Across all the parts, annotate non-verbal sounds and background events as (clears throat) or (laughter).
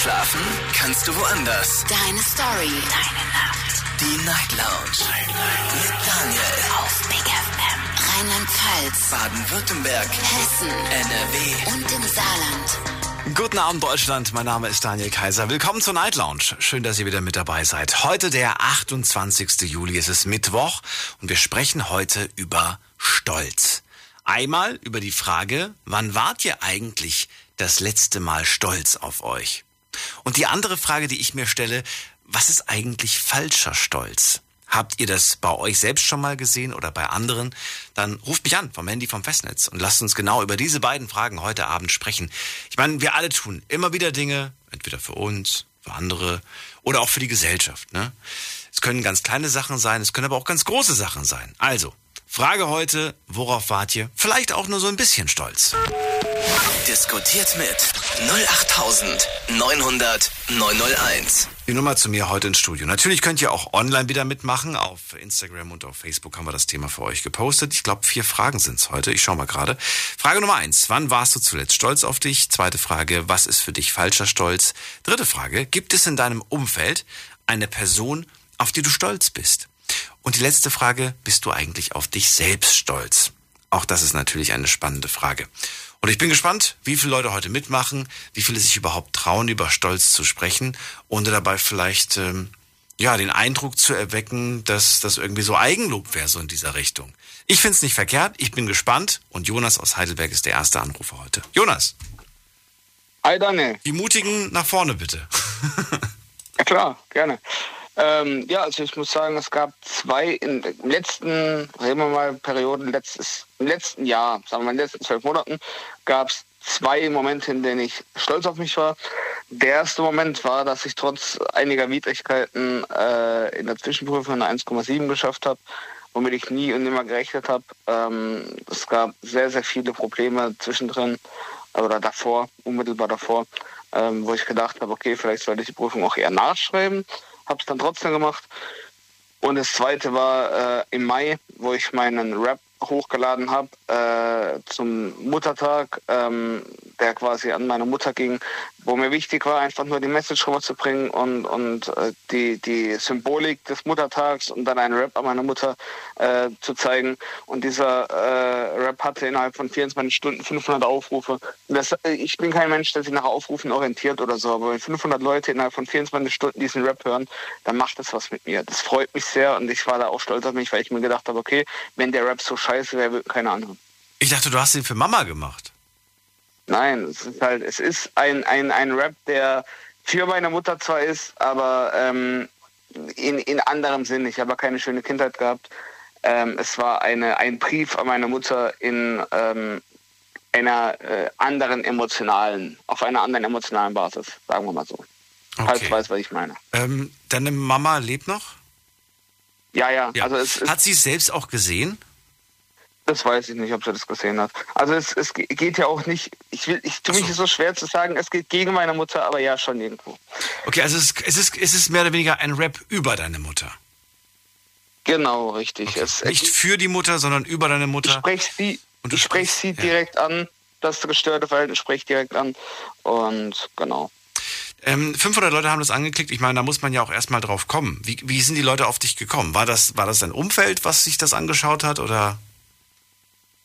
Schlafen kannst du woanders. Deine Story. Deine Nacht. Die Night Lounge. Night, Night. Mit Daniel. Auf Big FM. Rheinland-Pfalz. Baden-Württemberg. Hessen. NRW. Und im Saarland. Guten Abend Deutschland, mein Name ist Daniel Kaiser. Willkommen zur Night Lounge. Schön, dass ihr wieder mit dabei seid. Heute der 28. Juli, es ist Mittwoch und wir sprechen heute über Stolz. Einmal über die Frage, wann wart ihr eigentlich das letzte Mal stolz auf euch? Und die andere Frage, die ich mir stelle, was ist eigentlich falscher Stolz? Habt ihr das bei euch selbst schon mal gesehen oder bei anderen? Dann ruft mich an vom Handy vom Festnetz und lasst uns genau über diese beiden Fragen heute Abend sprechen. Ich meine, wir alle tun immer wieder Dinge, entweder für uns, für andere oder auch für die Gesellschaft. Ne? Es können ganz kleine Sachen sein, es können aber auch ganz große Sachen sein. Also, Frage heute, worauf wart ihr? Vielleicht auch nur so ein bisschen stolz. Diskutiert mit 08900 901. Die Nummer zu mir heute ins Studio. Natürlich könnt ihr auch online wieder mitmachen. Auf Instagram und auf Facebook haben wir das Thema für euch gepostet. Ich glaube, vier Fragen sind's heute. Ich schau mal gerade. Frage Nummer eins. Wann warst du zuletzt stolz auf dich? Zweite Frage. Was ist für dich falscher Stolz? Dritte Frage. Gibt es in deinem Umfeld eine Person, auf die du stolz bist? Und die letzte Frage. Bist du eigentlich auf dich selbst stolz? Auch das ist natürlich eine spannende Frage. Und ich bin gespannt, wie viele Leute heute mitmachen, wie viele sich überhaupt trauen, über Stolz zu sprechen, ohne dabei vielleicht ähm, ja den Eindruck zu erwecken, dass das irgendwie so Eigenlob wäre, so in dieser Richtung. Ich find's nicht verkehrt, ich bin gespannt und Jonas aus Heidelberg ist der erste Anrufer heute. Jonas, Hi Daniel. die Mutigen nach vorne bitte. (laughs) Ja klar, gerne. Ähm, ja, also ich muss sagen, es gab zwei in den letzten, reden wir mal, Perioden, letztes, im letzten Jahr, sagen wir mal in den letzten zwölf Monaten, gab es zwei Momente, in denen ich stolz auf mich war. Der erste Moment war, dass ich trotz einiger Widrigkeiten äh, in der Zwischenprüfung eine 1,7 geschafft habe, womit ich nie und nimmer gerechnet habe. Ähm, es gab sehr, sehr viele Probleme zwischendrin oder davor, unmittelbar davor, ähm, wo ich gedacht habe, okay, vielleicht sollte ich die Prüfung auch eher nachschreiben. Habe es dann trotzdem gemacht. Und das zweite war äh, im Mai, wo ich meinen Rap hochgeladen habe äh, zum Muttertag, ähm, der quasi an meine Mutter ging, wo mir wichtig war, einfach nur die Message rüberzubringen und, und äh, die, die Symbolik des Muttertags und dann einen Rap an meine Mutter äh, zu zeigen. Und dieser äh, Rap hatte innerhalb von 24 Stunden 500 Aufrufe. Das, äh, ich bin kein Mensch, der sich nach Aufrufen orientiert oder so, aber wenn 500 Leute innerhalb von 24 Stunden diesen Rap hören, dann macht das was mit mir. Das freut mich sehr und ich war da auch stolz auf mich, weil ich mir gedacht habe, okay, wenn der Rap so scheiße wäre, keine Ahnung. Ich dachte, du hast ihn für Mama gemacht. Nein, es ist halt, es ist ein, ein, ein Rap, der für meine Mutter zwar ist, aber ähm, in, in anderem Sinn. Ich habe keine schöne Kindheit gehabt. Ähm, es war eine, ein Brief an meine Mutter in ähm, einer äh, anderen emotionalen, auf einer anderen emotionalen Basis, sagen wir mal so. Falls du weißt, was ich meine. Ähm, deine Mama lebt noch? Ja, ja, Ja. also es Hat sie es selbst auch gesehen? Das weiß ich nicht, ob sie das gesehen hat. Also es, es ge- geht ja auch nicht, ich will, ich tue mich so. schwer zu sagen, es geht gegen meine Mutter, aber ja, schon irgendwo. Okay, also es ist, es ist, es ist mehr oder weniger ein Rap über deine Mutter. Genau, richtig. Es, Nicht für die Mutter, sondern über deine Ich Mutter. spreche sie, Und du ich sprech sprichst- sie ja. direkt an, das gestörte Verhalten spreche ich direkt an. Und genau. Ähm, 500 Leute haben das angeklickt. Ich meine, da muss man ja auch erstmal drauf kommen. Wie, wie sind die Leute auf dich gekommen? War das, war das dein Umfeld, was sich das angeschaut hat? Oder?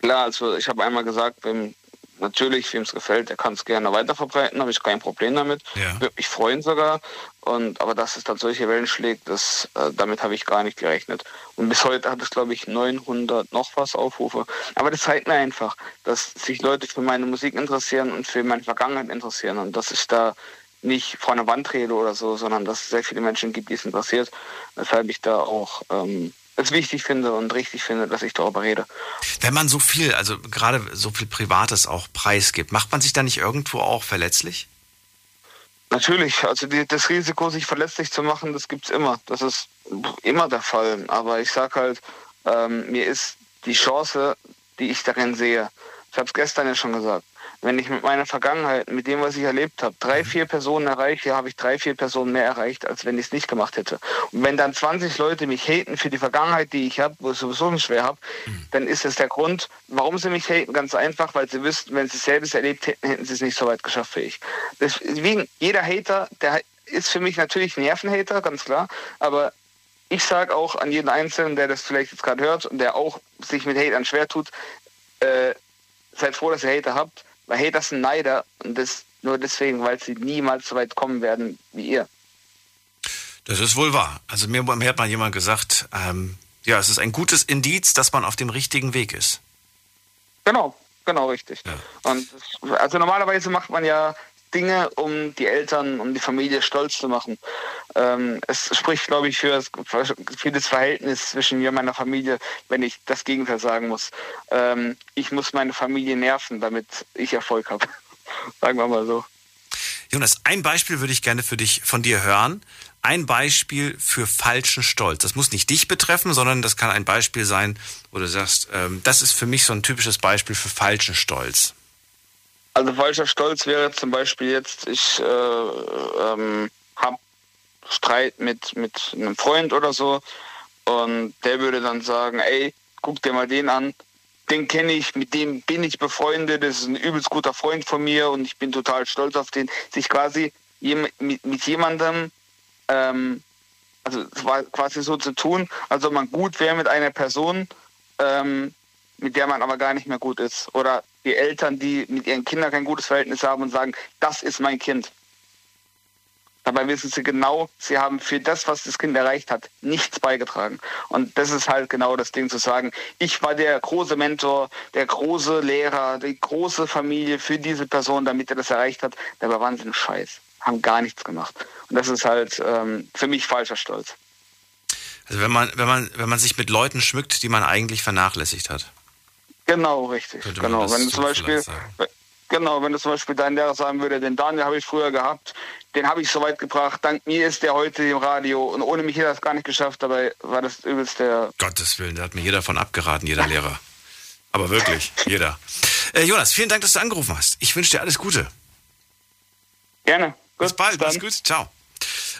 Klar, also ich habe einmal gesagt, wem, natürlich, wem es gefällt, der kann es gerne weiterverbreiten, habe ich kein Problem damit. Ja. Würde mich freuen sogar. Und, aber dass es dann solche Wellen schlägt, das, äh, damit habe ich gar nicht gerechnet. Und bis heute hat es, glaube ich, 900 noch was Aufrufe. Aber das zeigt mir einfach, dass sich Leute für meine Musik interessieren und für meine Vergangenheit interessieren. Und dass ich da nicht vor einer Wand rede oder so, sondern dass es sehr viele Menschen gibt, die es interessiert. Weshalb ich da auch ähm, es wichtig finde und richtig finde, dass ich darüber rede. Wenn man so viel, also gerade so viel Privates auch preisgibt, macht man sich da nicht irgendwo auch verletzlich? Natürlich, also die, das Risiko, sich verletzlich zu machen, das gibt's immer. Das ist immer der Fall. Aber ich sag halt, ähm, mir ist die Chance, die ich darin sehe, ich habe es gestern ja schon gesagt, wenn ich mit meiner Vergangenheit, mit dem, was ich erlebt habe, drei, vier Personen erreiche, habe ich drei, vier Personen mehr erreicht, als wenn ich es nicht gemacht hätte. Und wenn dann 20 Leute mich haten für die Vergangenheit, die ich habe, wo ich sowieso nicht schwer habe, dann ist es der Grund, warum sie mich haten, ganz einfach, weil sie wüssten, wenn sie es selbst erlebt hätten, hätten sie es nicht so weit geschafft wie ich. Deswegen, jeder Hater, der ist für mich natürlich ein Nervenhater, ganz klar, aber ich sage auch an jeden Einzelnen, der das vielleicht jetzt gerade hört und der auch sich mit Hatern schwer tut, äh, seid froh, dass ihr Hater habt, weil Hater sind Neider und das nur deswegen, weil sie niemals so weit kommen werden wie ihr. Das ist wohl wahr. Also mir, hat mal jemand gesagt, ähm, ja, es ist ein gutes Indiz, dass man auf dem richtigen Weg ist. Genau, genau richtig. Ja. Und das- also normalerweise macht man ja Dinge, um die Eltern, um die Familie stolz zu machen. Ähm, es spricht, glaube ich, für das, für das Verhältnis zwischen mir und meiner Familie, wenn ich das Gegenteil sagen muss. Ähm, ich muss meine Familie nerven, damit ich Erfolg habe. (laughs) sagen wir mal so. Jonas, ein Beispiel würde ich gerne für dich von dir hören. Ein Beispiel für falschen Stolz. Das muss nicht dich betreffen, sondern das kann ein Beispiel sein, wo du sagst, ähm, das ist für mich so ein typisches Beispiel für falschen Stolz. Also falscher Stolz wäre zum Beispiel jetzt, ich äh, ähm, habe Streit mit, mit einem Freund oder so und der würde dann sagen, ey, guck dir mal den an, den kenne ich, mit dem bin ich befreundet, das ist ein übelst guter Freund von mir und ich bin total stolz auf den, sich quasi mit, mit jemandem, ähm, also quasi so zu tun, als ob man gut wäre mit einer Person, ähm, mit der man aber gar nicht mehr gut ist. Oder die Eltern, die mit ihren Kindern kein gutes Verhältnis haben und sagen, das ist mein Kind. Dabei wissen sie genau, sie haben für das, was das Kind erreicht hat, nichts beigetragen. Und das ist halt genau das Ding zu sagen, ich war der große Mentor, der große Lehrer, die große Familie für diese Person, damit er das erreicht hat. Dabei waren sie ein Scheiß, haben gar nichts gemacht. Und das ist halt ähm, für mich falscher Stolz. Also wenn man, wenn man, wenn man sich mit Leuten schmückt, die man eigentlich vernachlässigt hat. Genau, richtig. Genau. Wenn zum Beispiel, genau, wenn du zum Beispiel dein Lehrer sagen würde, den Daniel habe ich früher gehabt, den habe ich so weit gebracht, dank mir ist der heute im Radio und ohne mich hätte er das gar nicht geschafft, dabei war das übelst der. Gottes Willen, da hat mir jeder von abgeraten, jeder Lehrer. Aber wirklich, jeder. Äh, Jonas, vielen Dank, dass du angerufen hast. Ich wünsche dir alles Gute. Gerne. Bis bald, mach's gut. Ciao.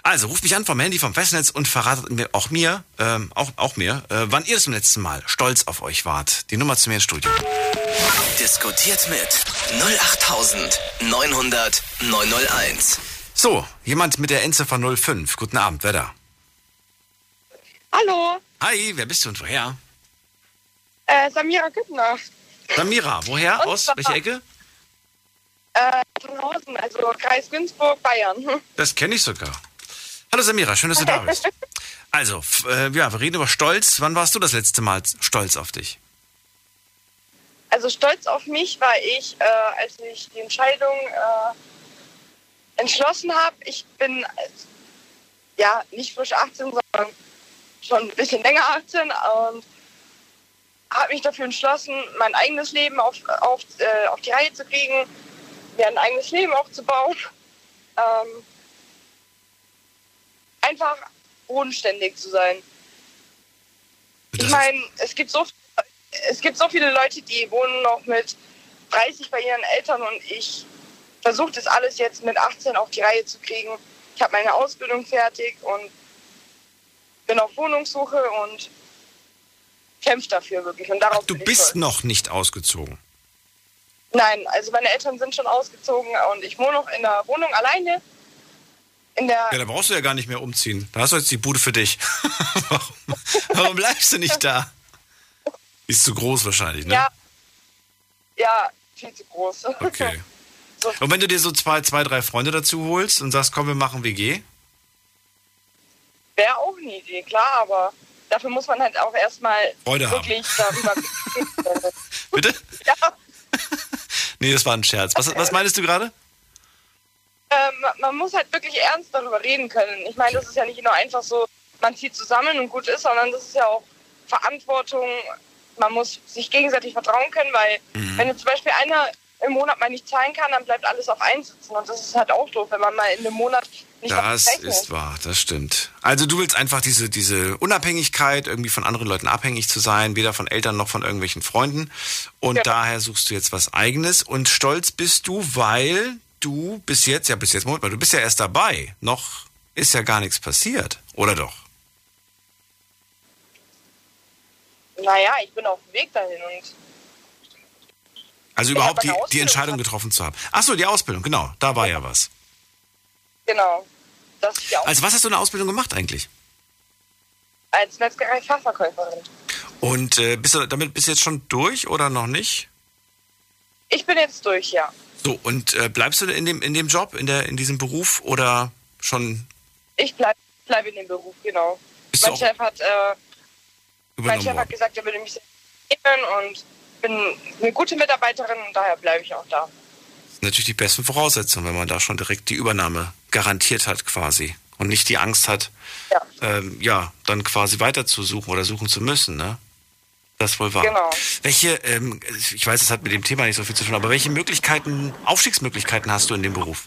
Also, ruft mich an vom Handy, vom Festnetz und verratet mir, auch mir, ähm, auch, auch mir, äh, wann ihr das zum letzten Mal stolz auf euch wart. Die Nummer zu mir ins Studio. Diskutiert mit 08900 901. So, jemand mit der Endziffer 05. Guten Abend, wer da? Hallo, Hi, wer bist du und woher? äh, Samira Güttner. Samira, woher? Und Aus welcher Ecke? Äh, Tannhausen, also Kreis Günzburg, Bayern. Das kenne ich sogar. Hallo Samira, schön, dass du da (laughs) bist. Also, äh, ja, wir reden über Stolz. Wann warst du das letzte Mal stolz auf dich? Also stolz auf mich war ich, äh, als ich die Entscheidung äh, entschlossen habe. Ich bin, äh, ja, nicht frisch 18, sondern schon ein bisschen länger 18 und habe mich dafür entschlossen, mein eigenes Leben auf, auf, äh, auf die Reihe zu kriegen, mir ein eigenes Leben aufzubauen. Ähm, einfach bodenständig zu sein. Ich meine, es gibt so es gibt so viele Leute, die wohnen noch mit 30 bei ihren Eltern und ich versuche das alles jetzt mit 18 auf die Reihe zu kriegen. Ich habe meine Ausbildung fertig und bin auf Wohnungssuche und kämpfe dafür wirklich. Und darauf Du bin ich bist stolz. noch nicht ausgezogen. Nein, also meine Eltern sind schon ausgezogen und ich wohne noch in der Wohnung alleine. Ja, da brauchst du ja gar nicht mehr umziehen. Da hast du jetzt die Bude für dich. (laughs) warum, warum bleibst du nicht da? Ist zu groß wahrscheinlich, ne? ja, ja, viel zu groß. Okay. (laughs) So. Und wenn du dir so zwei, zwei, drei Freunde dazu holst und sagst, komm, wir machen WG, Wäre auch eine Idee, klar, aber dafür muss man halt auch erstmal Freude haben. wirklich darüber (laughs) bitte? ja, Nee, das war ein Scherz. Was, was meinst du gerade? Ähm, man muss halt wirklich ernst darüber reden können. Ich meine, das ist ja nicht nur einfach so, man zieht zusammen und gut ist, sondern das ist ja auch Verantwortung. Man muss sich gegenseitig vertrauen können, weil Mhm. wenn zum Beispiel einer im Monat mal nicht zahlen kann, dann bleibt alles auf eins sitzen. Und das ist halt auch doof, wenn man mal in einem Monat nicht Das ist wahr, das stimmt. Also du willst einfach diese, diese Unabhängigkeit, irgendwie von anderen Leuten abhängig zu sein, weder von Eltern noch von irgendwelchen Freunden. Und Genau. daher suchst du jetzt was eigenes. Und stolz bist du, weil du bis jetzt, ja bis jetzt, Moment mal, du bist ja erst dabei. Noch ist ja gar nichts passiert. Oder doch? Naja, ich bin auf dem Weg dahin und Also überhaupt die, die Entscheidung getroffen zu haben. Ach so, die Ausbildung, genau. Da war ja was. genau. Das ist ja auch Also was hast du in der Ausbildung gemacht eigentlich? als Metzgerei-Fachverkäuferin. Und äh, bist du damit bist du jetzt schon durch oder noch nicht? Ich bin jetzt durch, ja. So, und äh, bleibst du in dem, in dem Job, in, der, in diesem Beruf oder schon Ich bleibe bleib in dem Beruf, genau. Bist Mein Chef, hat, äh, mein Chef hat gesagt, er würde mich sehr nehmen und bin eine gute Mitarbeiterin und daher bleibe ich auch da. Das sind natürlich die besten Voraussetzungen, wenn man da schon direkt die Übernahme garantiert hat quasi und nicht die Angst hat, Ja. ähm, ja, dann quasi weiterzusuchen oder suchen zu müssen, ne? Das ist wohl wahr. Genau. Welche, ähm, ich weiß, das hat mit dem Thema nicht so viel zu tun, aber welche Möglichkeiten, Aufstiegsmöglichkeiten hast du in dem Beruf?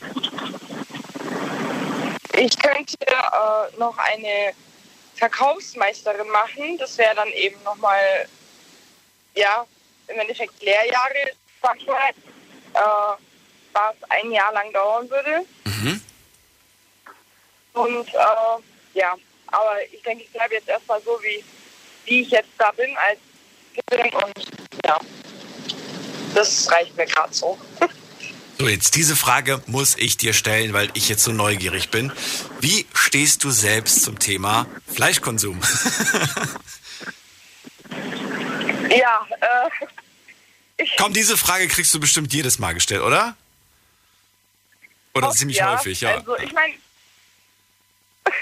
Ich könnte äh, noch eine Verkaufsmeisterin machen. Das wäre dann eben nochmal, ja, im Endeffekt Lehrjahre, sag ich mal, äh, was ein Jahr lang dauern würde. Mhm. Und äh, ja, aber ich denke, ich bleibe jetzt erstmal so, wie, wie ich jetzt da bin als Kind und ja, das reicht mir gerade so. So, jetzt diese Frage muss ich dir stellen, weil ich jetzt so neugierig bin. Wie stehst du selbst zum Thema Fleischkonsum? (laughs) Ja, äh, (laughs) ich, Komm, diese Frage kriegst du bestimmt jedes Mal gestellt, oder? Oder Oft, ziemlich ja. häufig, ja. Also ich meine, (laughs)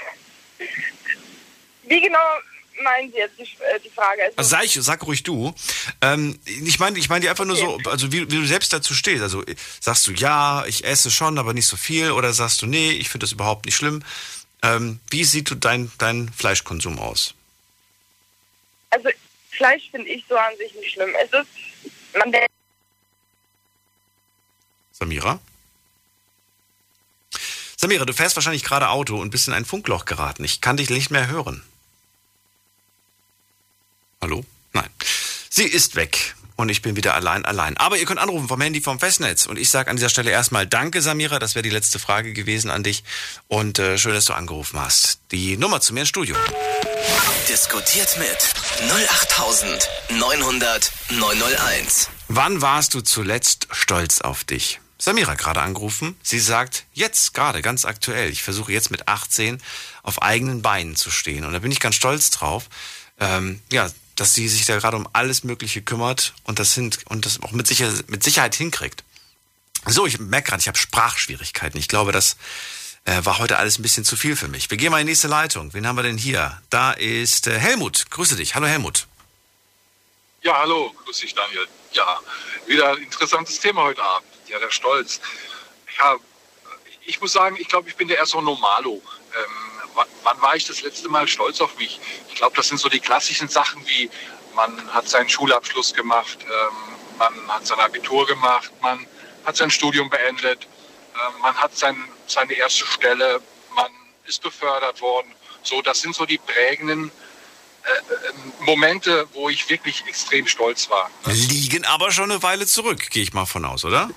wie genau meinen Sie jetzt die, äh, die Frage? Also, Also sag, ich, sag ruhig du. Ähm, ich meine ich mein dir einfach nur so, also wie, wie du selbst dazu stehst. Also sagst du, ja, ich esse schon, aber nicht so viel. Oder sagst du, nee, ich finde das überhaupt nicht schlimm. Ähm, wie sieht du dein, dein Fleischkonsum aus? also Fleisch finde ich so an sich nicht schlimm. Es ist, man denkt, Samira? Samira, du fährst wahrscheinlich gerade Auto und bist in ein Funkloch geraten. Ich kann dich nicht mehr hören. Hallo? Nein. Sie ist weg. Und ich bin wieder allein, allein. Aber ihr könnt anrufen vom Handy vom Festnetz. Und ich sage an dieser Stelle erstmal Danke, Samira. Das wäre die letzte Frage gewesen an dich. Und äh, schön, dass du angerufen hast. Die Nummer zu mir ins Studio. Diskutiert mit 08900 901. Wann warst du zuletzt stolz auf dich? Samira gerade angerufen. Sie sagt, jetzt gerade, ganz aktuell. Ich versuche jetzt mit 18 auf eigenen Beinen zu stehen. Und da bin ich ganz stolz drauf. Ähm, ja, dass sie sich da gerade um alles Mögliche kümmert und das sind und das auch mit, sicher, mit Sicherheit hinkriegt. So, ich merke gerade, ich habe Sprachschwierigkeiten. Ich glaube, das äh, war heute alles ein bisschen zu viel für mich. Wir gehen mal in die nächste Leitung. Wen haben wir denn hier? Da ist äh, Helmut. Grüße dich. Hallo Helmut. Ja, hallo, grüß dich Daniel. Ja, wieder ein interessantes Thema heute Abend. Ja, der Stolz. Ja, ich muss sagen, ich glaube, ich bin der ein Normalo. Ähm, wann, wann war ich das letzte Mal stolz auf mich? Ich glaube, das sind so die klassischen Sachen wie, man hat seinen Schulabschluss gemacht, ähm, man hat sein Abitur gemacht, man hat sein Studium beendet, ähm, man hat sein, seine erste Stelle, man ist befördert worden. So, das sind so die prägenden Momente, wo ich wirklich extrem stolz war. Liegen aber schon eine Weile zurück, gehe ich mal von aus, oder?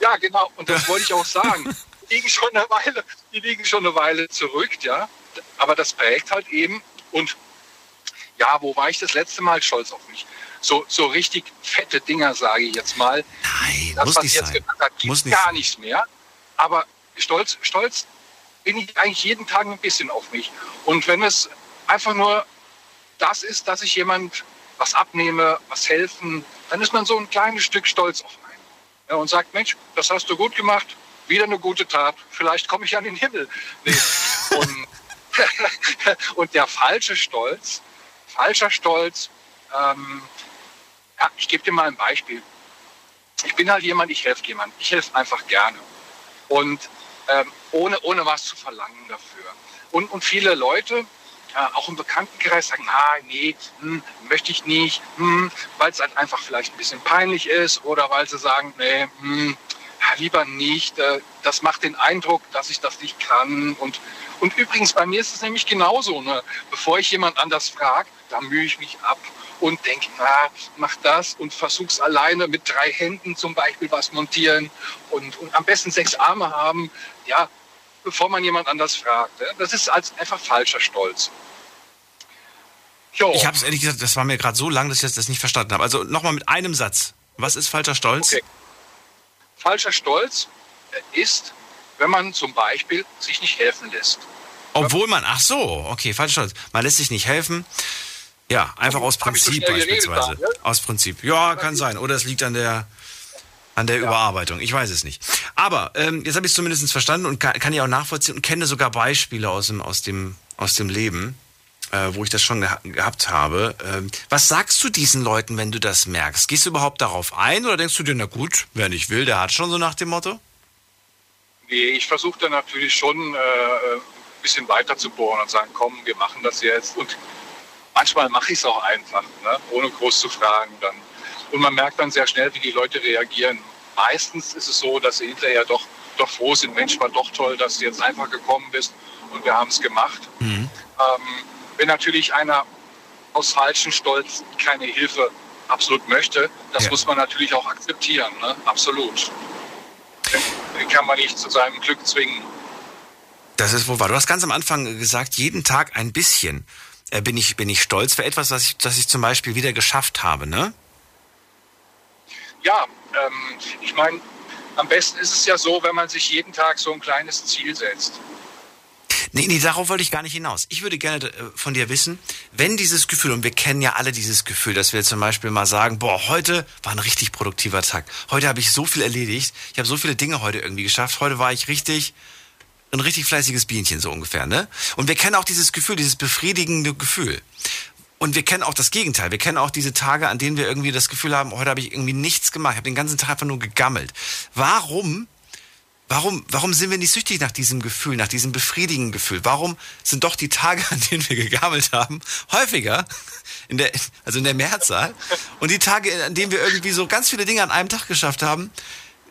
Ja, genau. Und das wollte ich auch sagen. Die liegen schon eine Weile, die liegen schon eine Weile zurück, ja. Aber das prägt halt eben. Und ja, wo war ich das letzte Mal stolz auf mich? So, so richtig fette Dinger, sage ich jetzt mal. Nein, Das, muss was nicht ich jetzt sein. habe, Muss nicht gar nichts mehr. Aber stolz, stolz bin ich eigentlich jeden Tag ein bisschen auf mich. Und wenn es einfach nur das ist, dass ich jemand was abnehme, was helfen, dann ist man so ein kleines Stück stolz auf einen. Ja, und sagt, Mensch, das hast du gut gemacht, wieder eine gute Tat, vielleicht komme ich an den Himmel. Nee. (laughs) Und, (laughs) und der falsche Stolz, falscher Stolz, ähm, ja, ich gebe dir mal ein Beispiel. Ich bin halt jemand, ich helfe jemand. Ich helfe einfach gerne. Und ähm, ohne, ohne was zu verlangen dafür. Und, und viele Leute, äh, auch im Bekanntenkreis sagen, ah, nee, hm, möchte ich nicht, hm, weil es halt einfach vielleicht ein bisschen peinlich ist oder weil sie sagen, nee, hm, lieber nicht. Äh, das macht den Eindruck, dass ich das nicht kann. Und, und übrigens, bei mir ist es nämlich genauso. Ne? Bevor ich jemand anders frage, da mühe ich mich ab und denke, na, mach das und versuch's alleine mit drei Händen zum Beispiel was montieren und, und am besten sechs Arme haben. Ja, bevor man jemand anders fragt. Ne? Das ist als einfach falscher Stolz. Jo. Ich habe es ehrlich gesagt, das war mir gerade so lang, dass ich das nicht verstanden habe. Also nochmal mit einem Satz. Was ist falscher Stolz? Okay. Falscher Stolz ist, wenn man zum Beispiel sich nicht helfen lässt. Obwohl man, ach so, okay, Stolz. Man lässt sich nicht helfen. Ja, einfach aus Prinzip so beispielsweise. Haben, ne? Aus Prinzip. Ja, kann sein. Oder es liegt an der, an der ja. Überarbeitung. Ich weiß es nicht. Aber ähm, jetzt habe ich es zumindest verstanden und kann, kann ich auch nachvollziehen und kenne sogar Beispiele aus dem, aus dem, aus dem Leben, äh, wo ich das schon geha gehabt habe. Ähm, was sagst du diesen Leuten, wenn du das merkst? Gehst du überhaupt darauf ein oder denkst du dir, na gut, wer nicht will, der hat schon so nach dem Motto? Nee, ich versuche dann natürlich schon äh, ein bisschen weiter zu bohren und sagen, komm, wir machen das jetzt. Und manchmal mache ich es auch einfach, ne? ohne groß zu fragen. Dann. Und man merkt dann sehr schnell, wie die Leute reagieren. Meistens ist es so, dass sie hinterher doch, doch froh sind, Mensch, war doch toll, dass du jetzt einfach gekommen bist und wir haben es gemacht. Mhm. Ähm, wenn natürlich einer aus falschem Stolz keine Hilfe absolut möchte, das ja. muss man natürlich auch akzeptieren, ne? absolut. Den kann man nicht zu seinem Glück zwingen. Das ist wohl wahr. Du hast ganz am Anfang gesagt, jeden Tag ein bisschen. Äh, bin ich, bin ich stolz für etwas, was ich, das ich zum Beispiel wieder geschafft habe, ne? Ja, ähm, ich meine, am besten ist es ja so, wenn man sich jeden Tag so ein kleines Ziel setzt. Nee, nee, darauf wollte ich gar nicht hinaus. Ich würde gerne äh, von dir wissen, wenn dieses Gefühl, und wir kennen ja alle dieses Gefühl, dass wir zum Beispiel mal sagen, boah, heute war ein richtig produktiver Tag. Heute habe ich so viel erledigt. Ich habe so viele Dinge heute irgendwie geschafft. Heute war ich richtig, ein richtig fleißiges Bienchen, so ungefähr, ne? Und wir kennen auch dieses Gefühl, dieses befriedigende Gefühl. Und wir kennen auch das Gegenteil. Wir kennen auch diese Tage, an denen wir irgendwie das Gefühl haben, heute habe ich irgendwie nichts gemacht. Ich habe den ganzen Tag einfach nur gegammelt. Warum, warum, warum sind wir nicht süchtig nach diesem Gefühl, nach diesem befriedigenden Gefühl? Warum sind doch die Tage, an denen wir gegammelt haben, häufiger, in der, also in der Mehrzahl, und die Tage, an denen wir irgendwie so ganz viele Dinge an einem Tag geschafft haben,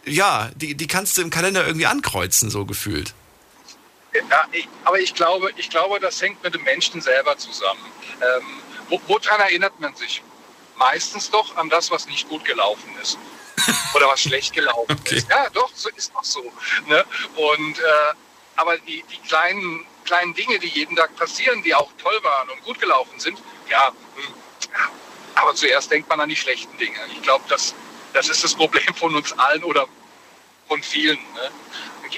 ja, die, die kannst du im Kalender irgendwie ankreuzen, so gefühlt. Ja, ich, aber ich glaube, ich glaube, das hängt mit dem Menschen selber zusammen. Ähm, wo, woran erinnert man sich? Meistens doch an das, was nicht gut gelaufen ist. (laughs) Oder was schlecht gelaufen okay. ist. Ja, doch, so ist doch so. Ne? Und, äh, aber die, die kleinen, kleinen Dinge, die jeden Tag passieren, die auch toll waren und gut gelaufen sind, ja, hm, aber zuerst denkt man an die schlechten Dinge. Ich glaube, das, das ist das Problem von uns allen oder von vielen. Ne?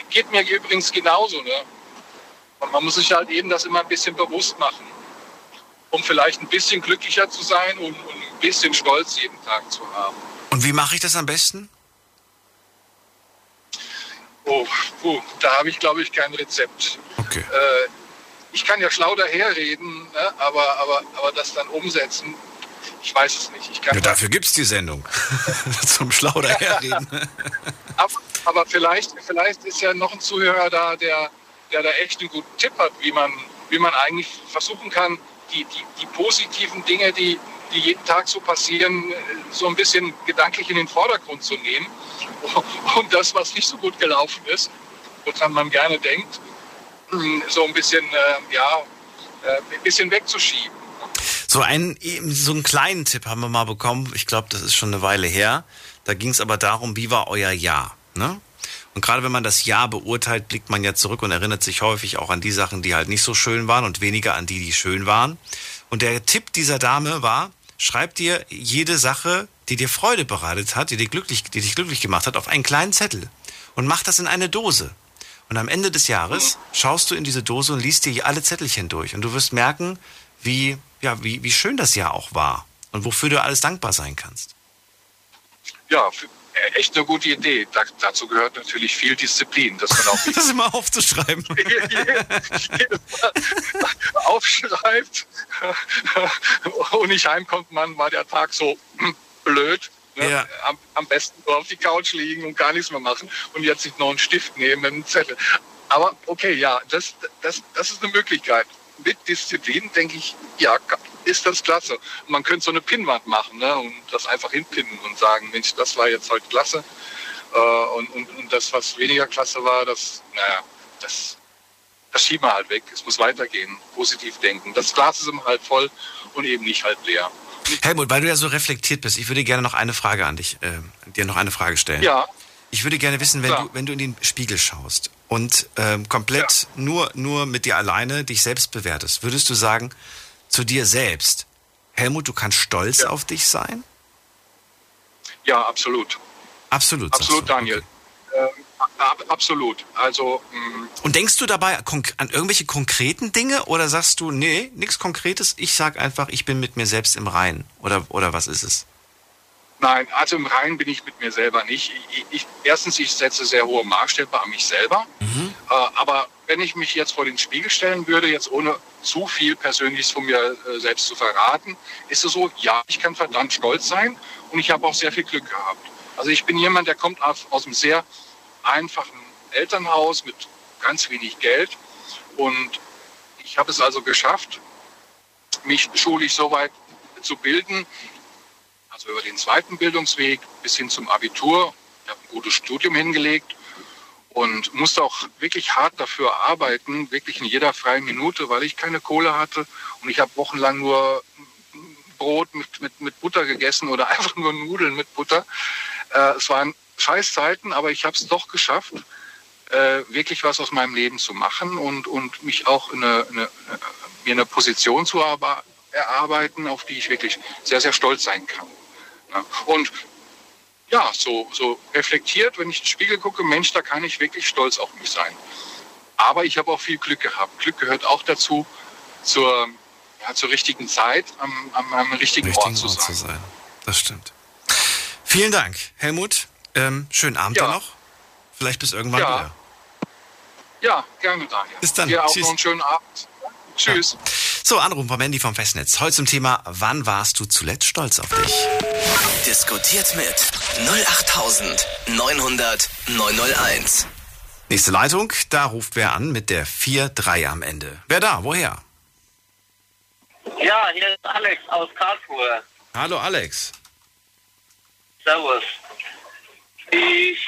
Geht mir übrigens genauso. Ne? Und man muss sich halt eben das immer ein bisschen bewusst machen, um vielleicht ein bisschen glücklicher zu sein und, und ein bisschen Stolz jeden Tag zu haben. Und wie mache ich das am besten? Oh, puh, da habe ich, glaube ich, kein Rezept. Okay. Äh, ich kann ja schlau daherreden, ne? aber, aber, aber das dann umsetzen, ich weiß es nicht. Ja, dafür gibt es die Sendung. (laughs) Zum schlau daherreden. (laughs) aber, aber vielleicht, vielleicht ist ja noch ein Zuhörer da, der, der da echt einen guten Tipp hat, wie man, wie man eigentlich versuchen kann, die, die, die positiven Dinge, die, die jeden Tag so passieren, so ein bisschen gedanklich in den Vordergrund zu nehmen. (laughs) Und das, was nicht so gut gelaufen ist, woran man gerne denkt, so ein bisschen, äh, ja, äh, ein bisschen wegzuschieben. So einen, so einen kleinen Tipp haben wir mal bekommen. Ich glaube, das ist schon eine Weile her. Da ging es aber darum, wie war euer Jahr? Ne? Und gerade wenn man das Jahr beurteilt, blickt man ja zurück und erinnert sich häufig auch an die Sachen, die halt nicht so schön waren und weniger an die, die schön waren. Und der Tipp dieser Dame war, schreib dir jede Sache, die dir Freude bereitet hat, die, dir glücklich, die dich glücklich gemacht hat, auf einen kleinen Zettel und mach das in eine Dose. Und am Ende des Jahres schaust du in diese Dose und liest dir alle Zettelchen durch. Und du wirst merken, wie, ja, wie, wie schön das Jahr auch war und wofür du alles dankbar sein kannst. Ja, äh, echt eine gute Idee. Da, dazu gehört natürlich viel Disziplin, dass man auch (laughs) das immer aufzuschreiben. (laughs) aufschreibt (laughs) und nicht heimkommt, man war der Tag so (clears throat) blöd. Ne? Ja. Am, am, besten nur auf die Couch liegen und gar nichts mehr machen und jetzt sich noch einen Stift nehmen mit einem Zettel. Aber okay, ja, das, das, das ist eine Möglichkeit. mit Disziplin, denke ich, ja, ist das klasse. man könnte so eine Pinnwand machen ne, und das einfach hinpinnen und sagen, Mensch, das war jetzt heute klasse. Äh, und, und, und das, was weniger klasse war, das, naja, das, das schieben wir halt weg. Es muss weitergehen, positiv denken. Das Glas ist immer halb voll und eben nicht halb leer. Helmut, weil du ja so reflektiert bist, ich würde gerne noch eine Frage an dich, äh, dir noch eine Frage stellen. Ja. Ich würde gerne wissen, wenn du, wenn du in den Spiegel schaust und ähm, komplett ja. nur, nur mit dir alleine dich selbst bewertest, würdest du sagen, zu dir selbst, Helmut, du kannst stolz ja. auf dich sein? Ja, absolut. Absolut. Absolut, Daniel. Okay. Ähm, absolut. Also. Mm. Und denkst du dabei an irgendwelche konkreten Dinge oder sagst du, nee, nichts Konkretes, ich sag einfach, ich bin mit mir selbst im Reinen? Oder, oder was ist es? Nein, also im Reinen bin ich mit mir selber nicht. Ich, ich, erstens, ich setze sehr hohe Maßstäbe an mich selber. Mhm. Äh, aber wenn ich mich jetzt vor den Spiegel stellen würde, jetzt ohne zu viel Persönliches von mir äh, selbst zu verraten, ist es so, ja, ich kann verdammt stolz sein und ich habe auch sehr viel Glück gehabt. Also ich bin jemand, der kommt aus, aus einem sehr einfachen Elternhaus mit ganz wenig Geld und ich habe es also geschafft, mich schulisch so weit zu bilden, also über den zweiten Bildungsweg bis hin zum Abitur. Ich habe ein gutes Studium hingelegt und musste auch wirklich hart dafür arbeiten, wirklich in jeder freien Minute, weil ich keine Kohle hatte und ich habe wochenlang nur Brot mit, mit, mit Butter gegessen oder (laughs) einfach nur Nudeln mit Butter. Äh, es waren scheiß Zeiten, aber ich habe es doch geschafft, äh, wirklich was aus meinem Leben zu machen und, und mich auch in eine, eine, mir eine Position zu erarbeiten, auf die ich wirklich sehr, sehr stolz sein kann. Und ja, so, so reflektiert, wenn ich in den Spiegel gucke, Mensch, da kann ich wirklich stolz auf mich sein. Aber ich habe auch viel Glück gehabt. Glück gehört auch dazu, zur, ja, zur richtigen Zeit am, am, am richtigen, richtigen Ort, zu, Ort sein. zu sein. Das stimmt. Vielen Dank, Helmut. Ähm, schönen Abend ja. noch. Vielleicht bis irgendwann ja. wieder. Ja, gerne, Daniel. Bis dann. Dir auch noch einen schönen Abend. Tschüss. Ja. So, Anruf von Mandy vom Festnetz. Heute zum Thema, wann warst du zuletzt stolz auf dich? Diskutiert mit 08900 901. Nächste Leitung, da ruft wer an mit der 4-3 am Ende. Wer da? Woher? Ja, hier ist Alex aus Karlsruhe. Hallo Alex. Servus. Ich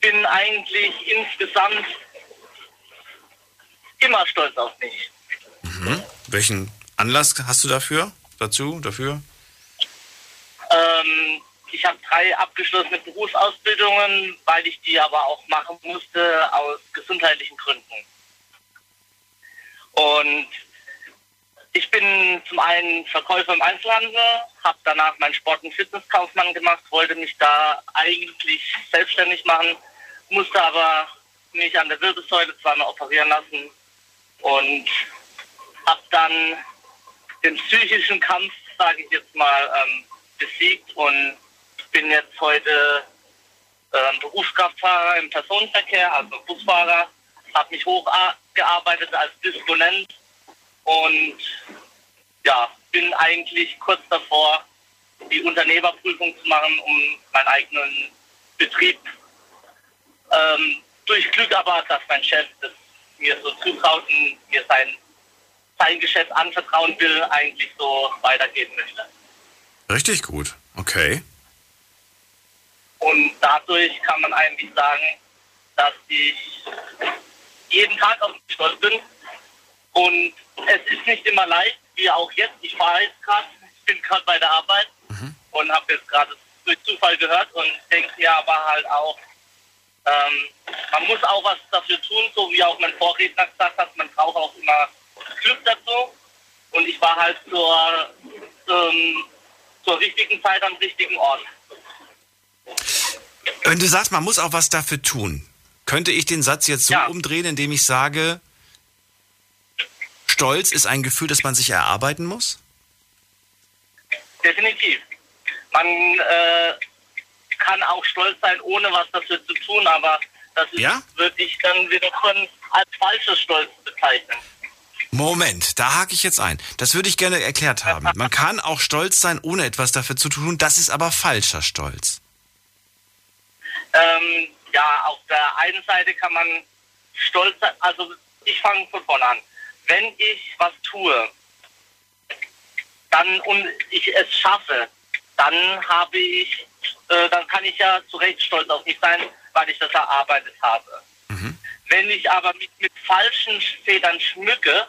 bin eigentlich insgesamt immer stolz auf mich. Mhm. Welchen Anlass hast du dafür? Dazu? Dafür? Ähm, ich habe drei abgeschlossene Berufsausbildungen, weil ich die aber auch machen musste aus gesundheitlichen Gründen. Und ich bin zum einen Verkäufer im Einzelhandel, habe danach meinen Sport- und Fitnesskaufmann gemacht, wollte mich da eigentlich selbstständig machen, musste aber mich an der Wirbelsäule zweimal operieren lassen und habe dann den psychischen Kampf, sage ich jetzt mal, ähm, besiegt und bin jetzt heute ähm, Berufskraftfahrer im Personenverkehr, also Busfahrer, habe mich hochgearbeitet als Disponent und ja, bin eigentlich kurz davor, die Unternehmerprüfung zu machen, um meinen eigenen Betrieb ähm, durch Glück aber, dass mein Chef das mir so zutraut und mir sein sein Geschäft anvertrauen will, eigentlich so weitergeben möchte. Richtig gut, okay. Und dadurch kann man eigentlich sagen, dass ich jeden Tag auf mich stolz bin. Und es ist nicht immer leicht, wie auch jetzt. Ich fahre jetzt gerade, ich bin gerade bei der Arbeit mhm. und habe jetzt gerade durch Zufall gehört und denke mir aber halt auch, ähm, man muss auch was dafür tun, so wie auch mein Vorredner gesagt hat, man braucht auch immer Glück dazu. Und ich war halt zur, ähm, zur richtigen Zeit am richtigen Ort. Wenn du sagst, man muss auch was dafür tun, könnte ich den Satz jetzt so ja. umdrehen, indem ich sage, Stolz ist ein Gefühl, das man sich erarbeiten muss? Definitiv. Man äh, kann auch stolz sein, ohne was dafür zu tun, aber das ist, ja? würde ich dann wieder als falsches Stolz bezeichnen. Moment, da hake ich jetzt ein. Das würde ich gerne erklärt haben. Man kann auch stolz sein, ohne etwas dafür zu tun. Das ist aber falscher Stolz. Ähm, ja, auf der einen Seite kann man stolz sein. Also ich fange von vorne an. wenn ich was tue, dann und ich es schaffe, dann habe ich, äh, dann kann ich ja zu Recht stolz auf mich sein, weil ich das erarbeitet habe. Wenn ich aber mich mit falschen Federn schmücke,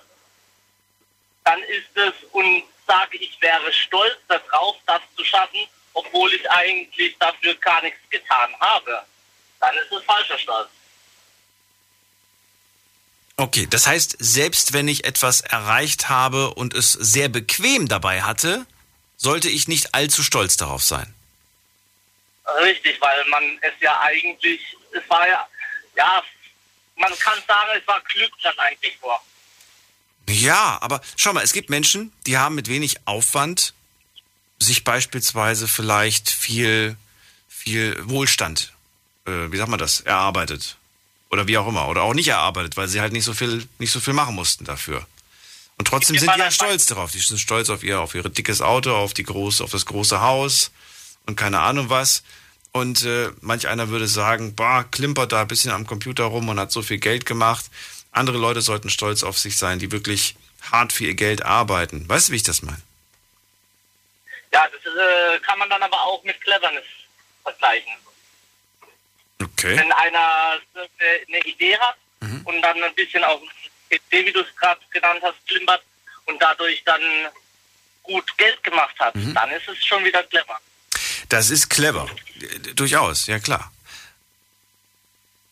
dann ist es und sage, ich wäre stolz darauf, das zu schaffen, obwohl ich eigentlich dafür gar nichts getan habe. Dann ist es falscher Stolz. Okay, das heißt, selbst wenn ich etwas erreicht habe und es sehr bequem dabei hatte, sollte ich nicht allzu stolz darauf sein. Richtig, weil man es ja eigentlich, es war ja, ja, man kann sagen, es war Glück dann eigentlich vor. Ja, aber schau mal, es gibt Menschen, die haben mit wenig Aufwand sich beispielsweise vielleicht viel, viel Wohlstand, äh, wie sagt man das, erarbeitet. Oder wie auch immer. Oder auch nicht erarbeitet, weil sie halt nicht so viel, nicht so viel machen mussten dafür. Und trotzdem sind die ja stolz darauf. Die sind stolz auf ihr, auf ihr dickes Auto, auf die große, auf das große Haus und keine Ahnung was. Und äh, manch einer würde sagen, boah, klimpert da ein bisschen am Computer rum und hat so viel Geld gemacht. Andere Leute sollten stolz auf sich sein, die wirklich hart für ihr Geld arbeiten. Weißt du, wie ich das meine? Ja, das äh, kann man dann aber auch mit Cleverness vergleichen. Okay. Wenn einer eine Idee hat und dann ein bisschen auf dem PC, wie du es gerade genannt hast, klimpert und dadurch dann gut Geld gemacht hat, dann ist es schon wieder clever. Das ist clever. Durchaus, ja klar.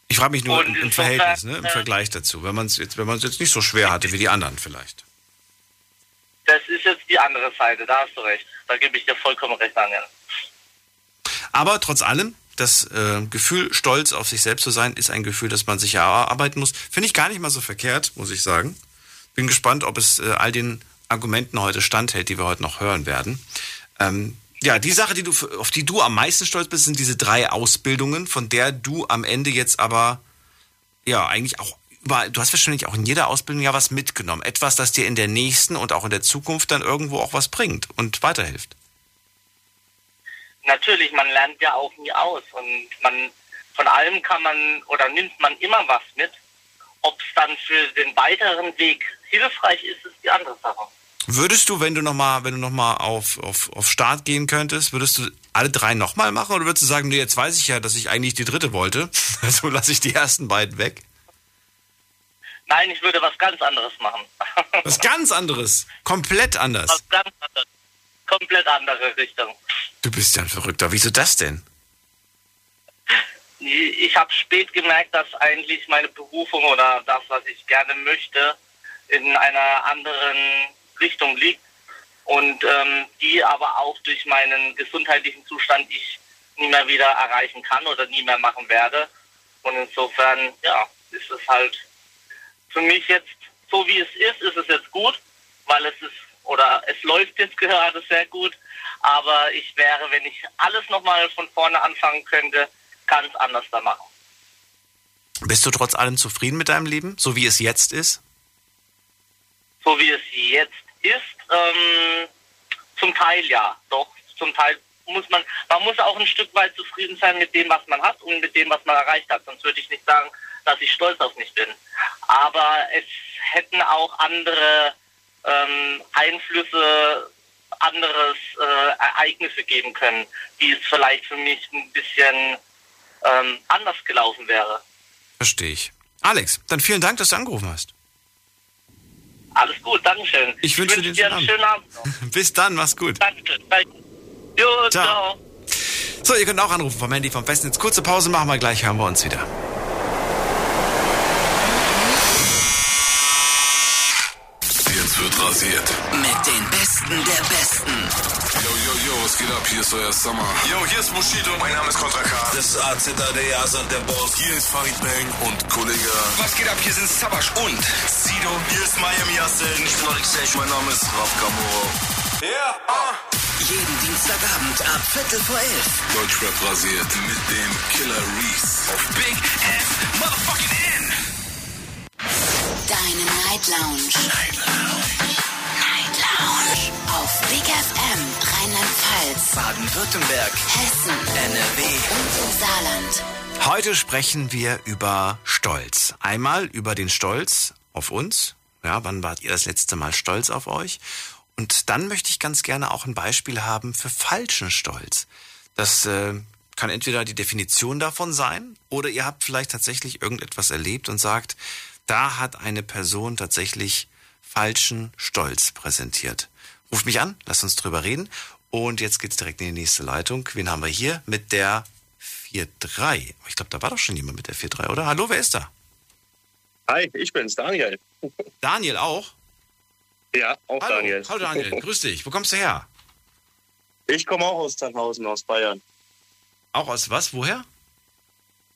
Ich frage mich nur im, im Verhältnis, ne, im äh, Vergleich dazu. Wenn man es jetzt, wenn man es jetzt nicht so schwer hatte wie die anderen vielleicht. Das ist jetzt die andere Seite, da hast du recht. Da gebe ich dir vollkommen recht, Daniel. Aber trotz allem, das äh, Gefühl, stolz auf sich selbst zu sein, ist ein Gefühl, das man sich erarbeiten muss. Finde ich gar nicht mal so verkehrt, muss ich sagen. Bin gespannt, ob es äh, all den Argumenten heute standhält, die wir heute noch hören werden. Ähm, ja, die Sache, die du, auf die du am meisten stolz bist, sind diese drei Ausbildungen, von der du am Ende jetzt aber, ja, eigentlich auch du hast wahrscheinlich auch in jeder Ausbildung ja was mitgenommen. Etwas, das dir in der nächsten und auch in der Zukunft dann irgendwo auch was bringt und weiterhilft. Natürlich, man lernt ja auch nie aus und man von allem kann man oder nimmt man immer was mit. Ob es dann für den weiteren Weg hilfreich ist, ist die andere Sache. Würdest du, wenn du nochmal, wenn du noch mal auf, auf, auf Start gehen könntest, würdest du alle drei nochmal machen oder würdest du sagen, nee, jetzt weiß ich ja, dass ich eigentlich die dritte wollte, (laughs) also lasse ich die ersten beiden weg? Nein, ich würde was ganz anderes machen. (laughs) Was ganz anderes, komplett anders. was ganz anderes. Komplett andere Richtung. Du bist ja ein Verrückter, wieso das denn? Ich habe spät gemerkt, dass eigentlich meine Berufung oder das, was ich gerne möchte, in einer anderen Richtung liegt und ähm, die aber auch durch meinen gesundheitlichen Zustand ich nie mehr wieder erreichen kann oder nie mehr machen werde. Und insofern, ja, ist es halt für mich jetzt, so wie es ist, ist es jetzt gut, weil es ist, oder es läuft jetzt (laughs) gerade sehr gut, aber ich wäre, wenn ich alles nochmal von vorne anfangen könnte, ganz anders da machen. Bist du trotz allem zufrieden mit deinem Leben, so wie es jetzt ist? So wie es jetzt ist, ähm, zum Teil ja, doch, zum Teil muss man, man muss auch ein Stück weit zufrieden sein mit dem, was man hat und mit dem, was man erreicht hat. Sonst würde ich nicht sagen, dass ich stolz auf mich bin. Aber es hätten auch andere ähm, Einflüsse, anderes äh, Ereignisse geben können, die es vielleicht für mich ein bisschen ähm, anders gelaufen wäre. Verstehe ich. Alex, dann vielen Dank, dass du angerufen hast. Alles gut, Dankeschön. Ich wünsche dir dir einen schönen Abend noch. (laughs) Bis dann, mach's gut. Danke. Danke. Jo, Ciao. ciao. So, ihr könnt auch anrufen vom Handy vom Festnetz. Kurze Pause machen wir gleich, hören wir uns wieder. Jetzt wird rasiert. Mit den Besten der Besten. Was geht ab? Hier ist euer Summer. Yo, hier ist Bushido. Mein Name ist Kontra K. Das ist AZ, der Asad, der Boss. Hier ist Farid Bang und Kollege. Was geht ab? Hier sind Sabash und Sido. Hier ist Miami Yassin. Ich bin Alexei. Mein Name ist Raf Kamoro. Ja, ah. Jeden Dienstagabend ab Viertel vor elf. Deutschrap rasiert mit dem Killer Reese. Auf Big F Motherfucking N. Deine Night Lounge. Night Lounge. Night Lounge. Auf Big FM Rheinland-Pfalz, Baden-Württemberg. Hessen, NRW. und im Saarland. Heute sprechen wir über Stolz. Einmal über den Stolz auf uns, Ja, wann wart ihr das letzte Mal stolz auf euch? Und dann möchte ich ganz gerne auch ein Beispiel haben für falschen Stolz. Das äh, kann entweder die Definition davon sein oder ihr habt vielleicht tatsächlich irgendetwas erlebt und sagt, da hat eine Person tatsächlich falschen Stolz präsentiert. Ruft mich an, lasst uns drüber reden. Und jetzt geht's direkt in die nächste Leitung. Wen haben wir hier? Mit der 4-3. Ich glaube, da war doch schon jemand mit der 4-3, oder? Hallo, wer ist da? Hi, ich bin's, Daniel. (laughs) Daniel auch? Ja, auch Hallo. Daniel. Hallo Daniel, grüß dich. Wo kommst du her? Ich komme auch aus Tannhausen, aus Bayern. Auch aus was? Woher?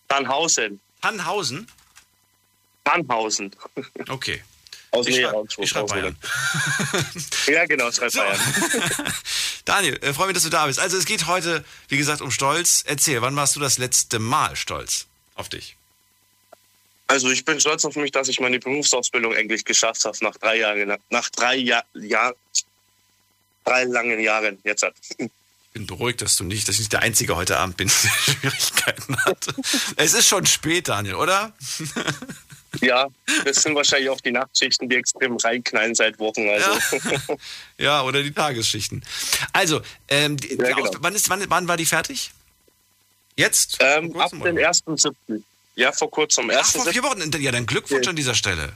Tannhausen. Tannhausen? Tannhausen. (laughs) Okay. Aus Ich Nähe schreib- Bayern. (laughs) (laughs) ja, genau, schreib So. Bayern. (laughs) Daniel, äh, freue mich, dass du da bist. Also es geht heute, wie gesagt, um Stolz. Erzähl, wann warst du das letzte Mal stolz auf dich? Also ich bin stolz auf mich, dass ich meine Berufsausbildung endlich geschafft habe nach drei Jahren, nach drei Jahr, Jahr, drei langen Jahren. Jetzt hat. Ich bin beruhigt, dass du nicht, dass ich nicht der Einzige heute Abend bin, der Schwierigkeiten hat. Es ist schon spät, Daniel, oder? Ja, das sind wahrscheinlich auch die Nachtschichten, die extrem reinknallen seit Wochen. Also. Ja, (laughs) oder die Tagesschichten. Also, ähm, die, Ja, genau. Wann, ist, wann, wann war die fertig? Jetzt? Ähm, ab dem oder? 1.7. Ja, vor kurzem. Ach, 1. vor vier Wochen. Ja, dann Glückwunsch an dieser Stelle.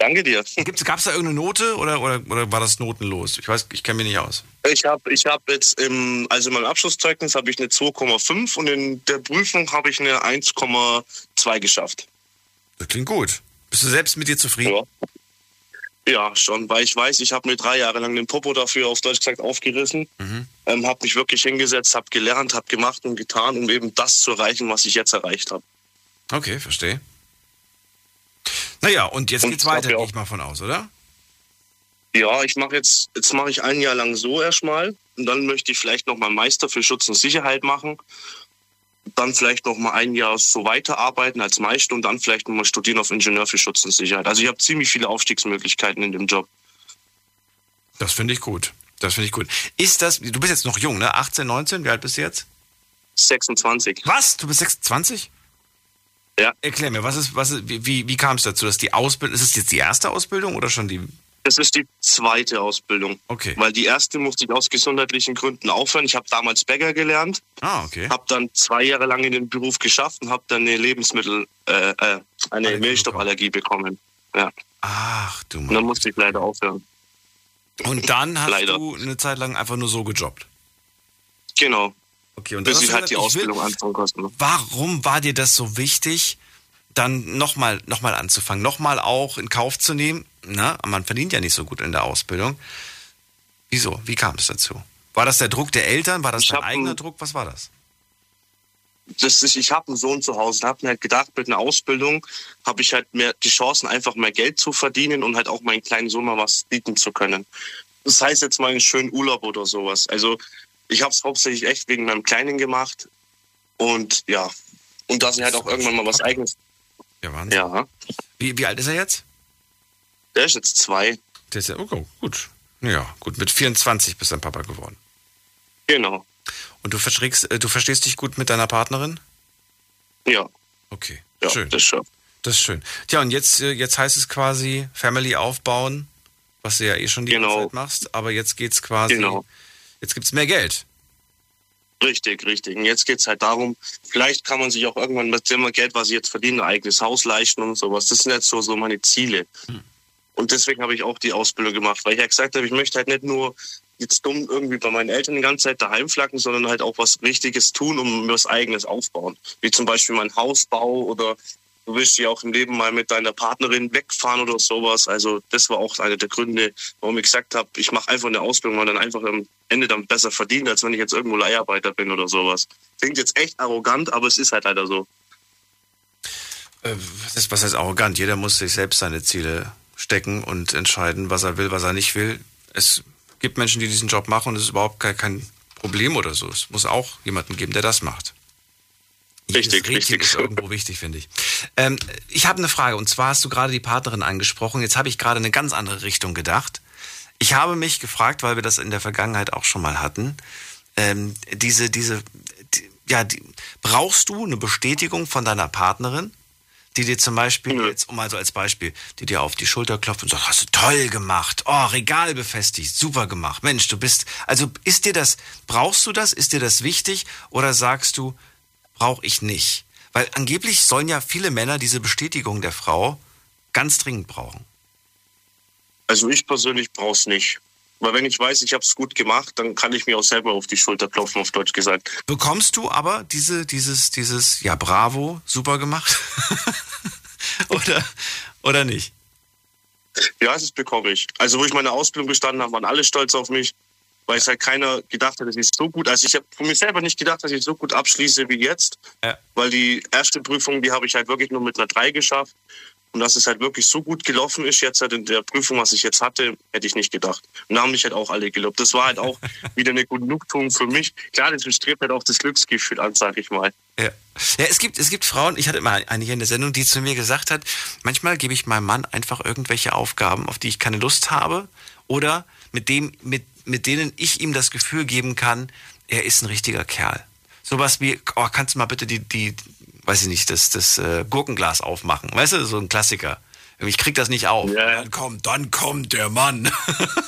Danke dir. Gab es da irgendeine Note oder, oder, oder war das notenlos? Ich weiß, ich kenne mich nicht aus. Ich habe ich hab jetzt im, also in meinem Abschlusszeugnis habe ich eine 2,5 und in der Prüfung habe ich eine 1,2 geschafft. Das klingt gut. Bist du selbst mit dir zufrieden? Ja. Ja, schon, weil ich weiß, ich habe mir drei Jahre lang den Popo dafür auf Deutsch gesagt aufgerissen, Mhm. ähm, habe mich wirklich hingesetzt, habe gelernt, habe gemacht und getan, um eben das zu erreichen, was ich jetzt erreicht habe. Okay, verstehe. Naja, und jetzt Und geht's weiter, gehe ich mal von aus, oder? Ja, ich mache jetzt, jetzt mache ich ein Jahr lang so erstmal und dann möchte ich vielleicht noch mal Meister für Schutz und Sicherheit machen. Dann vielleicht noch mal ein Jahr so weiterarbeiten als Meister und dann vielleicht noch mal studieren auf Ingenieur für Schutz und Sicherheit. Also ich habe ziemlich viele Aufstiegsmöglichkeiten in dem Job. Das finde ich gut. Das finde ich gut. Ist das, du bist jetzt noch jung, ne? 18, 19, wie alt bist du jetzt? 26. Was? Du bist 26? Ja. Erklär mir, was ist, was ist, wie, wie, wie kam es dazu, dass die Ausbildung, ist es jetzt die erste Ausbildung oder schon die? Das ist die zweite Ausbildung. Okay. Weil die erste musste ich aus gesundheitlichen Gründen aufhören. Ich habe damals Bäcker gelernt, Ah, okay. habe dann zwei Jahre lang in den Beruf geschafft und habe dann eine Lebensmittel, äh, äh, eine Allergie Milchstoffallergie bekommen. Ja, Ach, du und dann Mann. musste ich leider aufhören. Und dann hast Leider. du eine Zeit lang einfach nur so gejobbt. Genau. Okay, und dann Bis ich halt gesagt, die ich will, Ausbildung anfangen konnte. warum war dir das so wichtig, dann nochmal noch mal anzufangen, nochmal auch in Kauf zu nehmen? Na, man verdient ja nicht so gut in der Ausbildung. Wieso? Wie kam es dazu? War das der Druck der Eltern? War das Ich dein eigener Druck? Was war das? Das ist, ich habe einen Sohn zu Hause und habe mir halt gedacht, mit einer Ausbildung habe ich halt mehr die Chancen, einfach mehr Geld zu verdienen und halt auch meinen kleinen Sohn mal was bieten zu können. Das heißt jetzt mal einen schönen Urlaub oder sowas. Also ich habe es hauptsächlich echt wegen meinem Kleinen gemacht und ja. Und dass ich halt auch irgendwann mal was eigenes. Ja, Wahnsinn. Ja, Wie, wie alt ist er jetzt? Der ist jetzt zwei. Der ist ja, okay, gut. Ja, gut, mit 24 bist du ein Papa geworden. Genau. Und du verstehst, äh, du verstehst dich gut mit deiner Partnerin? Ja, Okay, ja, schön. das schon. Das ist schön. Tja, und jetzt, äh, jetzt heißt es quasi Family aufbauen, was du ja eh schon die ganze Genau. Zeit machst, aber jetzt geht's quasi, Genau. jetzt gibt's mehr Geld. Richtig, richtig. Und jetzt geht's halt darum, vielleicht kann man sich auch irgendwann mit dem Geld, was ich jetzt verdiene, ein eigenes Haus leisten und sowas. Das sind jetzt so, so meine Ziele. Und deswegen habe ich auch die Ausbildung gemacht, weil ich ja gesagt habe, ich möchte halt nicht nur jetzt dumm irgendwie bei meinen Eltern die ganze Zeit daheim flacken, sondern halt auch was Richtiges tun, um mir was Eigenes aufbauen. Wie zum Beispiel mein Hausbau oder du willst ja auch im Leben mal mit deiner Partnerin wegfahren oder sowas. Also das war auch einer der Gründe, warum ich gesagt habe, ich mache einfach eine Ausbildung, weil dann einfach am Ende dann besser verdient, als wenn ich jetzt irgendwo Leiharbeiter bin oder sowas. Klingt jetzt echt arrogant, aber es ist halt leider so. Äh, was heißt arrogant? Jeder muss sich selbst seine Ziele stecken und entscheiden, was er will, was er nicht will. Es gibt Menschen, die diesen Job machen und es ist überhaupt kein, Problem oder so. Es muss auch jemanden geben, der das macht. Jedes Richtig, Rädchen richtig. ist irgendwo wichtig, finde ich. Ähm, ich habe eine Frage und zwar hast du gerade die Partnerin angesprochen. Jetzt habe ich gerade eine ganz andere Richtung gedacht. Ich habe mich gefragt, weil wir das in der Vergangenheit auch schon mal hatten, ähm, diese, diese, die, ja, die, brauchst du eine Bestätigung von deiner Partnerin, die dir zum Beispiel, Nö. jetzt um also als Beispiel, die dir auf die Schulter klopft und sagt, hast du toll gemacht, oh, Regal befestigt, super gemacht, Mensch, du bist, also ist dir das, brauchst du das, ist dir das wichtig oder sagst du, brauche ich nicht? Weil angeblich sollen ja viele Männer diese Bestätigung der Frau ganz dringend brauchen. Also ich persönlich brauche es nicht. Weil wenn ich weiß, ich habe es gut gemacht, dann kann ich mir auch selber auf die Schulter klopfen, auf Deutsch gesagt. Bekommst du aber diese, dieses, dieses, ja, bravo, super gemacht? (laughs) oder, oder nicht? Ja, das bekomme ich. Also wo ich meine Ausbildung bestanden habe, waren alle stolz auf mich, weil es halt keiner gedacht hat, dass ich so gut, also ich habe von mir selber nicht gedacht, dass ich so gut abschließe wie jetzt, Ja. weil die erste Prüfung, die habe ich halt wirklich nur mit einer 3 geschafft. Und dass es halt wirklich so gut gelaufen ist jetzt halt in der Prüfung, was ich jetzt hatte, hätte ich nicht gedacht. Und da haben mich halt auch alle gelobt. Das war halt auch (laughs) wieder eine Genugtuung für mich. Klar, das strebt halt auch das Glücksgefühl an, sag ich mal. Ja. ja, es gibt, es gibt Frauen, ich hatte immer eine hier in der Sendung, die zu mir gesagt hat, manchmal gebe ich meinem Mann einfach irgendwelche Aufgaben, auf die ich keine Lust habe oder mit, dem, mit, mit denen ich ihm das Gefühl geben kann, er ist ein richtiger Kerl. Sowas wie, oh, kannst du mal bitte die, die weiß ich nicht, das, das äh, Gurkenglas aufmachen. Weißt du, so ein Klassiker. Ich krieg das nicht auf. Ja. Dann kommt, dann kommt der Mann.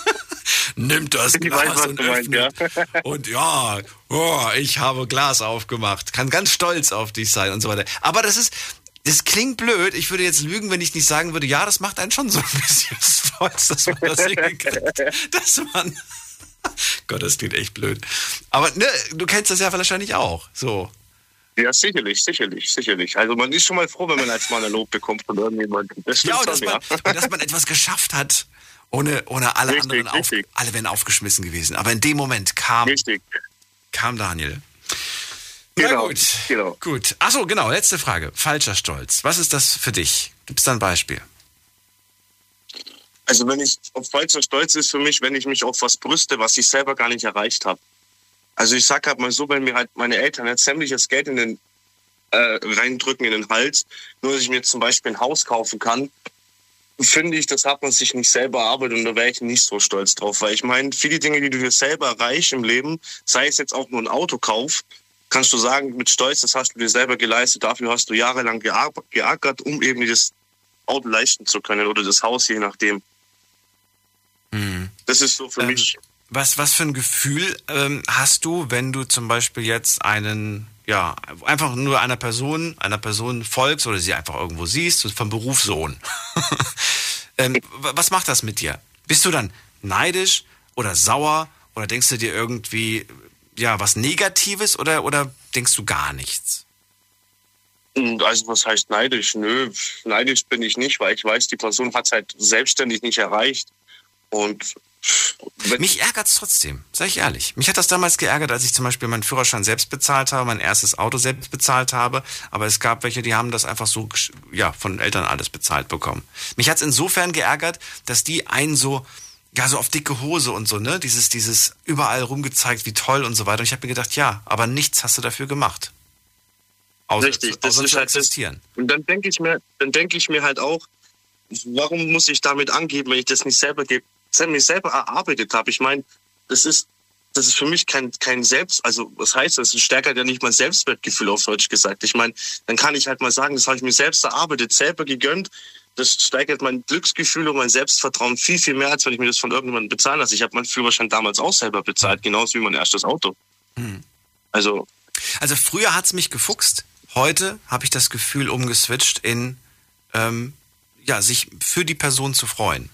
(laughs) Nimmt das Ich Glas weiß, und du meinst, öffnet. (laughs) Und ja, oh, ich habe Glas aufgemacht. Kann ganz stolz auf dich sein und so weiter. Aber das ist, das klingt blöd. Ich würde jetzt lügen, wenn ich nicht sagen würde, ja, das macht einen schon so ein bisschen (laughs) stolz, dass man das hingekriegt Dass man. Gott, das klingt echt blöd. Aber ne, du kennst das ja wahrscheinlich auch. So. Ja, sicherlich, sicherlich, sicherlich. Also man ist schon mal froh, wenn man als Mann ein Lob bekommt von irgendjemandem. Das Ja, und dass, man, ja. dass man etwas geschafft hat, ohne, ohne alle Richtig, anderen auf, richtig. alle wären aufgeschmissen gewesen. Aber in dem Moment kam, Richtig. kam Daniel. Na Genau, gut. genau. Gut. Achso, genau, letzte Frage. Falscher Stolz. Was ist das für dich? Gibt es da ein Beispiel? Also wenn ich auf falscher Stolz ist für mich, wenn ich mich auf was brüste, was ich selber gar nicht erreicht habe. Also ich sag halt mal so, wenn mir halt meine Eltern jetzt sämtliches Geld in den äh, reindrücken in den Hals, nur dass ich mir zum Beispiel ein Haus kaufen kann, finde ich, das hat man sich nicht selber erarbeitet und da wäre ich nicht so stolz drauf. Weil ich meine, viele Dinge, die du dir selber erreichst im Leben, sei es jetzt auch nur ein Autokauf, kannst du sagen, mit Stolz, das hast du dir selber geleistet, dafür hast du jahrelang geackert, um eben dieses Auto leisten zu können oder das Haus, je nachdem. Das ist so für Ähm, mich. Was, was für ein Gefühl ähm, hast du, wenn du zum Beispiel jetzt einen, ja, einfach nur einer Person, einer Person folgst oder sie einfach irgendwo siehst, vom Berufssohn? (laughs) ähm, wa- was macht das mit dir? Bist du dann neidisch oder sauer oder denkst du dir irgendwie, ja, was Negatives oder, oder denkst du gar nichts? Und Also was heißt neidisch? Nö, neidisch bin ich nicht, weil ich weiß, die Person hat es halt selbstständig nicht erreicht. Und Mich ärgert's trotzdem, sag ich ehrlich. Mich hat das damals geärgert, als ich zum Beispiel meinen Führerschein selbst bezahlt habe, mein erstes Auto selbst bezahlt habe. Aber es gab welche, die haben das einfach so, ja, von Eltern alles bezahlt bekommen. Mich hat's insofern geärgert, dass die einen so, ja, so auf dicke Hose und so, ne, dieses, dieses überall rumgezeigt, wie toll und so weiter. Und ich habe mir gedacht, ja, aber nichts hast du dafür gemacht. Außer, Richtig, das außer ist zu halt existieren. und dann denke ich mir, dann denke ich mir halt auch, warum muss ich damit angeben, wenn ich das nicht selber ge- mir selber erarbeitet habe? Ich meine, das ist das ist für mich kein, kein Selbst, also was heißt das? Es stärkert ja nicht mein Selbstwertgefühl auf Deutsch gesagt. Ich meine, dann kann ich halt mal sagen, das habe ich mir selbst erarbeitet, selber gegönnt. Das steigert mein Glücksgefühl und mein Selbstvertrauen viel, viel mehr, als wenn ich mir das von irgendjemandem bezahlen lasse. Ich habe meinen Führerschein damals auch selber bezahlt, genauso wie mein erstes Auto. Also, Also früher hat's mich gefuchst. Heute habe ich das Gefühl umgeswitcht in, ähm, ja, sich für die Person zu freuen,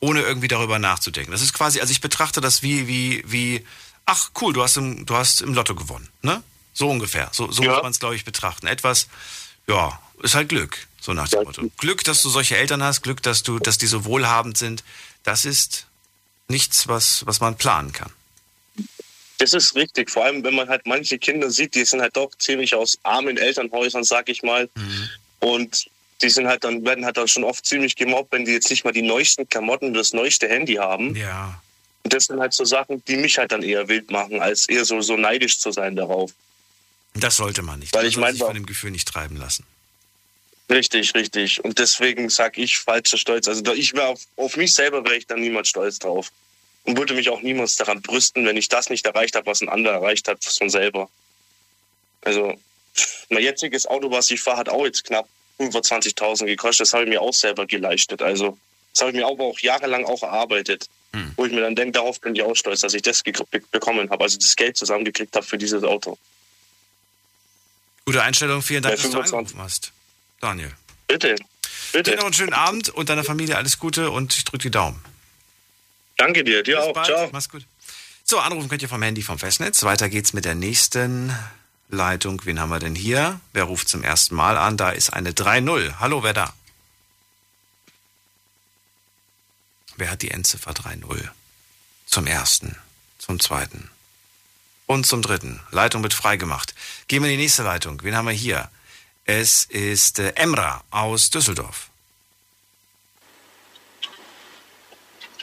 ohne irgendwie darüber nachzudenken. Das ist quasi, also ich betrachte das wie, wie, wie, ach cool, du hast im, du hast im Lotto gewonnen, ne? So ungefähr. So, so Ja. muss man es, glaube ich, betrachten. Etwas, ja, ist halt Glück, so nach dem. Motto. Glück, dass du solche Eltern hast, Glück, dass du, dass die so wohlhabend sind. Das ist nichts, was, was man planen kann. Das ist richtig, vor allem wenn man halt manche Kinder sieht, die sind halt doch ziemlich aus armen Elternhäusern, sag ich mal. Und die sind halt dann, werden halt dann schon oft ziemlich gemobbt, wenn die jetzt nicht mal die neuesten Klamotten, das neueste Handy haben. Ja. Und das sind halt so Sachen, die mich halt dann eher wild machen, als eher so, so neidisch zu sein darauf. Das sollte man nicht. Weil ich soll mein, sich von dem Gefühl nicht treiben lassen. Richtig, richtig. Und deswegen sag ich falscher Stolz. Also ich wäre auf, auf mich selber wäre ich dann niemals stolz drauf. Und würde mich auch niemals daran brüsten, wenn ich das nicht erreicht habe, was ein anderer erreicht hat von selber. Also mein jetziges Auto, was ich fahre, hat auch jetzt knapp 25.000 gekostet. Das habe ich mir auch selber geleistet. Also das habe ich mir aber auch jahrelang auch erarbeitet. Hm. Wo ich mir dann denke, darauf bin ich auch stolz, dass ich das bekommen habe. Also das Geld zusammengekriegt habe für dieses Auto. Gute Einstellung, vielen Dank, dass du angerufen hast. Daniel. Bitte. Bitte. Dir noch einen schönen Abend und deiner Familie alles Gute und ich drücke die Daumen. Danke dir, dir Bis auch. Bald. Ciao. Mach's gut. So, anrufen könnt ihr vom Handy vom Festnetz. Weiter geht's mit der nächsten Leitung. Wen haben wir denn hier? Wer ruft zum ersten Mal an? Da ist eine 3-0. Hallo, wer da? Wer hat die Endziffer 3-0? Zum ersten, zum zweiten und zum dritten. Leitung wird freigemacht. Gehen wir in die nächste Leitung. Wen haben wir hier? Es ist äh, Emra aus Düsseldorf.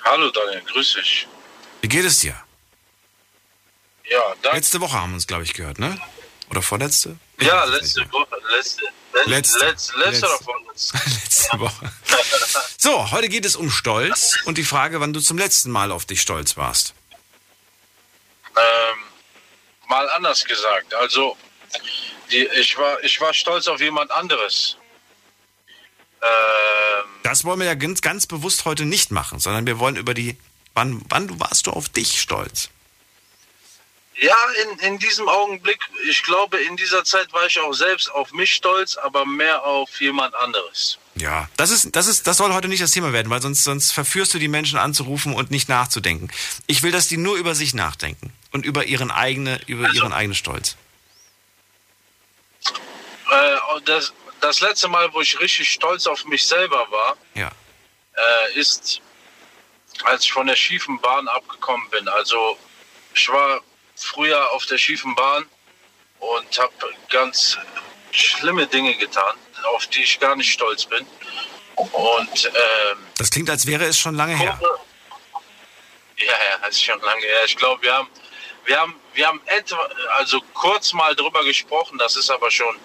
Hallo Daniel, grüß dich. Wie geht es dir? Ja, danke. Letzte Woche haben wir uns, glaube ich, gehört, ne? Oder vorletzte? Ich ja, letzte Woche. Letzte, letzte, letzte, letzte, oder vorletzte? (laughs) letzte Woche. so, heute geht es um Stolz und die Frage, wann du zum letzten Mal auf dich stolz warst. Ähm, mal anders gesagt. Also, die, ich, war, ich war stolz auf jemand anderes. Ähm, das wollen wir ja ganz, ganz bewusst heute nicht machen, sondern wir wollen über die, wann, wann warst du auf dich stolz? Ja, in, in diesem Augenblick, ich glaube, in dieser Zeit war ich auch selbst auf mich stolz, aber mehr auf jemand anderes. Ja, das ist, das ist, das soll heute nicht das Thema werden, weil sonst, sonst verführst du die Menschen anzurufen und nicht nachzudenken. Ich will, dass die nur über sich nachdenken und über ihren eigene, über also, ihren eigenen Stolz. Äh, das, das letzte Mal, wo ich richtig stolz auf mich selber war, ja. äh, ist, als ich von der schiefen Bahn abgekommen bin. Also ich war früher auf der schiefen Bahn und habe ganz schlimme Dinge getan, auf die ich gar nicht stolz bin. Und ähm, das klingt, als wäre es schon lange her. Ja, ja, ist schon lange her. Ich glaube, wir haben, wir haben, wir haben etwa, also kurz mal drüber gesprochen. Das ist aber schon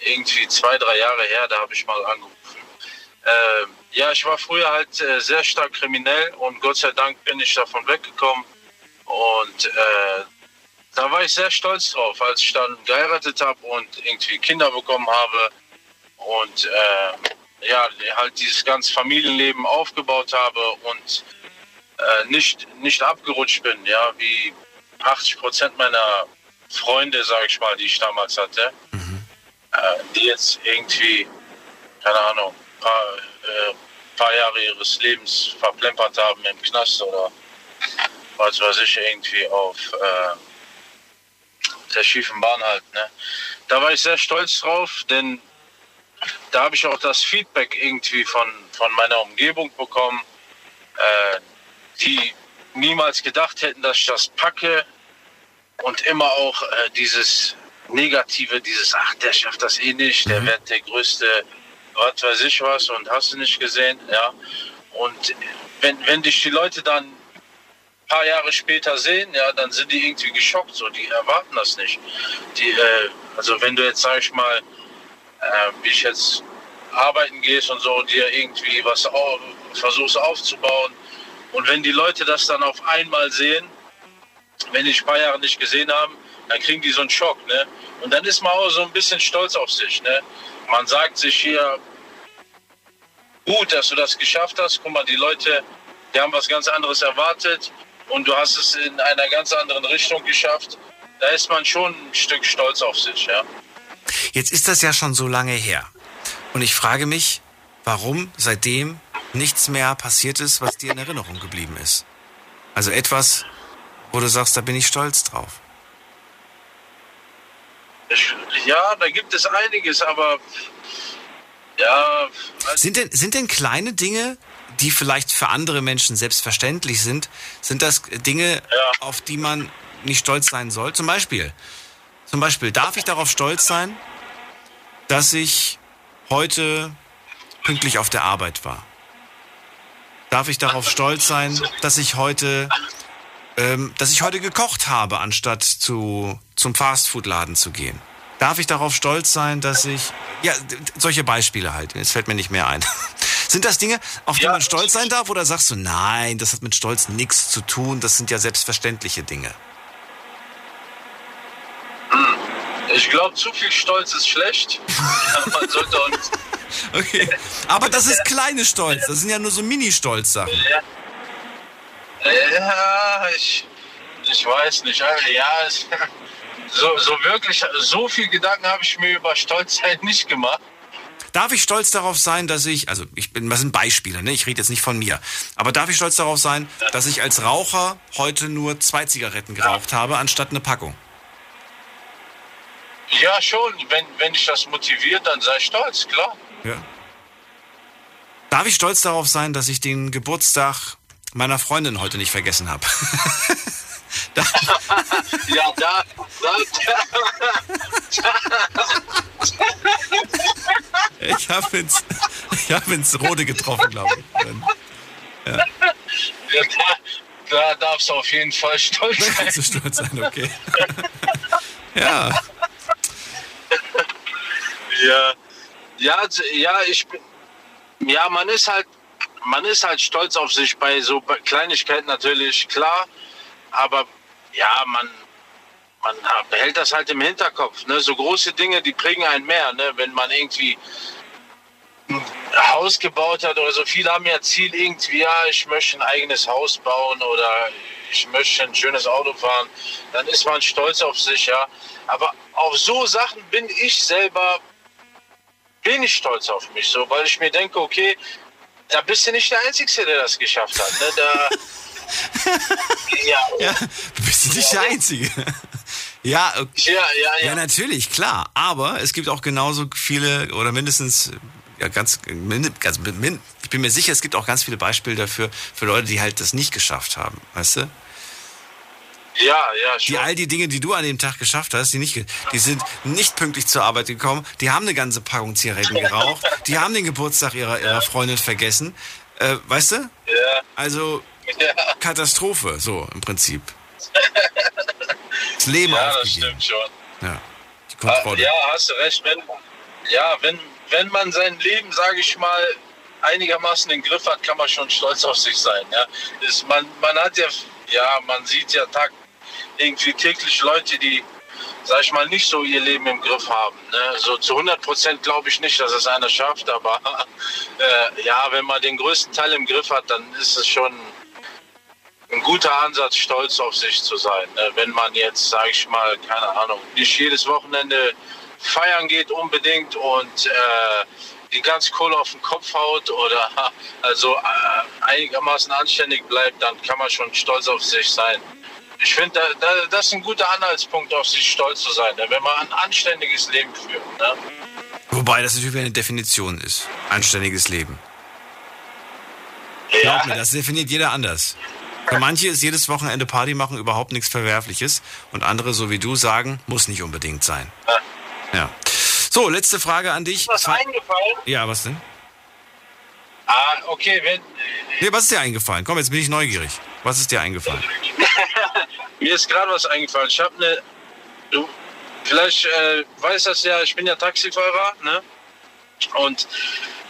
irgendwie zwei, drei Jahre her. Da habe ich mal angerufen. Ähm, ja, ich war früher halt äh, sehr stark kriminell und Gott sei Dank bin ich davon weggekommen. Und äh, da war ich sehr stolz drauf, als ich dann geheiratet habe und irgendwie Kinder bekommen habe und äh, ja, halt dieses ganze Familienleben aufgebaut habe und äh, nicht, nicht abgerutscht bin, ja, wie 80 Prozent meiner Freunde, sage ich mal, die ich damals hatte, mhm. äh, die jetzt irgendwie, keine Ahnung, paar, äh, paar Jahre ihres Lebens verplempert haben im Knast oder was weiß ich, irgendwie auf äh, der schiefen Bahn halt. Ne? Da war ich sehr stolz drauf, denn da habe ich auch das Feedback irgendwie von, von meiner Umgebung bekommen, äh, die niemals gedacht hätten, dass ich das packe und immer auch äh, dieses Negative, dieses, ach, der schafft das eh nicht, der mhm. wird der größte, was weiß ich was und hast du nicht gesehen, ja. Und wenn, wenn dich die Leute dann paar Jahre später sehen, ja, dann sind die irgendwie geschockt, so, die erwarten das nicht. Die, äh, also wenn du jetzt, sag ich mal, äh, wie ich jetzt arbeiten gehst und so, dir irgendwie was auf, versuchst aufzubauen und wenn die Leute das dann auf einmal sehen, wenn die ein paar Jahre nicht gesehen haben, dann kriegen die so einen Schock, ne? Und dann ist man auch so ein bisschen stolz auf sich, ne? Man sagt sich hier, gut, dass du das geschafft hast. Guck mal, die Leute, die haben was ganz anderes erwartet und du hast es in einer ganz anderen Richtung geschafft, da ist man schon ein Stück stolz auf sich, ja. Jetzt ist das ja schon so lange her. Und ich frage mich, warum seitdem nichts mehr passiert ist, was dir in Erinnerung geblieben ist. Also etwas, wo du sagst, da bin ich stolz drauf. Ja, da gibt es einiges, aber ja. Sind denn, sind denn kleine Dinge, die vielleicht für andere Menschen selbstverständlich sind, sind das Dinge, ja. auf die man nicht stolz sein soll? Zum Beispiel, zum Beispiel, darf ich darauf stolz sein, dass ich heute pünktlich auf der Arbeit war? Darf ich darauf stolz sein, dass ich heute, ähm, dass ich heute gekocht habe, anstatt zu, zum Fastfood-Laden zu gehen? Darf ich darauf stolz sein, dass ich, ja, solche Beispiele halt, es fällt mir nicht mehr ein. (laughs) Sind das Dinge, auf die ja. man stolz sein darf oder sagst du, nein, das hat mit Stolz nichts zu tun, das sind ja selbstverständliche Dinge? Ich glaube, zu viel Stolz ist schlecht. man, sollte auch nicht, (laughs) okay. Aber das ist kleine Stolz. Das sind ja nur so Mini-Stolz-Sachen. Ja. Ja, ich, ich weiß nicht. Ja, es, (laughs) so, so wirklich, so viel Gedanken habe ich mir über Stolzheit nicht gemacht. Darf ich stolz darauf sein, dass ich, also ich bin, das sind Beispiele, ne? ich rede jetzt nicht von mir, aber darf ich stolz darauf sein, dass ich als Raucher heute nur zwei Zigaretten geraucht habe, anstatt eine Packung? Ja, schon. Wenn, wenn dich das motiviert, dann sei stolz, klar. Ja. Darf ich stolz darauf sein, dass ich den Geburtstag meiner Freundin heute nicht vergessen habe? (laughs) da. (laughs) ja, da. da, da. ich habe ins, ich hab ins Rote getroffen, glaube ich. Ja. ja da, da darfst du auf jeden Fall stolz sein. Da du stolz sein, okay. ja. Ja, ja, ja, ich bin, ja, man ist halt, man ist halt stolz auf sich bei so Kleinigkeiten natürlich, klar, aber ja, man, man behält das halt im Hinterkopf. Ne? So große Dinge, die prägen einen mehr, ne? wenn man irgendwie ein Haus gebaut hat oder so. Viele haben ja Ziel irgendwie, ja, ich möchte ein eigenes Haus bauen oder ich möchte ein schönes Auto fahren. Dann ist man stolz auf sich, ja. Aber auf so Sachen bin ich selber wenig stolz auf mich, so, weil ich mir denke, okay, da bist du nicht der Einzige, der das geschafft hat. Ne? Da, (laughs) ja. ja, du bist nicht der Einzige. Ja, okay. ja, ja, ja, ja. natürlich, klar. Aber es gibt auch genauso viele oder mindestens, ja, ganz, ganz, ich bin mir sicher, es gibt auch ganz viele Beispiele dafür, für Leute, die halt das nicht geschafft haben, weißt du? Ja, ja, schon. Die all die Dinge, die du an dem Tag geschafft hast, die nicht, die sind nicht pünktlich zur Arbeit gekommen, die haben eine ganze Packung Zigaretten geraucht, die haben den Geburtstag ihrer, ihrer Freundin vergessen. Äh, weißt du? Ja. Also ja. Katastrophe, so im Prinzip. Das Leben ja, aufgegeben. das stimmt schon. Ja, die Kontrolle. Ja, hast du recht. Wenn, ja, wenn, wenn man sein Leben, sage ich mal, einigermaßen im Griff hat, kann man schon stolz auf sich sein. Ja? Ist, man, man hat ja, ja, man sieht ja Tag, irgendwie täglich Leute, die, sag ich mal, nicht so ihr Leben im Griff haben. Ne? So zu 100 Prozent glaube ich nicht, dass es einer schafft, aber (laughs) äh, ja, wenn man den größten Teil im Griff hat, dann ist es schon ein guter Ansatz, stolz auf sich zu sein. Ne? Wenn man jetzt, sage ich mal, keine Ahnung, nicht jedes Wochenende feiern geht unbedingt und äh, die ganz Kohle auf den Kopf haut oder (laughs) also äh, einigermaßen anständig bleibt, dann kann man schon stolz auf sich sein ich finde, da, da, das ist ein guter Anhaltspunkt, auf sich stolz zu sein, ne? wenn man ein anständiges Leben führt. Ne? Wobei das natürlich eine Definition ist. Anständiges Leben. Ja. Glaub mir, das definiert jeder anders. Für manche ist jedes Wochenende Party machen überhaupt nichts Verwerfliches und andere, so wie du, sagen, muss nicht unbedingt sein. Ja. ja. So, letzte Frage an dich. Ist was eingefallen? Ja, was denn? Ah, okay, wenn. Nee, was ist dir eingefallen? Komm, jetzt bin ich neugierig. Was ist dir eingefallen? (laughs) Mir ist gerade was eingefallen. Ich habe eine. Du, vielleicht äh, weißt das ja, ich bin ja Taxifahrer, ne? Und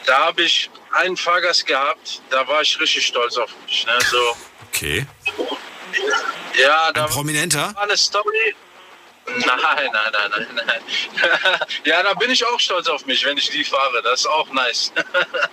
da habe ich einen Fahrgast gehabt, da war ich richtig stolz auf mich. Ne? So, okay. Ja, da Ein Prominenter? war eine Story. Nein, nein, nein, nein, nein. (laughs) ja, da bin ich auch stolz auf mich, wenn ich die fahre. Das ist auch nice.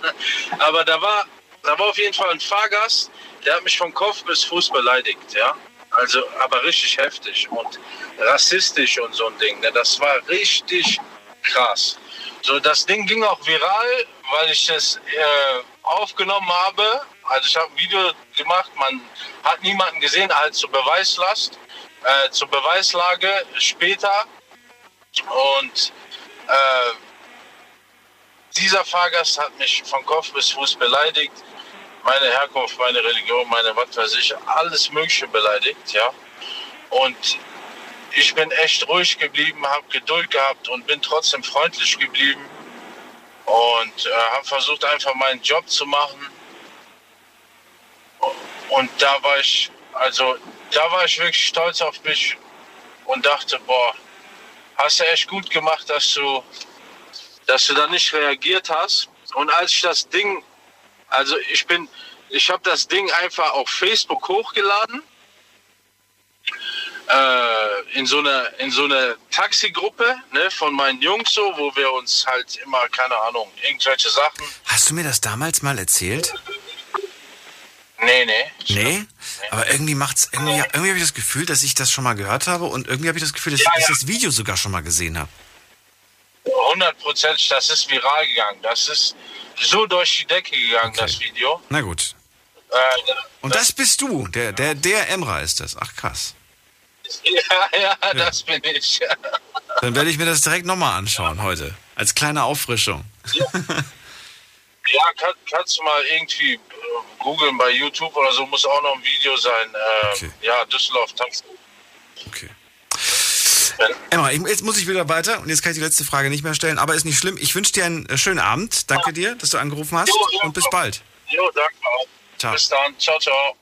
(laughs) Aber da war, da war auf jeden Fall ein Fahrgast, der hat mich von Kopf bis Fuß beleidigt, ja. Also, aber richtig heftig und rassistisch und so ein Ding. Ne? Das war richtig krass. So, das Ding ging auch viral, weil ich das äh, aufgenommen habe. Also ich habe ein Video gemacht, man hat niemanden gesehen, halt zur Beweislast, äh, zur Beweislage später. Und äh, dieser Fahrgast hat mich von Kopf bis Fuß beleidigt meine Herkunft, meine Religion, meine was weiß ich, alles Mögliche beleidigt, ja. Und ich bin echt ruhig geblieben, habe Geduld gehabt und bin trotzdem freundlich geblieben und äh, habe versucht einfach meinen Job zu machen. Und da war ich, also da war ich wirklich stolz auf mich und dachte, boah, hast du echt gut gemacht, dass du, dass du da nicht reagiert hast. Und als ich das Ding also ich bin, ich habe das Ding einfach auf Facebook hochgeladen äh, in so einer in so einer Taxigruppe ne, von meinen Jungs so, wo wir uns halt immer keine Ahnung irgendwelche Sachen. Hast du mir das damals mal erzählt? Nee, nee. Nee? Aber irgendwie macht's irgendwie, irgendwie habe ich das Gefühl, dass ich das schon mal gehört habe und irgendwie habe ich das Gefühl, dass Ja, ich ja. das Video sogar schon mal gesehen habe. Hundertprozentig, das ist viral gegangen. Das ist so durch die Decke gegangen, das Video. Na gut. Äh, Und das bist du, der der der Emra ist das. Ach krass. (laughs) ja, ja, das bin ich. (laughs) Dann werde ich mir das direkt nochmal anschauen heute als kleine Auffrischung. Ja, (laughs) kann, kannst du mal irgendwie googeln bei YouTube oder so, muss auch noch ein Video sein. Äh, Ja, Düsseldorf Taxi. Emma, ich, jetzt muss ich wieder weiter und jetzt kann ich die letzte Frage nicht mehr stellen, aber ist nicht schlimm. Ich wünsche dir einen äh, schönen Abend. Danke dir, dass du angerufen hast und bis bald. Jo, danke auch. Ciao. Bis dann. Ciao, ciao.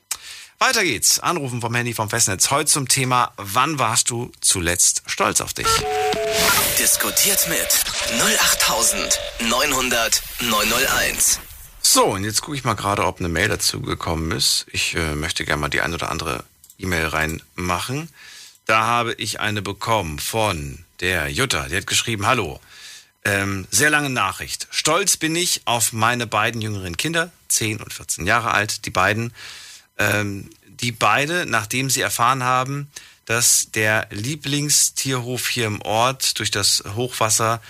Weiter geht's. Anrufen vom Handy vom Festnetz. Heute zum Thema, wann warst du zuletzt stolz auf dich? Diskutiert mit 08900 901. So, und jetzt gucke ich mal gerade, ob eine Mail dazu gekommen ist. Ich äh, möchte gerne mal die ein oder andere E-Mail reinmachen. Da habe ich eine bekommen von der Jutta. Die hat geschrieben, hallo. Ähm, sehr lange Nachricht. Stolz bin ich auf meine beiden jüngeren Kinder, 10 und 14 Jahre alt, die beiden, ähm, die beide, nachdem sie erfahren haben, dass der Lieblingstierhof hier im Ort durch das Hochwasser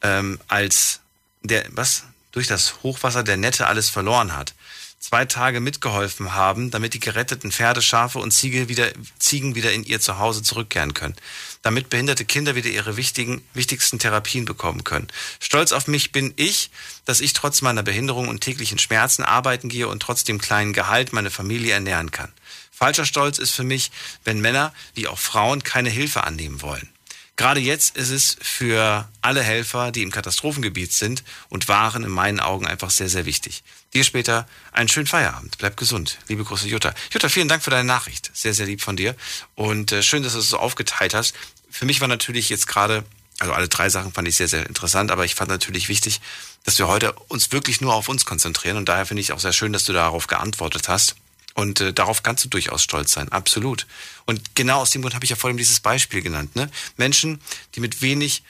ähm, als der was durch das Hochwasser der Nette alles verloren hat, zwei Tage mitgeholfen haben, damit die geretteten Pferde, Schafe und Ziege wieder, Ziegen wieder in ihr Zuhause zurückkehren können, damit behinderte Kinder wieder ihre wichtigen, wichtigsten Therapien bekommen können. Stolz auf mich bin ich, dass ich trotz meiner Behinderung und täglichen Schmerzen arbeiten gehe und trotz dem kleinen Gehalt meine Familie ernähren kann. Falscher Stolz ist für mich, wenn Männer wie auch Frauen keine Hilfe annehmen wollen. Gerade jetzt ist es für alle Helfer, die im Katastrophengebiet sind und waren, in meinen Augen einfach sehr, sehr wichtig. Dir später einen schönen Feierabend. Bleib gesund. Liebe große Jutta. Jutta, vielen Dank für deine Nachricht. Sehr, sehr lieb von dir. Und äh, schön, dass du es so aufgeteilt hast. Für mich war natürlich jetzt gerade, also alle drei Sachen fand ich sehr, sehr interessant, aber ich fand natürlich wichtig, dass wir heute uns wirklich nur auf uns konzentrieren. Und daher finde ich auch sehr schön, dass du darauf geantwortet hast. Und äh, darauf kannst du durchaus stolz sein, absolut. Und genau aus dem Grund habe ich ja vorhin dieses Beispiel genannt. Ne? Menschen, die mit wenig,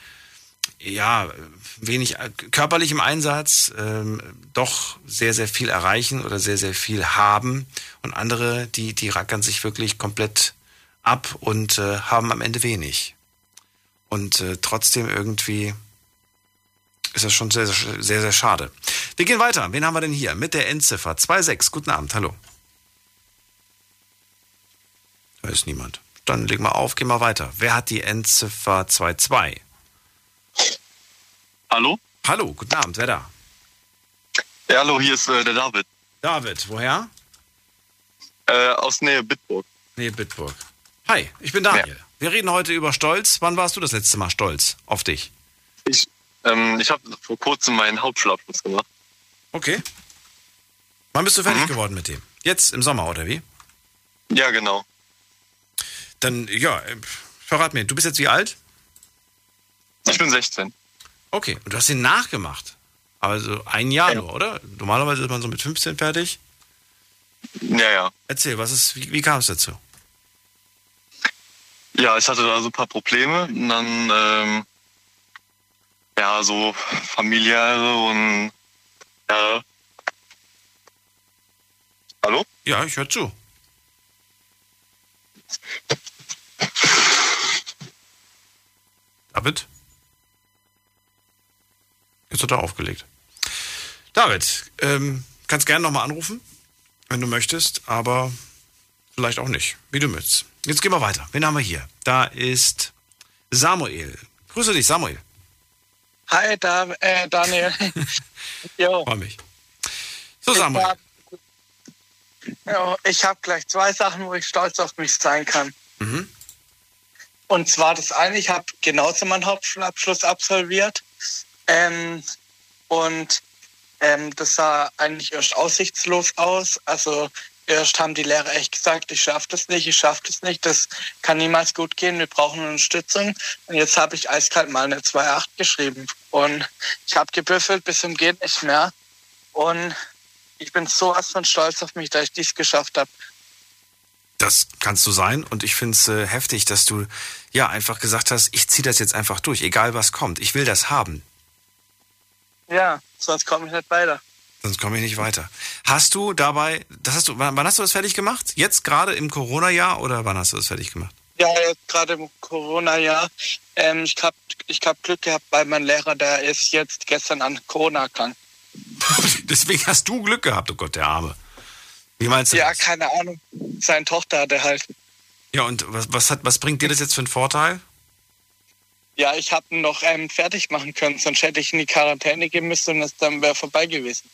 ja, wenig äh, körperlichem Einsatz ähm, doch sehr, sehr viel erreichen oder sehr, sehr viel haben. Und andere, die, die rackern sich wirklich komplett ab und äh, haben am Ende wenig. Und äh, trotzdem irgendwie ist das schon sehr, sehr, sehr, sehr schade. Wir gehen weiter. Wen haben wir denn hier? Mit der Endziffer 2.6. Guten Abend, hallo. Da ist niemand. Dann leg mal auf, geh mal weiter. Wer hat die Endziffer 2.2? Hallo? Hallo, guten Abend, wer da? Ja, hallo, hier ist äh, der David. David, woher? Äh, aus Nähe Bitburg. Nähe Bitburg. Hi, ich bin Daniel. Wir reden heute über Stolz. Wann warst du das letzte Mal stolz auf dich? Ich, ähm, ich habe vor kurzem meinen Hauptschulabschluss gemacht. Okay. Wann bist du fertig geworden mit dem? Jetzt im Sommer, oder wie? Ja, genau. Dann, ja, äh, verrat mir, du bist jetzt wie alt? Ich bin 16. Okay, und du hast ihn nachgemacht. Also ein Jahr nur, oder? Normalerweise ist man so mit 15 fertig. Ja, ja. Erzähl, was ist, wie, wie kam es dazu? Ja, ich hatte da so ein paar Probleme und dann, ähm, ja, so familiäre und, ja. Hallo? Ja, ich höre zu. David? Jetzt hat er aufgelegt. David, ähm, kannst gerne nochmal anrufen, wenn du möchtest, aber vielleicht auch nicht, wie du möchtest. Jetzt gehen wir weiter. Wen haben wir hier? Da ist Samuel. Grüße dich, Samuel. Hi, da, äh, Daniel. (laughs) jo. Freue mich. So, Samuel. Ja, ich habe gleich zwei Sachen, wo ich stolz auf mich sein kann. Mhm. Und zwar das eine, ich habe genauso meinen Hauptschulabschluss absolviert. Ähm, und ähm, das sah eigentlich erst aussichtslos aus. Also erst haben die Lehrer echt gesagt, ich schaffe das nicht, ich schaffe das nicht, das kann niemals gut gehen, wir brauchen Unterstützung. Und jetzt habe ich eiskalt mal eine 2.8 geschrieben. Und ich habe gebüffelt bis zum geht nicht mehr. Und ich bin sowas von stolz auf mich, dass ich dies geschafft habe. Das kannst du sein und ich finde es äh, heftig, dass du ja einfach gesagt hast, ich ziehe das jetzt einfach durch, egal was kommt. Ich will das haben. Ja, sonst komme ich nicht weiter. Sonst komme ich nicht weiter. Hast du dabei, das hast du, wann, wann hast du das fertig gemacht? Jetzt gerade im Corona-Jahr oder wann hast du das fertig gemacht? Ja, jetzt gerade im Corona-Jahr. Ähm, ich habe ich hab Glück gehabt, weil mein Lehrer, der ist jetzt gestern an Corona erkrankt. (laughs) Deswegen hast du Glück gehabt, oh Gott, der Arme. Wie meinst du Ja, das? keine Ahnung. Seine Tochter hat er halt. Ja, und was, was, hat, was bringt dir das jetzt für einen Vorteil? Ja, ich habe ihn noch ähm, fertig machen können, sonst hätte ich in die Quarantäne gehen müssen und es dann wäre vorbei gewesen.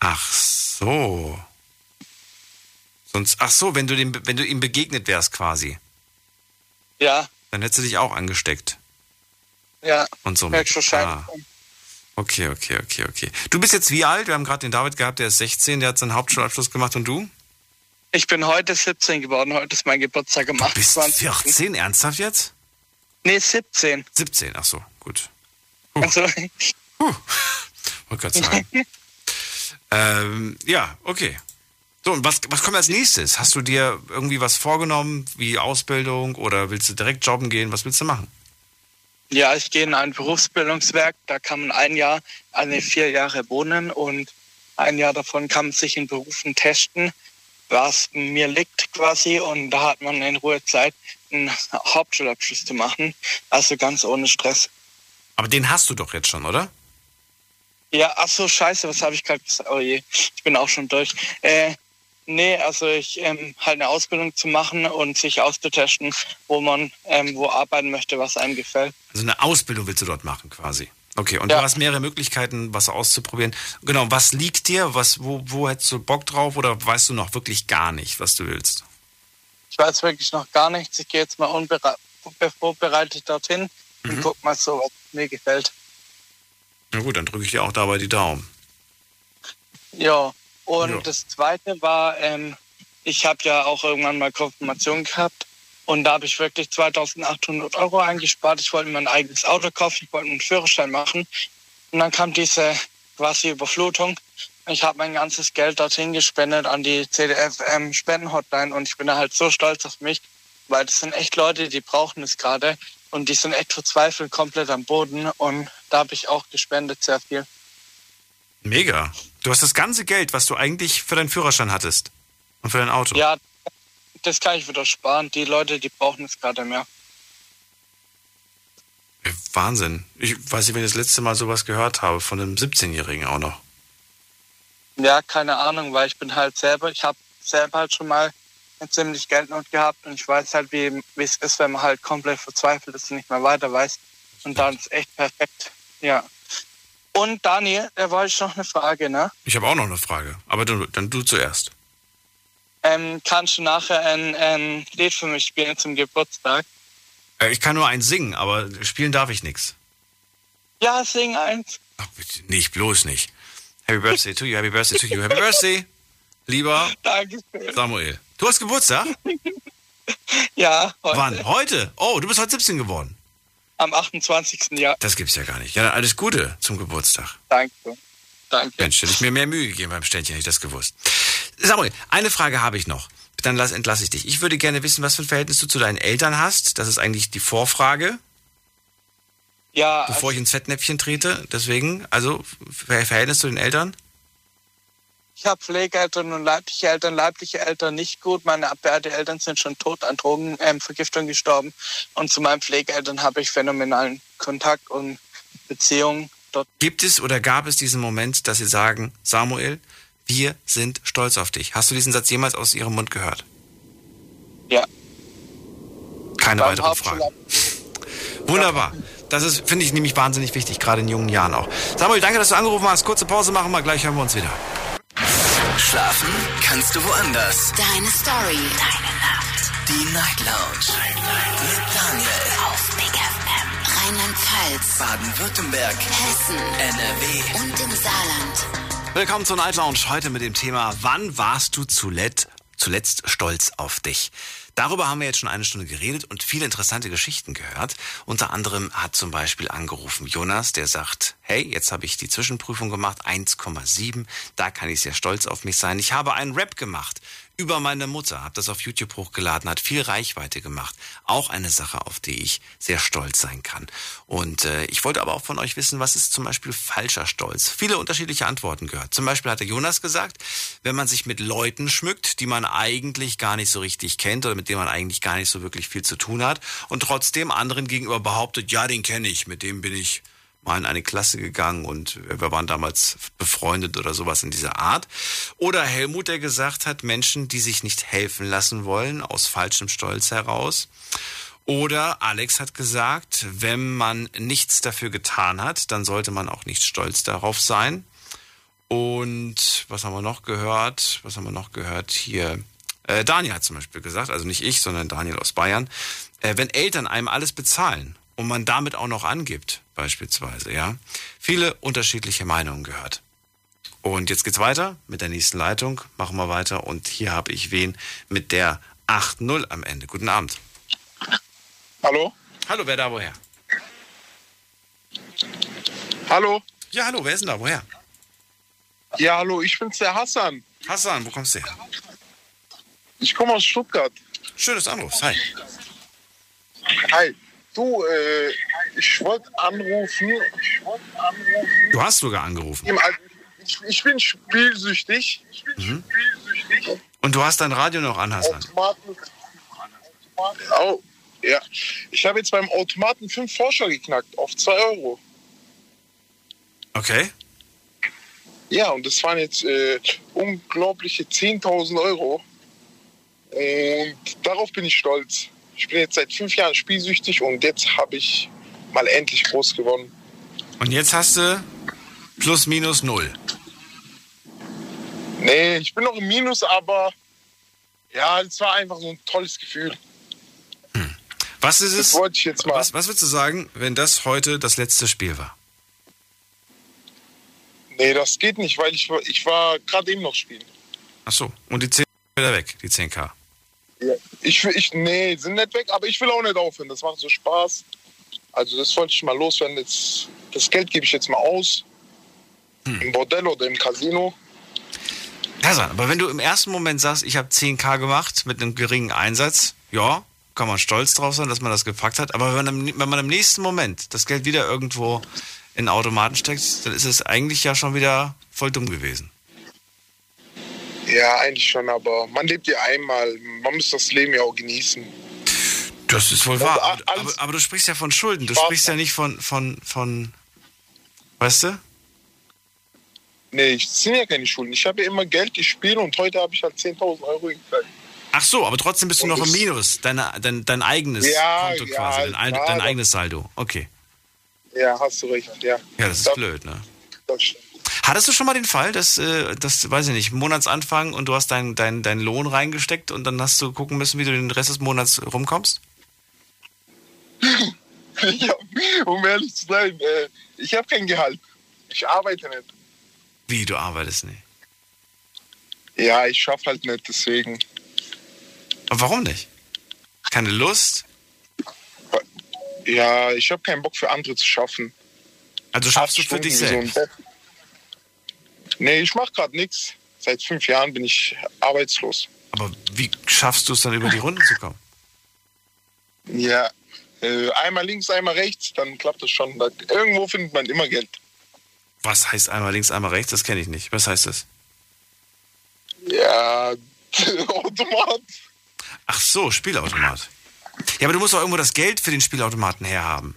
Ach so. Sonst, ach so, wenn du, dem, wenn du ihm begegnet wärst quasi, Ja, dann hättest du dich auch angesteckt. ja. Und so. Höchstwahrscheinlich. Ah. Okay, okay, okay, okay. Du bist jetzt wie alt? Wir haben gerade den David gehabt, der ist 16, der hat seinen Hauptschulabschluss gemacht und du? Ich bin heute 17 geworden, heute ist mein Geburtstag am Bist 28. 14? Ernsthaft jetzt? Nee, 17. 17, ach so, gut. Also, Wollte gerade sagen. (laughs) ähm, ja, okay. So, und was, was kommt als nächstes? Hast du dir irgendwie was vorgenommen, wie Ausbildung oder willst du direkt jobben gehen? Was willst du machen? Ja, ich gehe in ein Berufsbildungswerk, da kann man ein Jahr, also vier Jahre wohnen und ein Jahr davon kann man sich in Berufen testen, was mir liegt quasi und da hat man in Ruhe Zeit, einen Hauptschulabschluss zu machen, also ganz ohne Stress. Aber den hast du doch jetzt schon, oder? Ja, ach so, scheiße, was habe ich gerade gesagt? Oh je, ich bin auch schon durch. Äh, nee, also ich ähm, halt eine Ausbildung zu machen und sich auszutesten, wo man ähm, wo arbeiten möchte, was einem gefällt. Also eine Ausbildung willst du dort machen quasi. Okay, und Ja. du hast mehrere Möglichkeiten, was auszuprobieren. Genau, was liegt dir? Was, wo, wo hättest du Bock drauf oder weißt du noch wirklich gar nicht, was du willst? Ich weiß wirklich noch gar nichts. Ich gehe jetzt mal unbere- vorbereitet dorthin und guck mal so, was mir gefällt. Na gut, dann drücke ich dir auch dabei die Daumen. Ja, und Ja. das Zweite war, ähm, ich habe ja auch irgendwann mal Konfirmation gehabt und da habe ich wirklich 2800 Euro eingespart. Ich wollte mir ein eigenes Auto kaufen, ich wollte einen Führerschein machen und dann kam diese quasi Überflutung. Ich habe mein ganzes Geld dorthin gespendet an die CDF-Spendenhotline und ich bin da halt so stolz auf mich, weil das sind echt Leute, die brauchen es gerade und die sind echt verzweifelt komplett am Boden und da habe ich auch gespendet sehr viel. Mega. Du hast das ganze Geld, was du eigentlich für deinen Führerschein hattest und für dein Auto. Ja, das kann ich wieder sparen. Die Leute, die brauchen es gerade mehr. Wahnsinn. Ich weiß nicht, wenn ich das letzte Mal sowas gehört habe, von einem 17-Jährigen auch noch. Ja, keine Ahnung, weil ich bin halt selber, ich habe selber halt schon mal eine ziemlich Geldnot gehabt und ich weiß halt, wie es ist, wenn man halt komplett verzweifelt ist und nicht mehr weiter weiß. Und dann ist echt perfekt. Ja. Und Daniel, da wollte ich noch eine Frage, ne? Ich habe auch noch eine Frage, aber du, dann du zuerst. Ähm, kannst du nachher ein, ein Lied für mich spielen zum Geburtstag? Äh, ich kann nur eins singen, aber spielen darf ich nichts. Ja, sing eins. Nicht, bloß nicht. Happy Birthday to you, Happy Birthday to you, Happy Birthday, lieber (laughs) Dankeschön. Samuel. Du hast Geburtstag? (laughs) Ja, heute. Wann? Heute? Oh, du bist heute 17 geworden. Am 28. Jahr. Das gibt's ja gar nicht. Ja, dann alles Gute zum Geburtstag. Danke. Danke. Mensch, hätte ich mir mehr Mühe gegeben beim Ständchen, hätte ich das gewusst. Samuel, eine Frage habe ich noch. Dann lass, entlasse ich dich. Ich würde gerne wissen, was für ein Verhältnis du zu deinen Eltern hast. Das ist eigentlich die Vorfrage, Ja, bevor ich ins Fettnäpfchen trete. Deswegen, also Ver- Verhältnis zu den Eltern? Ich habe Pflegeeltern und leibliche Eltern. Leibliche Eltern nicht gut. Meine beide Eltern sind schon tot an Drogenvergiftung gestorben. Und zu meinen Pflegeeltern habe ich phänomenalen Kontakt und Beziehungen. Dort Gibt es oder gab es diesen Moment, dass sie sagen, Samuel, wir sind stolz auf dich? Hast du diesen Satz jemals aus ihrem Mund gehört? Ja. Keine beim weiteren Fragen. Wunderbar. Das ist, finde ich, nämlich wahnsinnig wichtig, gerade in jungen Jahren auch. Samuel, danke, dass du angerufen hast. Kurze Pause machen wir, gleich hören wir uns wieder. Schlafen kannst du woanders. Deine Story. Deine Nacht. Die Night Lounge. Mit Daniel. Auf Big FM. Rheinland-Pfalz. Baden-Württemberg. Hessen. NRW. Und im Saarland. Willkommen zur Night Lounge. Heute mit dem Thema, wann warst du zuletzt, zuletzt stolz auf dich? Darüber haben wir jetzt schon eine Stunde geredet und viele interessante Geschichten gehört. Unter anderem hat zum Beispiel angerufen Jonas, der sagt, hey, jetzt habe ich die Zwischenprüfung gemacht, 1,7, da kann ich sehr stolz auf mich sein. Ich habe einen Rap gemacht über meine Mutter, habe das auf YouTube hochgeladen, hat viel Reichweite gemacht. Auch eine Sache, auf die ich sehr stolz sein kann. Und äh, ich wollte aber auch von euch wissen, was ist zum Beispiel falscher Stolz? Viele unterschiedliche Antworten gehört. Zum Beispiel hat der Jonas gesagt, wenn man sich mit Leuten schmückt, die man eigentlich gar nicht so richtig kennt oder mit denen man eigentlich gar nicht so wirklich viel zu tun hat und trotzdem anderen gegenüber behauptet, ja, den kenne ich, mit dem bin ich mal in eine Klasse gegangen und wir waren damals befreundet oder sowas in dieser Art. Oder Helmut, der gesagt hat, Menschen, die sich nicht helfen lassen wollen, aus falschem Stolz heraus. Oder Alex hat gesagt, wenn man nichts dafür getan hat, dann sollte man auch nicht stolz darauf sein. Und was haben wir noch gehört? Was haben wir noch gehört hier? Äh, Daniel hat zum Beispiel gesagt, also nicht ich, sondern Daniel aus Bayern, äh, wenn Eltern einem alles bezahlen und man damit auch noch angibt, beispielsweise, ja. Viele unterschiedliche Meinungen gehört. Und jetzt geht's weiter mit der nächsten Leitung. Machen wir weiter. Und hier habe ich wen mit der 8-0 am Ende. Guten Abend. Hallo? Hallo, wer da woher? Hallo? Ja, hallo, wer ist denn da? Woher? Ja, hallo, ich bin's der Hassan. Hassan, wo kommst du her? Ich komme aus Stuttgart. Schönes Anruf. Hi. Hi. Du, äh, ich wollte anrufen. Du hast sogar angerufen. Ich, ich bin spielsüchtig. Ich bin Mhm. spielsüchtig. Und du hast dein Radio noch an, Hassan. Automaten. Oh, ja. Ich habe jetzt beim Automaten fünf Forscher geknackt auf 2 Euro. Okay. Ja, und das waren jetzt äh, unglaubliche 10.000 Euro. Und darauf bin ich stolz. Ich bin jetzt seit fünf Jahren spielsüchtig und jetzt habe ich mal endlich groß gewonnen. Und jetzt hast du plus minus null. Nee, ich bin noch im Minus, aber ja, es war einfach so ein tolles Gefühl. Was ist es? Was, was würdest du sagen, wenn das heute das letzte Spiel war? Nee, das geht nicht, weil ich, war- ich war gerade eben noch spielen. Ach so. Und die 10 wieder weg, die 10k. Ja. Ich, will- ich, nee, sind nicht weg, aber ich will auch nicht aufhören. Das macht so Spaß. Also das wollte ich mal loswerden. Jetzt, das Geld gebe ich jetzt mal aus. Im Bordell oder im Casino. Hassan, aber wenn du im ersten Moment sagst, ich habe 10k gemacht mit einem geringen Einsatz, ja, kann man stolz drauf sein, dass man das gepackt hat. Aber wenn man, im- wenn man im nächsten Moment das Geld wieder irgendwo in Automaten steckt, dann ist es eigentlich ja schon wieder voll dumm gewesen. Ja, eigentlich schon, aber man lebt ja einmal. Man muss das Leben ja auch genießen. Das ist wohl Also wahr. a- Aber, aber, aber du sprichst ja von Schulden. Du sprichst ja nicht von, von, von, weißt du? Nee, ich sind ja keine Schulden. Ich habe ja immer Geld gespielt und heute habe ich halt 10.000 Euro gekriegt. Ach so, aber trotzdem bist du Und noch im das- Minus. Deine, dein, dein eigenes Ja, Konto ja, quasi, dein, ja, dein das- eigenes Saldo. Okay. Ja, hast du recht, ja. Ja, das ist blöd, ne? Das stimmt. Hattest du schon mal den Fall, dass, äh, dass weiß ich nicht, Monatsanfang und du hast deinen dein, dein Lohn reingesteckt und dann hast du gucken müssen, wie du den Rest des Monats rumkommst? ja, (laughs) um ehrlich zu sein, äh, ich habe kein Gehalt. Ich arbeite nicht. Wie, du arbeitest nicht? Ja, ich schaffe halt nicht, deswegen. Aber warum nicht? Keine Lust? Ja, ich habe keinen Bock für andere zu schaffen. Also schaffst Acht du für dich Stunden so ein selbst? Depp. Nee, ich mache gerade nichts. Seit fünf Jahren bin ich arbeitslos. Aber wie schaffst du es dann über die Runden zu kommen? Ja, äh, einmal links, einmal rechts, dann klappt das schon. Irgendwo findet man immer Geld. Was heißt einmal links, einmal rechts? Das kenne ich nicht. Was heißt das? Ja, (laughs) Automat. Ach so, Spielautomat. Ja, aber du musst doch irgendwo das Geld für den Spielautomaten herhaben.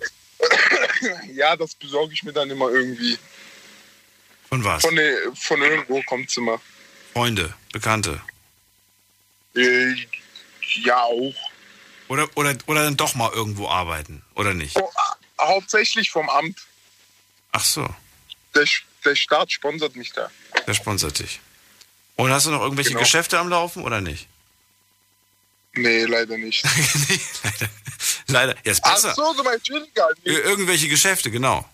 Ja, das besorge ich mir dann immer irgendwie. Von was? Von, von irgendwo kommt's immer. Freunde, Bekannte. Äh, ja, auch. Oder, oder, oder dann doch mal irgendwo arbeiten, oder nicht? Oh, hauptsächlich vom Amt. Ach so, Der, der Staat sponsert mich da. der sponsert dich. Und hast du noch irgendwelche Genau. Geschäfte am Laufen oder nicht? Nee, leider nicht. (laughs) Leider. Ja, ist Ach besser. so, du meinst weniger. Nee, Ir- Irgendwelche Geschäfte, genau.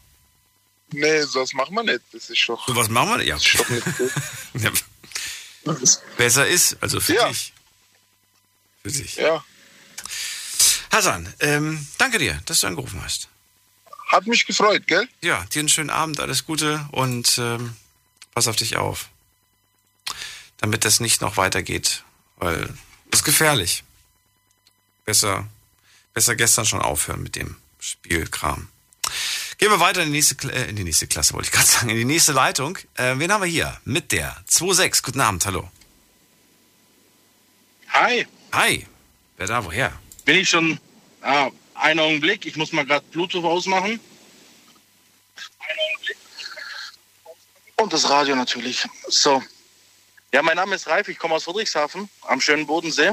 Nee, sowas machen wir nicht. Das ist doch. So was machen wir? Ja. Ist doch nicht (laughs) ja. Besser ist, also für Ja. dich. Für dich. Ja. Hasan, ähm, danke dir, dass du angerufen hast. Hat mich gefreut, gell? Ja, dir einen schönen Abend, alles Gute und ähm, pass auf dich auf. Damit das nicht noch weitergeht, weil das ist gefährlich. Besser, besser gestern schon aufhören mit dem Spielkram. Gehen wir weiter in die nächste, äh, in die nächste Klasse, wollte ich gerade (laughs) sagen, in die nächste Leitung. Äh, wen haben wir hier? Mit der 2.6. Guten Abend, hallo. Hi. Hi. Wer da, woher? Bin ich schon, ah, einen Augenblick, ich muss mal gerade Bluetooth ausmachen. Und das Radio natürlich. So. Ja, mein Name ist Ralf, ich komme aus Friedrichshafen am schönen Bodensee.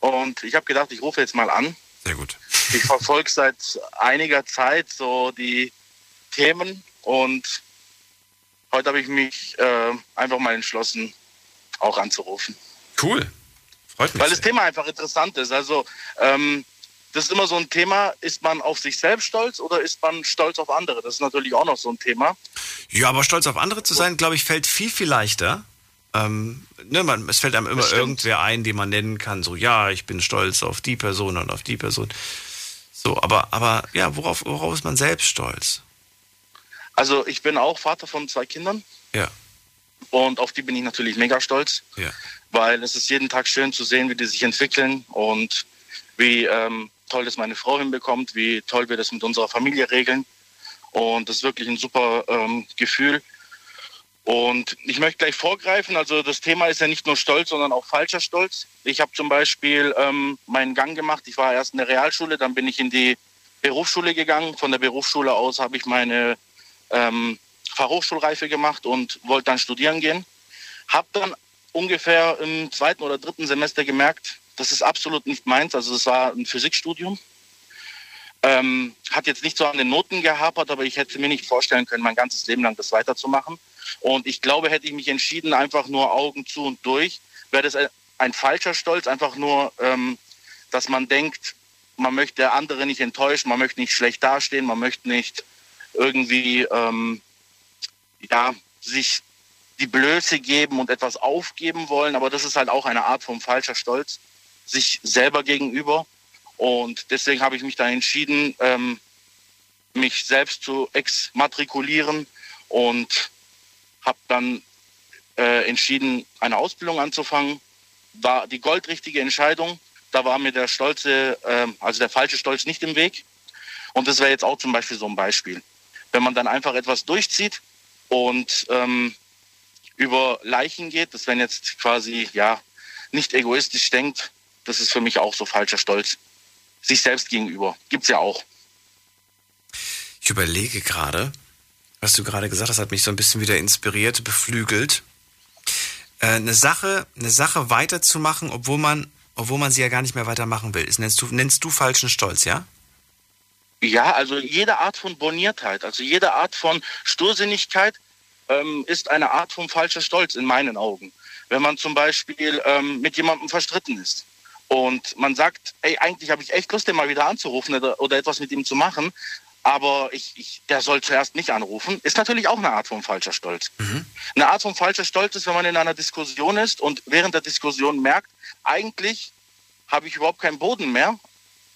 Und ich habe gedacht, ich rufe jetzt mal an. Sehr gut. Ich verfolge seit einiger Zeit so die Themen und heute habe ich mich äh, einfach mal entschlossen, auch anzurufen. Cool. Freut mich. Weil das Thema einfach interessant ist. Also, ähm, das ist immer so ein Thema, ist man auf sich selbst stolz oder ist man stolz auf andere? Das ist natürlich auch noch so ein Thema. Ja, aber stolz auf andere zu sein, glaube ich, fällt viel, viel leichter. Ähm, ne, man, es fällt einem immer irgendwer ein, den man nennen kann. So, ja, ich bin stolz auf die Person und auf die Person. So, aber, aber ja, worauf, worauf ist man selbst stolz? Also ich bin auch Vater von zwei Kindern. Ja. Und auf die bin ich natürlich mega stolz. Ja. Weil es ist jeden Tag schön zu sehen, wie die sich entwickeln und wie ähm, toll das meine Frau hinbekommt, wie toll wir das mit unserer Familie regeln. Und das ist wirklich ein super ähm, Gefühl. Und ich möchte gleich vorgreifen, also das Thema ist ja nicht nur Stolz, sondern auch falscher Stolz. Ich habe zum Beispiel ähm, meinen Gang gemacht. Ich war erst in der Realschule, dann bin ich in die Berufsschule gegangen. Von der Berufsschule aus habe ich meine ähm, Fachhochschulreife gemacht und wollte dann studieren gehen. Habe dann ungefähr im zweiten oder dritten Semester gemerkt, das ist absolut nicht meins. Also es war ein Physikstudium. Ähm, hat jetzt nicht so an den Noten gehapert, aber ich hätte mir nicht vorstellen können, mein ganzes Leben lang das weiterzumachen. Und ich glaube, hätte ich mich entschieden, einfach nur Augen zu und durch, wäre das ein, falscher Stolz, einfach nur, ähm, dass man denkt, man möchte andere nicht enttäuschen, man möchte nicht schlecht dastehen, man möchte nicht irgendwie ähm, ja, sich die Blöße geben und etwas aufgeben wollen, aber das ist halt auch eine Art von falscher Stolz, sich selber gegenüber. Und deswegen habe ich mich da entschieden, ähm, mich selbst zu exmatrikulieren und habe dann äh, entschieden, eine Ausbildung anzufangen. War die goldrichtige Entscheidung. Da war mir der stolze, äh, also der falsche Stolz nicht im Weg. Und das wäre jetzt auch zum Beispiel so ein Beispiel. Wenn man dann einfach etwas durchzieht und ähm, über Leichen geht, das wenn jetzt quasi ja nicht egoistisch denkt, das ist für mich auch so falscher Stolz. Sich selbst gegenüber. Gibt's ja auch. Ich überlege gerade, was du gerade gesagt hast, hat mich so ein bisschen wieder inspiriert, beflügelt. Äh, eine Sache, eine Sache weiterzumachen, obwohl man, obwohl man sie ja gar nicht mehr weitermachen will. Das nennst du, nennst du falschen Stolz, ja? Ja, also jede Art von Boniertheit, also jede Art von Stursinnigkeit ähm, ist eine Art von falscher Stolz in meinen Augen. Wenn man zum Beispiel ähm, mit jemandem verstritten ist und man sagt, ey, eigentlich habe ich echt Lust, den mal wieder anzurufen oder, oder etwas mit ihm zu machen, aber ich, ich, der soll zuerst nicht anrufen, ist natürlich auch eine Art von falscher Stolz. Mhm. Eine Art von falscher Stolz ist, wenn man in einer Diskussion ist und während der Diskussion merkt, eigentlich habe ich überhaupt keinen Boden mehr.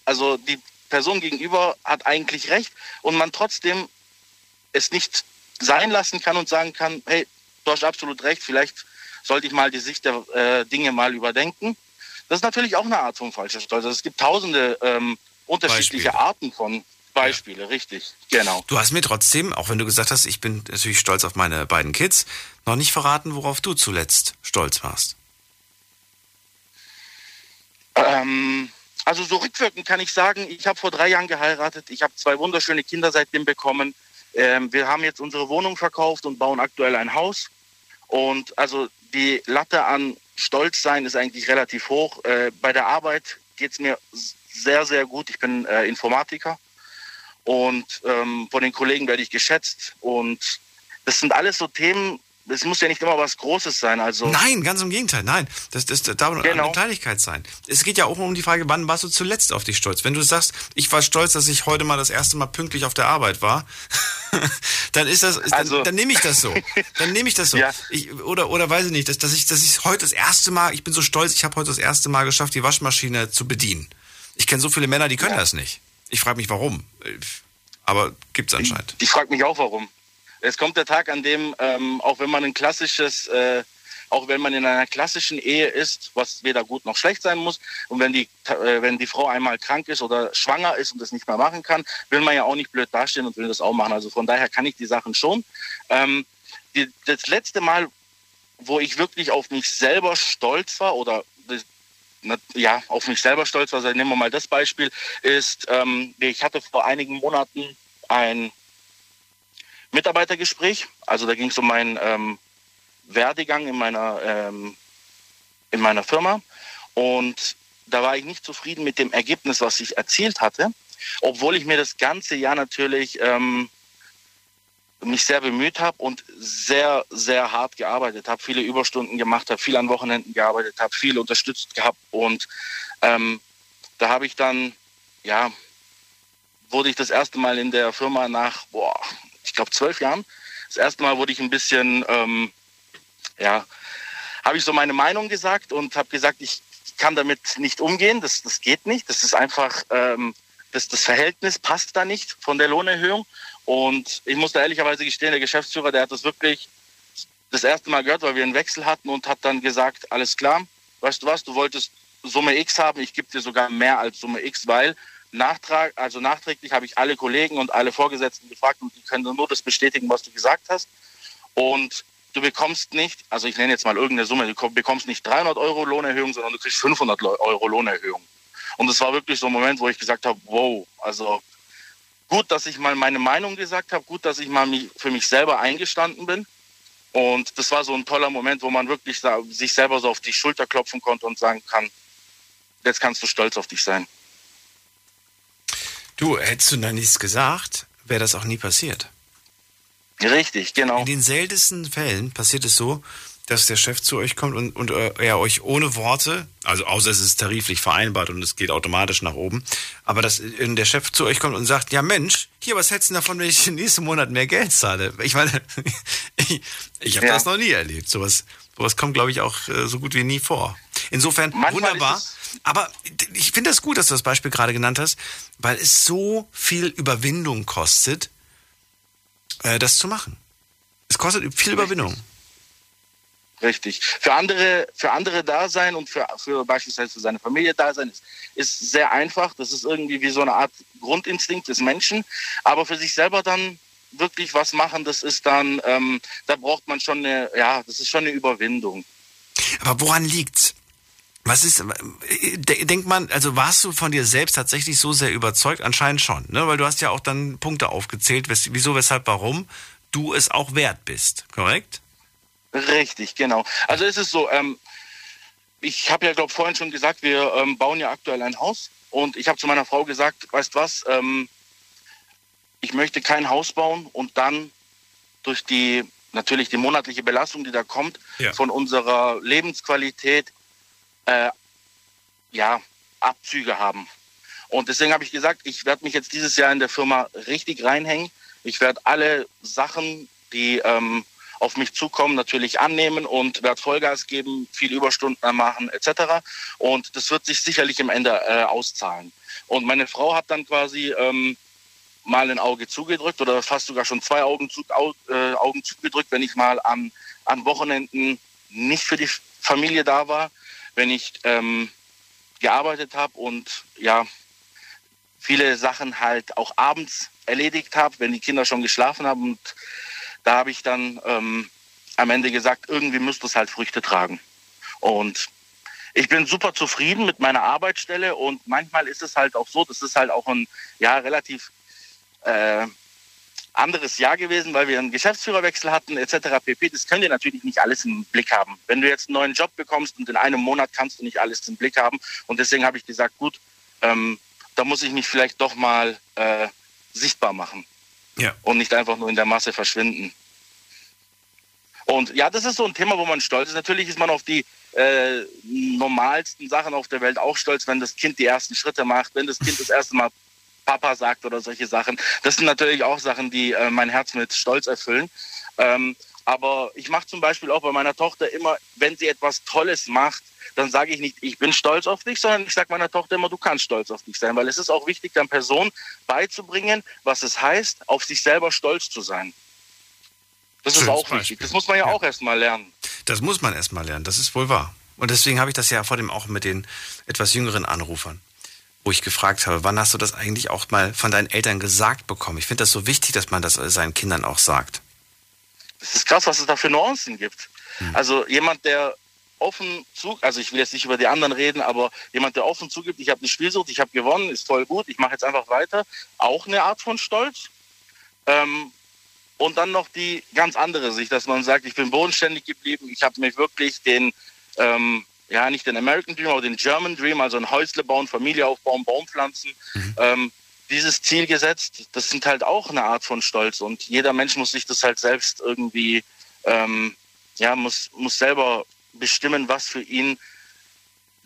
Also die Person gegenüber hat eigentlich recht und man trotzdem es nicht sein lassen kann und sagen kann, hey, du hast absolut recht, vielleicht sollte ich mal die Sicht der äh, Dinge mal überdenken. Das ist natürlich auch eine Art von falscher Stolz. Also es gibt tausende ähm, unterschiedliche Beispiele. Arten von Beispiele, ja. richtig, genau. Du hast mir trotzdem, auch wenn du gesagt hast, ich bin natürlich stolz auf meine beiden Kids, noch nicht verraten, worauf du zuletzt stolz warst. Ähm, also so rückwirkend kann ich sagen, ich habe vor drei Jahren geheiratet, ich habe zwei wunderschöne Kinder seitdem bekommen. Ähm, wir haben jetzt unsere Wohnung verkauft und bauen aktuell ein Haus. Und also die Latte an Stolz sein ist eigentlich relativ hoch. Äh, bei der Arbeit geht es mir sehr, sehr gut. Ich bin äh, Informatiker und ähm, von den Kollegen werde ich geschätzt. Und das sind alles so Themen, es muss ja nicht immer was Großes sein. Also Nein, ganz im Gegenteil. Nein, das, das, das darf genau. eine Kleinigkeit sein. Es geht ja auch um die Frage, wann warst du zuletzt auf dich stolz? Wenn du sagst, ich war stolz, dass ich heute mal das erste Mal pünktlich auf der Arbeit war, (laughs) dann ist das, dann, also, dann nehme ich das so. Dann nehme ich das so. (laughs) ja. ich, oder, oder weiß ich nicht, dass, dass ich, dass ich heute das erste Mal, ich bin so stolz, ich habe heute das erste Mal geschafft, die Waschmaschine zu bedienen Ich kenne so viele Männer, die können ja. das nicht. Ich frage mich, warum. Aber gibt es anscheinend. Ich, ich frage mich auch, warum. Es kommt der Tag, an dem, ähm, auch wenn man ein klassisches, äh, auch wenn man in einer klassischen Ehe ist, was weder gut noch schlecht sein muss, und wenn die, äh, wenn die Frau einmal krank ist oder schwanger ist und das nicht mehr machen kann, will man ja auch nicht blöd dastehen und will das auch machen. Also von daher kann ich die Sachen schon. Ähm, die, das letzte Mal, wo ich wirklich auf mich selber stolz war oder ja, auf mich selber stolz war, also nehmen wir mal das Beispiel, ist, ähm, ich hatte vor einigen Monaten ein Mitarbeitergespräch. Also da ging es um meinen ähm, Werdegang in meiner, ähm, in meiner Firma. Und da war ich nicht zufrieden mit dem Ergebnis, was ich erzielt hatte, obwohl ich mir das ganze Jahr natürlich ähm, mich sehr bemüht habe und sehr, sehr hart gearbeitet habe, viele Überstunden gemacht habe, viel an Wochenenden gearbeitet habe, viel unterstützt gehabt. Und ähm, da habe ich dann, ja, wurde ich das erste Mal in der Firma nach, boah, ich glaube zwölf Jahren, das erste Mal wurde ich ein bisschen, ähm, ja, habe ich so meine Meinung gesagt und habe gesagt, ich kann damit nicht umgehen, das, das geht nicht, das ist einfach, ähm, das, das Verhältnis passt da nicht von der Lohnerhöhung. Und ich muss da ehrlicherweise gestehen, der Geschäftsführer, der hat das wirklich das erste Mal gehört, weil wir einen Wechsel hatten und hat dann gesagt, alles klar, weißt du was, du wolltest Summe X haben, ich gebe dir sogar mehr als Summe X, weil Nachtrag, also nachträglich habe ich alle Kollegen und alle Vorgesetzten gefragt und die können nur das bestätigen, was du gesagt hast. Und du bekommst nicht, also ich nenne jetzt mal irgendeine Summe, du bekommst nicht 300 Euro Lohnerhöhung, sondern du kriegst 500 Euro Lohnerhöhung. Und es war wirklich so ein Moment, wo ich gesagt habe, wow, also gut, dass ich mal meine Meinung gesagt habe, gut, dass ich mal für mich selber eingestanden bin. Und das war so ein toller Moment, wo man wirklich sich selber so auf die Schulter klopfen konnte und sagen kann, jetzt kannst du stolz auf dich sein. Du, hättest du da nichts gesagt, wäre das auch nie passiert. Richtig, genau. In den seltensten Fällen passiert es so, dass der Chef zu euch kommt und, und äh, er euch ohne Worte, also außer es ist tariflich vereinbart und es geht automatisch nach oben, aber dass äh, der Chef zu euch kommt und sagt, ja Mensch, hier, was hättest du davon, wenn ich nächsten Monat mehr Geld zahle? Ich meine, (laughs) ich, ich habe ja. das noch nie erlebt. Sowas, sowas kommt, glaube ich, auch äh, so gut wie nie vor. Insofern Manchmal wunderbar. Aber ich finde das gut, dass du das Beispiel gerade genannt hast, weil es so viel Überwindung kostet, das zu machen. Es kostet viel Überwindung. Richtig. Für andere, für andere da sein und für, für beispielsweise für seine Familie da sein ist, ist sehr einfach. Das ist irgendwie wie so eine Art Grundinstinkt des Menschen. Aber für sich selber dann wirklich was machen, das ist dann, ähm, da braucht man schon eine, ja, das ist schon eine Überwindung. Aber woran liegt's? Was ist, denkt man, also warst du von dir selbst tatsächlich so sehr überzeugt? Anscheinend schon, ne? Weil du hast ja auch dann Punkte aufgezählt, wieso, weshalb, warum du es auch wert bist, korrekt? Richtig, genau. Also es ist so, ähm, ich habe ja, glaube vorhin schon gesagt, wir ähm, bauen ja aktuell ein Haus und ich habe zu meiner Frau gesagt, weißt was, ähm, ich möchte kein Haus bauen und dann durch die natürlich die monatliche Belastung, die da kommt, ja. von unserer Lebensqualität, äh, ja, Abzüge haben. Und deswegen habe ich gesagt, ich werde mich jetzt dieses Jahr in der Firma richtig reinhängen. Ich werde alle Sachen, die ähm, auf mich zukommen, natürlich annehmen und werde Vollgas geben, viel Überstunden machen etc. Und das wird sich sicherlich im Ende äh, auszahlen. Und meine Frau hat dann quasi ähm, mal ein Auge zugedrückt oder fast sogar schon zwei Augen, zu, äh, Augen zugedrückt, wenn ich mal an, an Wochenenden nicht für die Familie da war, wenn ich ähm, gearbeitet habe und ja, viele Sachen halt auch abends erledigt habe, wenn die Kinder schon geschlafen haben und da habe ich dann ähm, am Ende gesagt, irgendwie müsste es halt Früchte tragen. Und ich bin super zufrieden mit meiner Arbeitsstelle und manchmal ist es halt auch so, das ist halt auch ein ja relativ äh, anderes Jahr gewesen, weil wir einen Geschäftsführerwechsel hatten etc. pp. Das könnt ihr natürlich nicht alles im Blick haben. Wenn du jetzt einen neuen Job bekommst und in einem Monat kannst du nicht alles im Blick haben und deswegen habe ich gesagt, gut, ähm, da muss ich mich vielleicht doch mal äh, sichtbar machen. Ja. Und nicht einfach nur in der Masse verschwinden. Und ja, das ist so ein Thema, wo man stolz ist. Natürlich ist man auf die äh, normalsten Sachen auf der Welt auch stolz, wenn das Kind die ersten Schritte macht, wenn das Kind das erste Mal Papa sagt oder solche Sachen. Das sind natürlich auch Sachen, die äh, mein Herz mit Stolz erfüllen. Ähm, Aber ich mache zum Beispiel auch bei meiner Tochter immer, wenn sie etwas Tolles macht, dann sage ich nicht, ich bin stolz auf dich, sondern ich sage meiner Tochter immer, du kannst stolz auf dich sein, weil es ist auch wichtig, der Person beizubringen, was es heißt, auf sich selber stolz zu sein. Das Schönes ist auch wichtig. Das muss man ja, ja. auch erstmal lernen. Das muss man erstmal lernen, das ist wohl wahr. Und deswegen habe ich das ja vor dem auch mit den etwas jüngeren Anrufern, wo ich gefragt habe, wann hast du das eigentlich auch mal von deinen Eltern gesagt bekommen? Ich finde das so wichtig, dass man das seinen Kindern auch sagt. Es ist krass, was es da für Nuancen gibt. Hm. Also jemand, der offen zu, also ich will jetzt nicht über die anderen reden, aber jemand, der offen zugibt, ich habe eine Spielsucht, ich habe gewonnen, ist voll gut, ich mache jetzt einfach weiter, auch eine Art von Stolz. Ähm, und dann noch die ganz andere Sicht, dass man sagt, ich bin bodenständig geblieben, ich habe mir wirklich den, ähm, ja nicht den American Dream, aber den German Dream, also ein Häusle bauen, Familie aufbauen, Baum pflanzen, mhm. ähm, dieses Ziel gesetzt. Das sind halt auch eine Art von Stolz und jeder Mensch muss sich das halt selbst irgendwie, ähm, ja, muss, muss selber bestimmen, was für ihn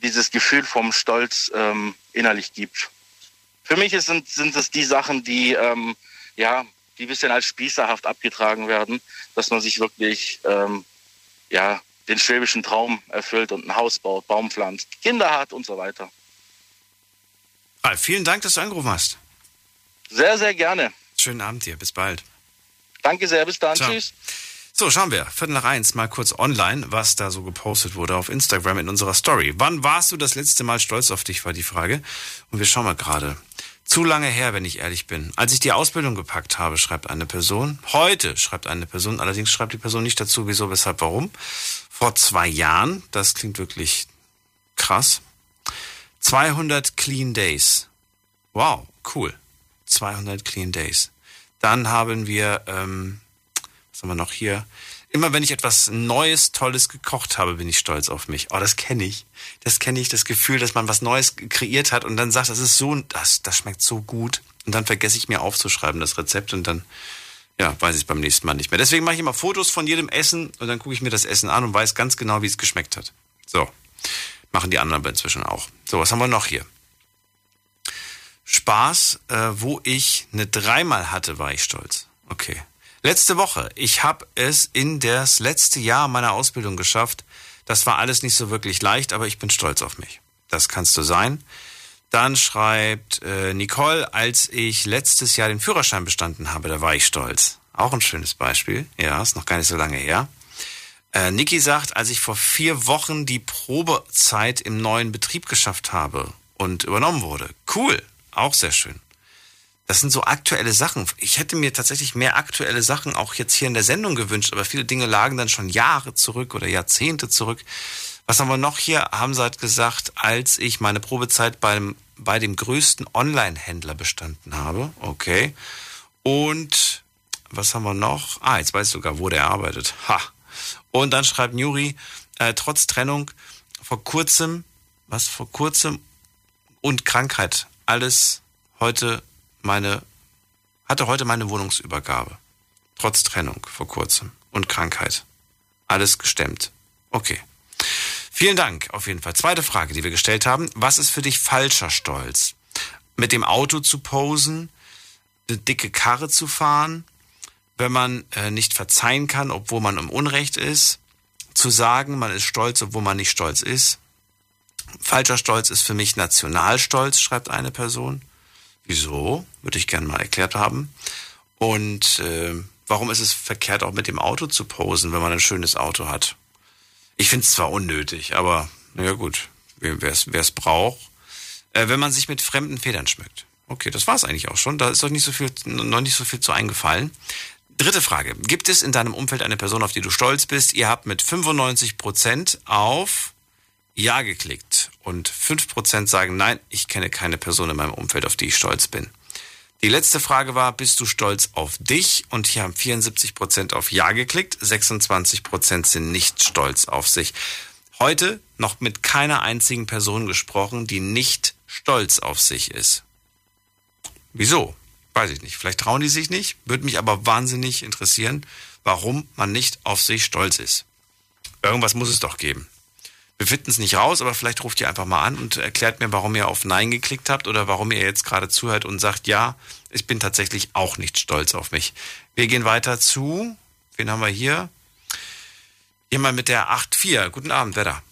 dieses Gefühl vom Stolz ähm, innerlich gibt. Für mich sind, sind es die Sachen, die, ähm, ja, die ein bisschen als spießerhaft abgetragen werden, dass man sich wirklich ähm, ja, den schwäbischen Traum erfüllt und ein Haus baut, Baum pflanzt, Kinder hat und so weiter. Ah, vielen Dank, dass du angerufen hast. Sehr, sehr gerne. Schönen Abend dir, bis bald. Danke sehr, bis dann, Ciao. tschüss. So, schauen wir. Viertel nach eins, mal kurz online, was da so gepostet wurde auf Instagram in unserer Story. Wann warst du das letzte Mal stolz auf dich, war die Frage. Und wir schauen mal gerade. Zu lange her, wenn ich ehrlich bin. Als ich die Ausbildung gepackt habe, schreibt eine Person. Heute schreibt eine Person, allerdings schreibt die Person nicht dazu, wieso, weshalb, warum. Vor zwei Jahren, das klingt wirklich krass. 200 Clean Days. Wow, cool. 200 Clean Days. Dann haben wir ähm, was haben wir noch hier? Immer wenn ich etwas Neues, Tolles gekocht habe, bin ich stolz auf mich. Oh, das kenne ich. Das kenne ich, das Gefühl, dass man was Neues kreiert hat und dann sagt, das ist so, das, das schmeckt so gut. Und dann vergesse ich mir aufzuschreiben, das Rezept und dann, ja, weiß ich es beim nächsten Mal nicht mehr. Deswegen mache ich immer Fotos von jedem Essen und dann gucke ich mir das Essen an und weiß ganz genau, wie es geschmeckt hat. So. Machen die anderen inzwischen auch. So, was haben wir noch hier? Spaß, äh, wo ich eine dreimal hatte, war ich stolz. Okay. Letzte Woche, ich habe es in das letzte Jahr meiner Ausbildung geschafft. Das war alles nicht so wirklich leicht, aber ich bin stolz auf mich. Das kannst du sein. Dann schreibt äh, Nicole, als ich letztes Jahr den Führerschein bestanden habe, da war ich stolz. Auch ein schönes Beispiel. Ja, ist noch gar nicht so lange her. Äh, Niki sagt, als ich vor vier Wochen die Probezeit im neuen Betrieb geschafft habe und übernommen wurde. Cool, auch sehr schön. Das sind so aktuelle Sachen. Ich hätte mir tatsächlich mehr aktuelle Sachen auch jetzt hier in der Sendung gewünscht, aber viele Dinge lagen dann schon Jahre zurück oder Jahrzehnte zurück. Was haben wir noch hier? Haben sie halt gesagt, als ich meine Probezeit beim, bei dem größten Online-Händler bestanden habe. Okay. Und was haben wir noch? Ah, jetzt weiß ich sogar, wo der arbeitet. Ha. Und dann schreibt Nuri, äh, trotz Trennung vor kurzem, was vor kurzem und Krankheit, alles heute meine, hatte heute meine Wohnungsübergabe. Trotz Trennung vor kurzem und Krankheit. Alles gestemmt. Okay. Vielen Dank auf jeden Fall. Zweite Frage, die wir gestellt haben. Was ist für dich falscher Stolz? Mit dem Auto zu posen, eine dicke Karre zu fahren, wenn man äh, nicht verzeihen kann, obwohl man im Unrecht ist, zu sagen, man ist stolz, obwohl man nicht stolz ist. Falscher Stolz ist für mich Nationalstolz, schreibt eine Person. Wieso? Würde ich gerne mal erklärt haben. Und äh, warum ist es verkehrt, auch mit dem Auto zu posen, wenn man ein schönes Auto hat? Ich finde es zwar unnötig, aber naja gut, wer es braucht. Äh, wenn man sich mit fremden Federn schmückt. Okay, das war es eigentlich auch schon. Da ist doch nicht so viel, noch nicht so viel zu eingefallen. Dritte Frage. Gibt es in deinem Umfeld eine Person, auf die du stolz bist? Ihr habt mit 95 Prozent auf Ja geklickt und 5% sagen, nein, ich kenne keine Person in meinem Umfeld, auf die ich stolz bin. Die letzte Frage war, bist du stolz auf dich? Und hier haben 74% auf Ja geklickt, 26% sind nicht stolz auf sich. Heute noch mit keiner einzigen Person gesprochen, die nicht stolz auf sich ist. Wieso? Weiß ich nicht. Vielleicht trauen die sich nicht, würde mich aber wahnsinnig interessieren, warum man nicht auf sich stolz ist. Irgendwas muss es doch geben. Wir finden es nicht raus, aber vielleicht ruft ihr einfach mal an und erklärt mir, warum ihr auf Nein geklickt habt oder warum ihr jetzt gerade zuhört und sagt, ja, ich bin tatsächlich auch nicht stolz auf mich. Wir gehen weiter zu, wen haben wir hier? Jemand mit der 8-4. Guten Abend, wer da?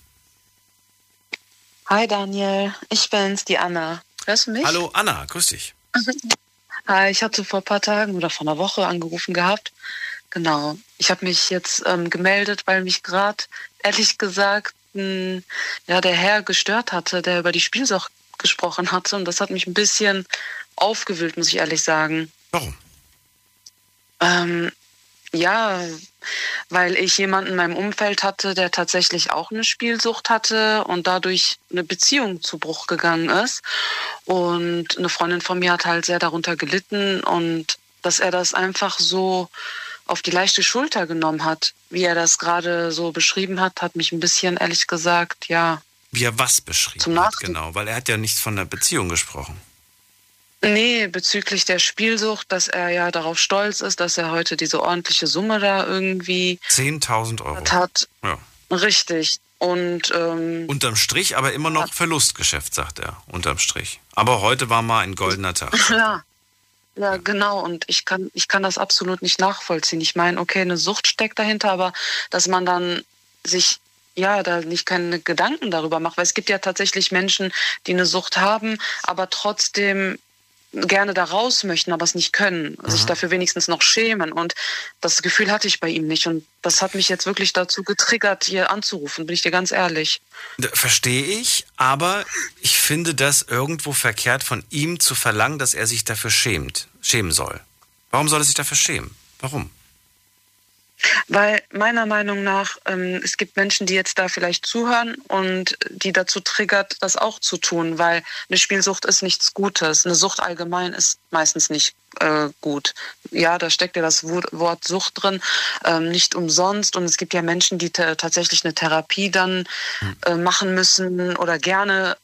Hi Daniel, ich bin's, die Anna. Hörst du mich? Hallo Anna, grüß dich. (laughs) Hi, ich hatte vor ein paar Tagen oder vor einer Woche angerufen gehabt. Genau. Ich habe mich jetzt ähm, gemeldet, weil mich gerade, ehrlich gesagt, mh, ja, der Herr gestört hatte, der über die Spielsucht gesprochen hatte. Und das hat mich ein bisschen aufgewühlt, muss ich ehrlich sagen. Warum? Ähm, ja, weil ich jemanden in meinem Umfeld hatte, der tatsächlich auch eine Spielsucht hatte und dadurch eine Beziehung zu Bruch gegangen ist. Und eine Freundin von mir hat halt sehr darunter gelitten und dass er das einfach so auf die leichte Schulter genommen hat, wie er das gerade so beschrieben hat, hat mich ein bisschen, ehrlich gesagt, ja. Wie er was beschrieben Zum hat, genau, weil er hat ja nichts von einer Beziehung gesprochen. Nee, bezüglich der Spielsucht, dass er ja darauf stolz ist, dass er heute diese ordentliche Summe da irgendwie 10.000 Euro. hat. Ja. Richtig. Und ähm, Unterm Strich aber immer noch Verlustgeschäft, sagt er. Unterm Strich. Aber heute war mal ein goldener Tag. (laughs) ja. Ja, genau. Und ich kann, ich kann das absolut nicht nachvollziehen. Ich meine, okay, eine Sucht steckt dahinter, aber dass man dann sich ja, da nicht keine Gedanken darüber macht, weil es gibt ja tatsächlich Menschen, die eine Sucht haben, aber trotzdem gerne da raus möchten, aber es nicht können, mhm. sich dafür wenigstens noch schämen. Und das Gefühl hatte ich bei ihm nicht. Und das hat mich jetzt wirklich dazu getriggert, hier anzurufen, bin ich dir ganz ehrlich. Verstehe ich, aber ich finde das irgendwo verkehrt von ihm zu verlangen, dass er sich dafür schämt, schämen soll. Warum soll er sich dafür schämen? Warum? Weil meiner Meinung nach, ähm, es gibt Menschen, die jetzt da vielleicht zuhören und die dazu triggert, das auch zu tun, weil eine Spielsucht ist nichts Gutes. Eine Sucht allgemein ist meistens nicht äh, gut. Ja, da steckt ja das Wort Sucht drin, ähm, nicht umsonst. Und es gibt ja Menschen, die tatsächlich eine Therapie dann äh, machen müssen oder gerne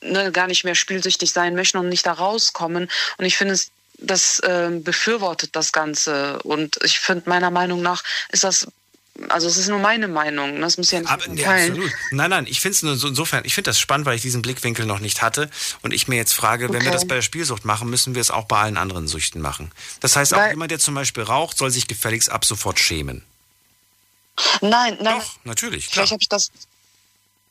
ne, gar nicht mehr spielsüchtig sein möchten und nicht da rauskommen. Und ich finde es das äh, befürwortet das Ganze. Und ich finde, meiner Meinung nach ist das also es ist nur meine Meinung, ne? das muss ja nicht Aber, ja, absolut. Nein, nein, ich finde es nur so insofern, ich finde das spannend, weil ich diesen Blickwinkel noch nicht hatte und ich mir jetzt frage, okay. wenn wir das bei der Spielsucht machen, müssen wir es auch bei allen anderen Süchten machen. Das heißt, weil, auch jemand, der zum Beispiel raucht, soll sich gefälligst ab sofort schämen. Nein, nein. Doch, natürlich. Vielleicht habe ich das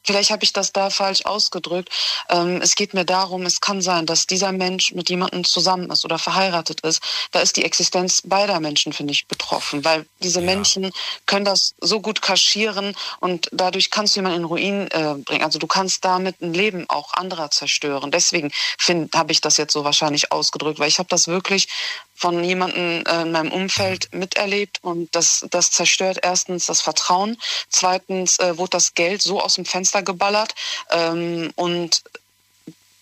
Vielleicht habe ich das da falsch ausgedrückt. Ähm, es geht mir darum, es kann sein, dass dieser Mensch mit jemandem zusammen ist oder verheiratet ist. Da ist die Existenz beider Menschen, finde ich, betroffen, weil diese ja. Menschen können das so gut kaschieren und dadurch kannst du jemanden in Ruin äh, bringen. Also du kannst damit ein Leben auch anderer zerstören. Deswegen habe ich das jetzt so wahrscheinlich ausgedrückt, weil ich habe das wirklich von jemandem äh, in meinem Umfeld miterlebt und das, das zerstört erstens das Vertrauen, zweitens äh, wurde das Geld so aus dem Fenster geballert ähm, und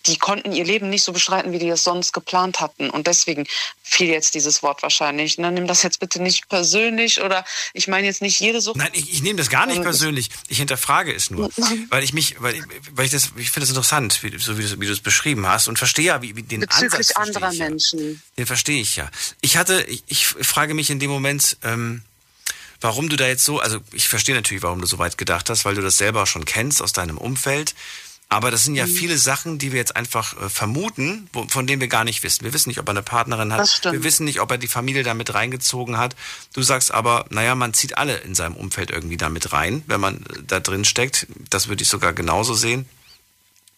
die konnten ihr Leben nicht so bestreiten, wie die es sonst geplant hatten. Und deswegen fiel jetzt dieses Wort wahrscheinlich. Na, nimm das jetzt bitte nicht persönlich oder ich meine jetzt nicht jede Sucht. Nein, ich, ich nehme das gar nicht ähm, persönlich. Ich hinterfrage es nur. (laughs) weil ich mich, weil, weil ich das, ich finde das interessant, wie, so wie, wie du es beschrieben hast und verstehe ja, wie, wie den Bezüglich Ansatz anderer ja. Menschen. Den verstehe ich ja. Ich hatte, ich, ich frage mich in dem Moment, ähm, warum du da jetzt so, also ich verstehe natürlich, warum du so weit gedacht hast, weil du das selber schon kennst aus deinem Umfeld. Aber das sind ja mhm. viele Sachen, die wir jetzt einfach äh, vermuten, wo, von denen wir gar nicht wissen. Wir wissen nicht, ob er eine Partnerin hat. Wir wissen nicht, ob er die Familie damit reingezogen hat. Du sagst aber, naja, man zieht alle in seinem Umfeld irgendwie damit rein, wenn man äh, da drin steckt. Das würde ich sogar genauso sehen.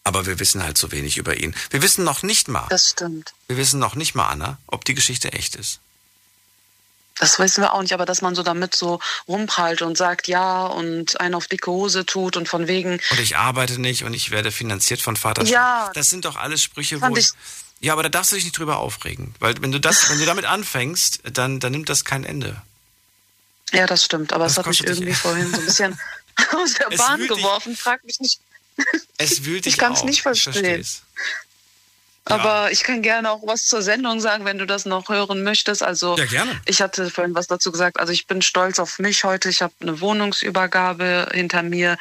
Aber wir wissen halt so wenig über ihn. Wir wissen noch nicht mal. Das stimmt. Wir wissen noch nicht mal, Anna, ob die Geschichte echt ist. Das wissen wir auch nicht, aber dass man so damit so rumprallt und sagt ja und einen auf dicke Hose tut und von wegen. Und ich arbeite nicht und ich werde finanziert von Vater. Ja. Das sind doch alles Sprüche, wo. Ich, ja, aber da darfst du dich nicht drüber aufregen. Weil wenn du das, wenn du damit anfängst, dann, dann nimmt das kein Ende. Ja, das stimmt. Aber es hat mich irgendwie vorhin so ein bisschen (laughs) aus der Bahn geworfen. Frag mich nicht. Es wühlt dich Ich kann es nicht verstehen. Aber ich kann gerne auch was zur Sendung sagen, wenn du das noch hören möchtest. Also ja, gerne. ich hatte vorhin was dazu gesagt. Also ich bin stolz auf mich heute. Ich habe eine Wohnungsübergabe hinter mir.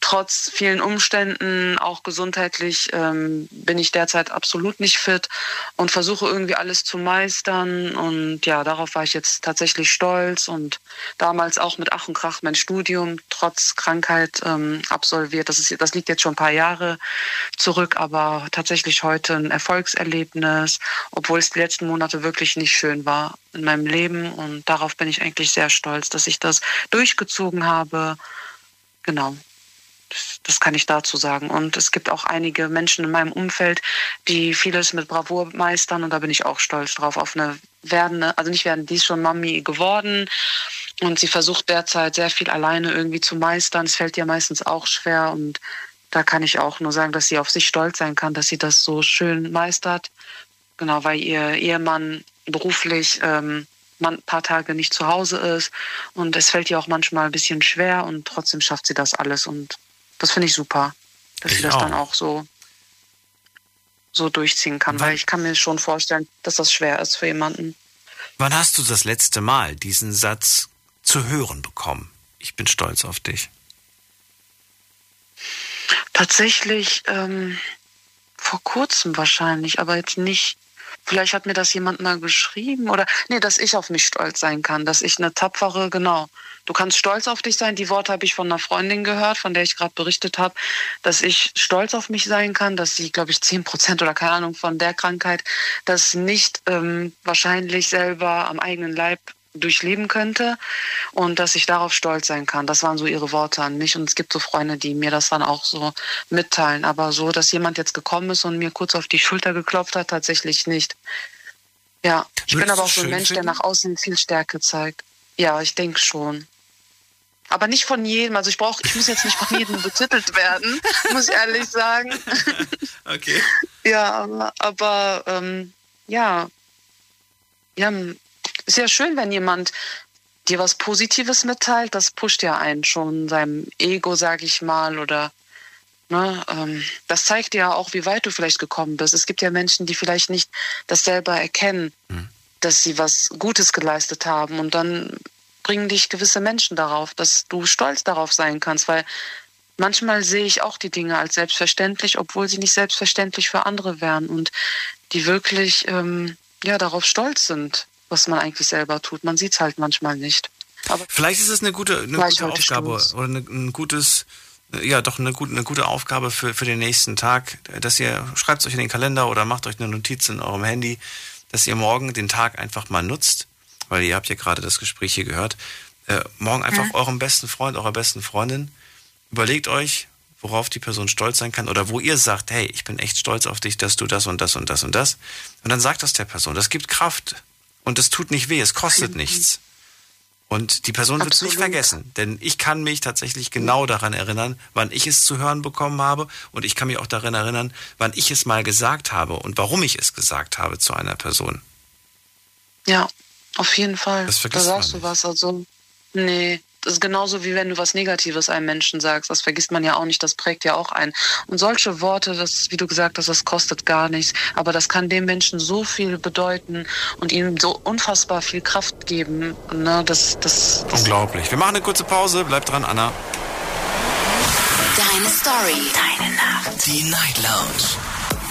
Trotz vielen Umständen, auch gesundheitlich, ähm, bin ich derzeit absolut nicht fit und versuche irgendwie alles zu meistern. Und ja, darauf war ich jetzt tatsächlich stolz und damals auch mit Ach und Krach mein Studium trotz Krankheit ähm, absolviert. Das, ist, das liegt jetzt schon ein paar Jahre zurück, aber tatsächlich heute ein Erfolgserlebnis, obwohl es die letzten Monate wirklich nicht schön war in meinem Leben. Und darauf bin ich eigentlich sehr stolz, dass ich das durchgezogen habe. Genau das kann ich dazu sagen. Und es gibt auch einige Menschen in meinem Umfeld, die vieles mit Bravour meistern und da bin ich auch stolz drauf. Auf eine werdende, also nicht werden, die ist schon Mami geworden und sie versucht derzeit sehr viel alleine irgendwie zu meistern. Es fällt ihr meistens auch schwer und da kann ich auch nur sagen, dass sie auf sich stolz sein kann, dass sie das so schön meistert. Genau, weil ihr Ehemann beruflich ähm, ein paar Tage nicht zu Hause ist und es fällt ihr auch manchmal ein bisschen schwer und trotzdem schafft sie das alles und das finde ich super, dass ich sie das auch. dann auch so, so durchziehen kann, Wann, weil ich kann mir schon vorstellen, dass das schwer ist für jemanden. Wann hast du das letzte Mal diesen Satz zu hören bekommen? Ich bin stolz auf dich. Tatsächlich ähm, vor kurzem wahrscheinlich, aber jetzt nicht Vielleicht hat mir das jemand mal geschrieben oder nee, dass ich auf mich stolz sein kann, dass ich eine tapfere, genau. Du kannst stolz auf dich sein. Die Worte habe ich von einer Freundin gehört, von der ich gerade berichtet habe, dass ich stolz auf mich sein kann, dass sie, glaube ich, zehn Prozent oder keine Ahnung von der Krankheit das nicht ähm, wahrscheinlich selber am eigenen Leib durchleben könnte und dass ich darauf stolz sein kann. Das waren so ihre Worte an mich und es gibt so Freunde, die mir das dann auch so mitteilen. Aber so, dass jemand jetzt gekommen ist und mir kurz auf die Schulter geklopft hat, tatsächlich nicht. Ja, ich Würdest bin aber auch so ein Mensch, finden? der nach außen viel Stärke zeigt. Ja, ich denke schon. Aber nicht von jedem. Also ich brauche, ich muss jetzt nicht von jedem (laughs) betitelt werden, muss ich ehrlich sagen. (laughs) Okay. Ja, aber, aber ähm, ja, ja, ist ja schön, wenn jemand dir was Positives mitteilt. Das pusht ja einen schon seinem Ego, sag ich mal, oder ne, ähm, das zeigt ja auch, wie weit du vielleicht gekommen bist. Es gibt ja Menschen, die vielleicht nicht das selber erkennen, mhm. dass sie was Gutes geleistet haben und dann bringen dich gewisse Menschen darauf, dass du stolz darauf sein kannst, weil manchmal sehe ich auch die Dinge als selbstverständlich, obwohl sie nicht selbstverständlich für andere wären und die wirklich ähm, ja darauf stolz sind was man eigentlich selber tut. Man sieht es halt manchmal nicht. Aber Vielleicht ist es eine gute, eine gute Aufgabe Stoß. oder eine, ein gutes, ja, doch eine gute, eine gute Aufgabe für, für den nächsten Tag, dass ihr schreibt es euch in den Kalender oder macht euch eine Notiz in eurem Handy, dass ihr morgen den Tag einfach mal nutzt, weil ihr habt ja gerade das Gespräch hier gehört. Äh, morgen einfach mhm. eurem besten Freund, eurer besten Freundin, überlegt euch, worauf die Person stolz sein kann oder wo ihr sagt, hey, ich bin echt stolz auf dich, dass du das und das und das und das. Und dann sagt das der Person. Das gibt Kraft. Und es tut nicht weh, es kostet nichts. Und die Person wird es nicht vergessen, denn ich kann mich tatsächlich genau daran erinnern, wann ich es zu hören bekommen habe und ich kann mich auch daran erinnern, wann ich es mal gesagt habe und warum ich es gesagt habe zu einer Person. Ja, auf jeden Fall. Das vergisst da sagst du was, also nee, das ist genauso wie wenn du was Negatives einem Menschen sagst. Das vergisst man ja auch nicht, das prägt ja auch ein. Und solche Worte, das, wie du gesagt hast, das kostet gar nichts. Aber das kann dem Menschen so viel bedeuten und ihm so unfassbar viel Kraft geben. Ne? Das, das, das Unglaublich. Wir machen eine kurze Pause. Bleib dran, Anna. Deine Story. Deine Nacht. Die Night Lounge.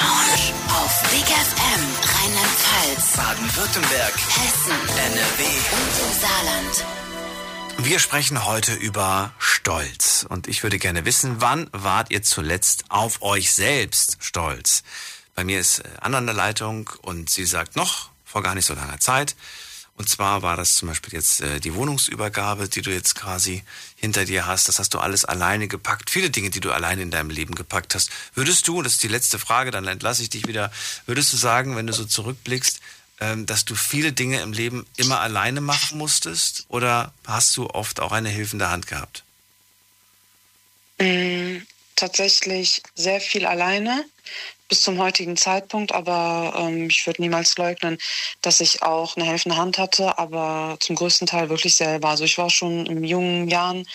Lounge auf Big FM Rheinland-Pfalz, Baden-Württemberg, Hessen, NRW und im Saarland. Wir sprechen heute über Stolz und ich würde gerne wissen, wann wart ihr zuletzt auf euch selbst stolz? Bei mir ist äh, Anna an der Leitung und sie sagt noch vor gar nicht so langer Zeit. Und zwar war das zum Beispiel jetzt äh, die Wohnungsübergabe, die du jetzt quasi hinter dir hast. Das hast du alles alleine gepackt. Viele Dinge, die du alleine in deinem Leben gepackt hast. Würdest du, das ist die letzte Frage, dann entlasse ich dich wieder, würdest du sagen, wenn du so zurückblickst, ähm, dass du viele Dinge im Leben immer alleine machen musstest? Oder hast du oft auch eine hilfende Hand gehabt? Mm, tatsächlich sehr viel alleine bis zum heutigen Zeitpunkt, aber ähm, ich würde niemals leugnen, dass ich auch eine helfende Hand hatte, aber zum größten Teil wirklich selber. Also ich war schon in jungen Jahren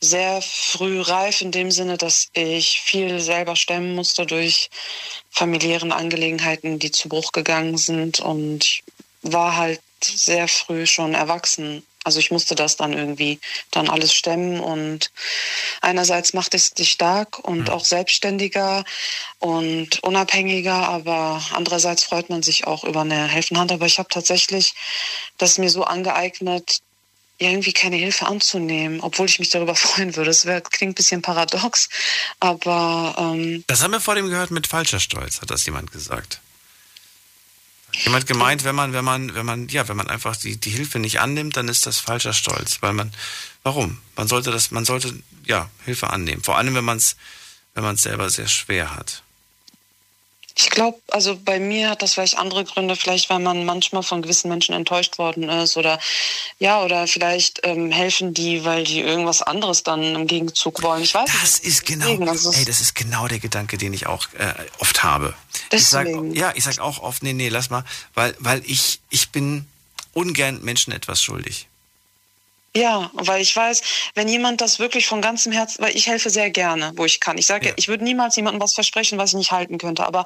sehr früh reif in dem Sinne, dass ich viel selber stemmen musste durch familiären Angelegenheiten, die zu Bruch gegangen sind und war halt sehr früh schon erwachsen also ich musste das dann irgendwie dann alles stemmen und einerseits macht es dich stark und auch selbstständiger und unabhängiger, aber andererseits freut man sich auch über eine helfende Hand. Aber ich habe tatsächlich das mir so angeeignet, irgendwie keine Hilfe anzunehmen, obwohl ich mich darüber (laughs) freuen würde. Das klingt ein bisschen paradox, aber... Ähm, das haben wir vor dem gehört mit falscher Stolz, hat das jemand gesagt. Jemand gemeint, wenn man, wenn man, wenn man, ja, wenn man einfach die, die Hilfe nicht annimmt, dann ist das falscher Stolz, weil man, warum? Man sollte das, man sollte, ja, Hilfe annehmen. Vor allem, wenn man es, wenn man es selber sehr schwer hat. Ich glaube, also bei mir hat das vielleicht andere Gründe, vielleicht weil man manchmal von gewissen Menschen enttäuscht worden ist oder ja, oder vielleicht ähm, helfen die, weil die irgendwas anderes dann im Gegenzug wollen. Ich weiß das nicht. ist genau, also ey, das ist genau der Gedanke, den ich auch äh, oft habe. Deswegen. Ich sag, ja, ich sag auch oft, nee, nee, lass mal, weil, weil ich, ich bin ungern Menschen etwas schuldig. Ja, weil ich weiß, wenn jemand das wirklich von ganzem Herzen, weil ich helfe sehr gerne, wo ich kann. Ich sage, ja. ich würde niemals jemandem was versprechen, was ich nicht halten könnte, aber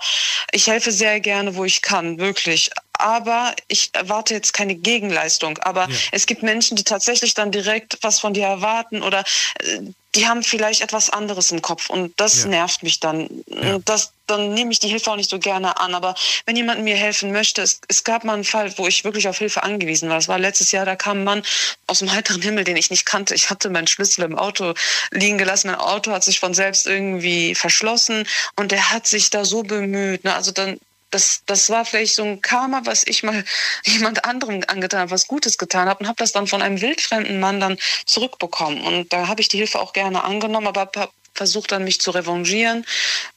ich helfe sehr gerne, wo ich kann, wirklich aber ich erwarte jetzt keine Gegenleistung. Aber ja. es gibt Menschen, die tatsächlich dann direkt was von dir erwarten oder äh, die haben vielleicht etwas anderes im Kopf und das ja. nervt mich dann. Ja. Das, dann nehme ich die Hilfe auch nicht so gerne an. Aber wenn jemand mir helfen möchte, es, es gab mal einen Fall, wo ich wirklich auf Hilfe angewiesen war. Das war letztes Jahr, da kam ein Mann aus dem heiteren Himmel, den ich nicht kannte. Ich hatte meinen Schlüssel im Auto liegen gelassen. Mein Auto hat sich von selbst irgendwie verschlossen und der hat sich da so bemüht. Ne? Also dann das, das war vielleicht so ein Karma, was ich mal (laughs) jemand anderem angetan habe, was Gutes getan habe und habe das dann von einem wildfremden Mann dann zurückbekommen. Und da habe ich die Hilfe auch gerne angenommen, aber versucht dann mich zu revanchieren.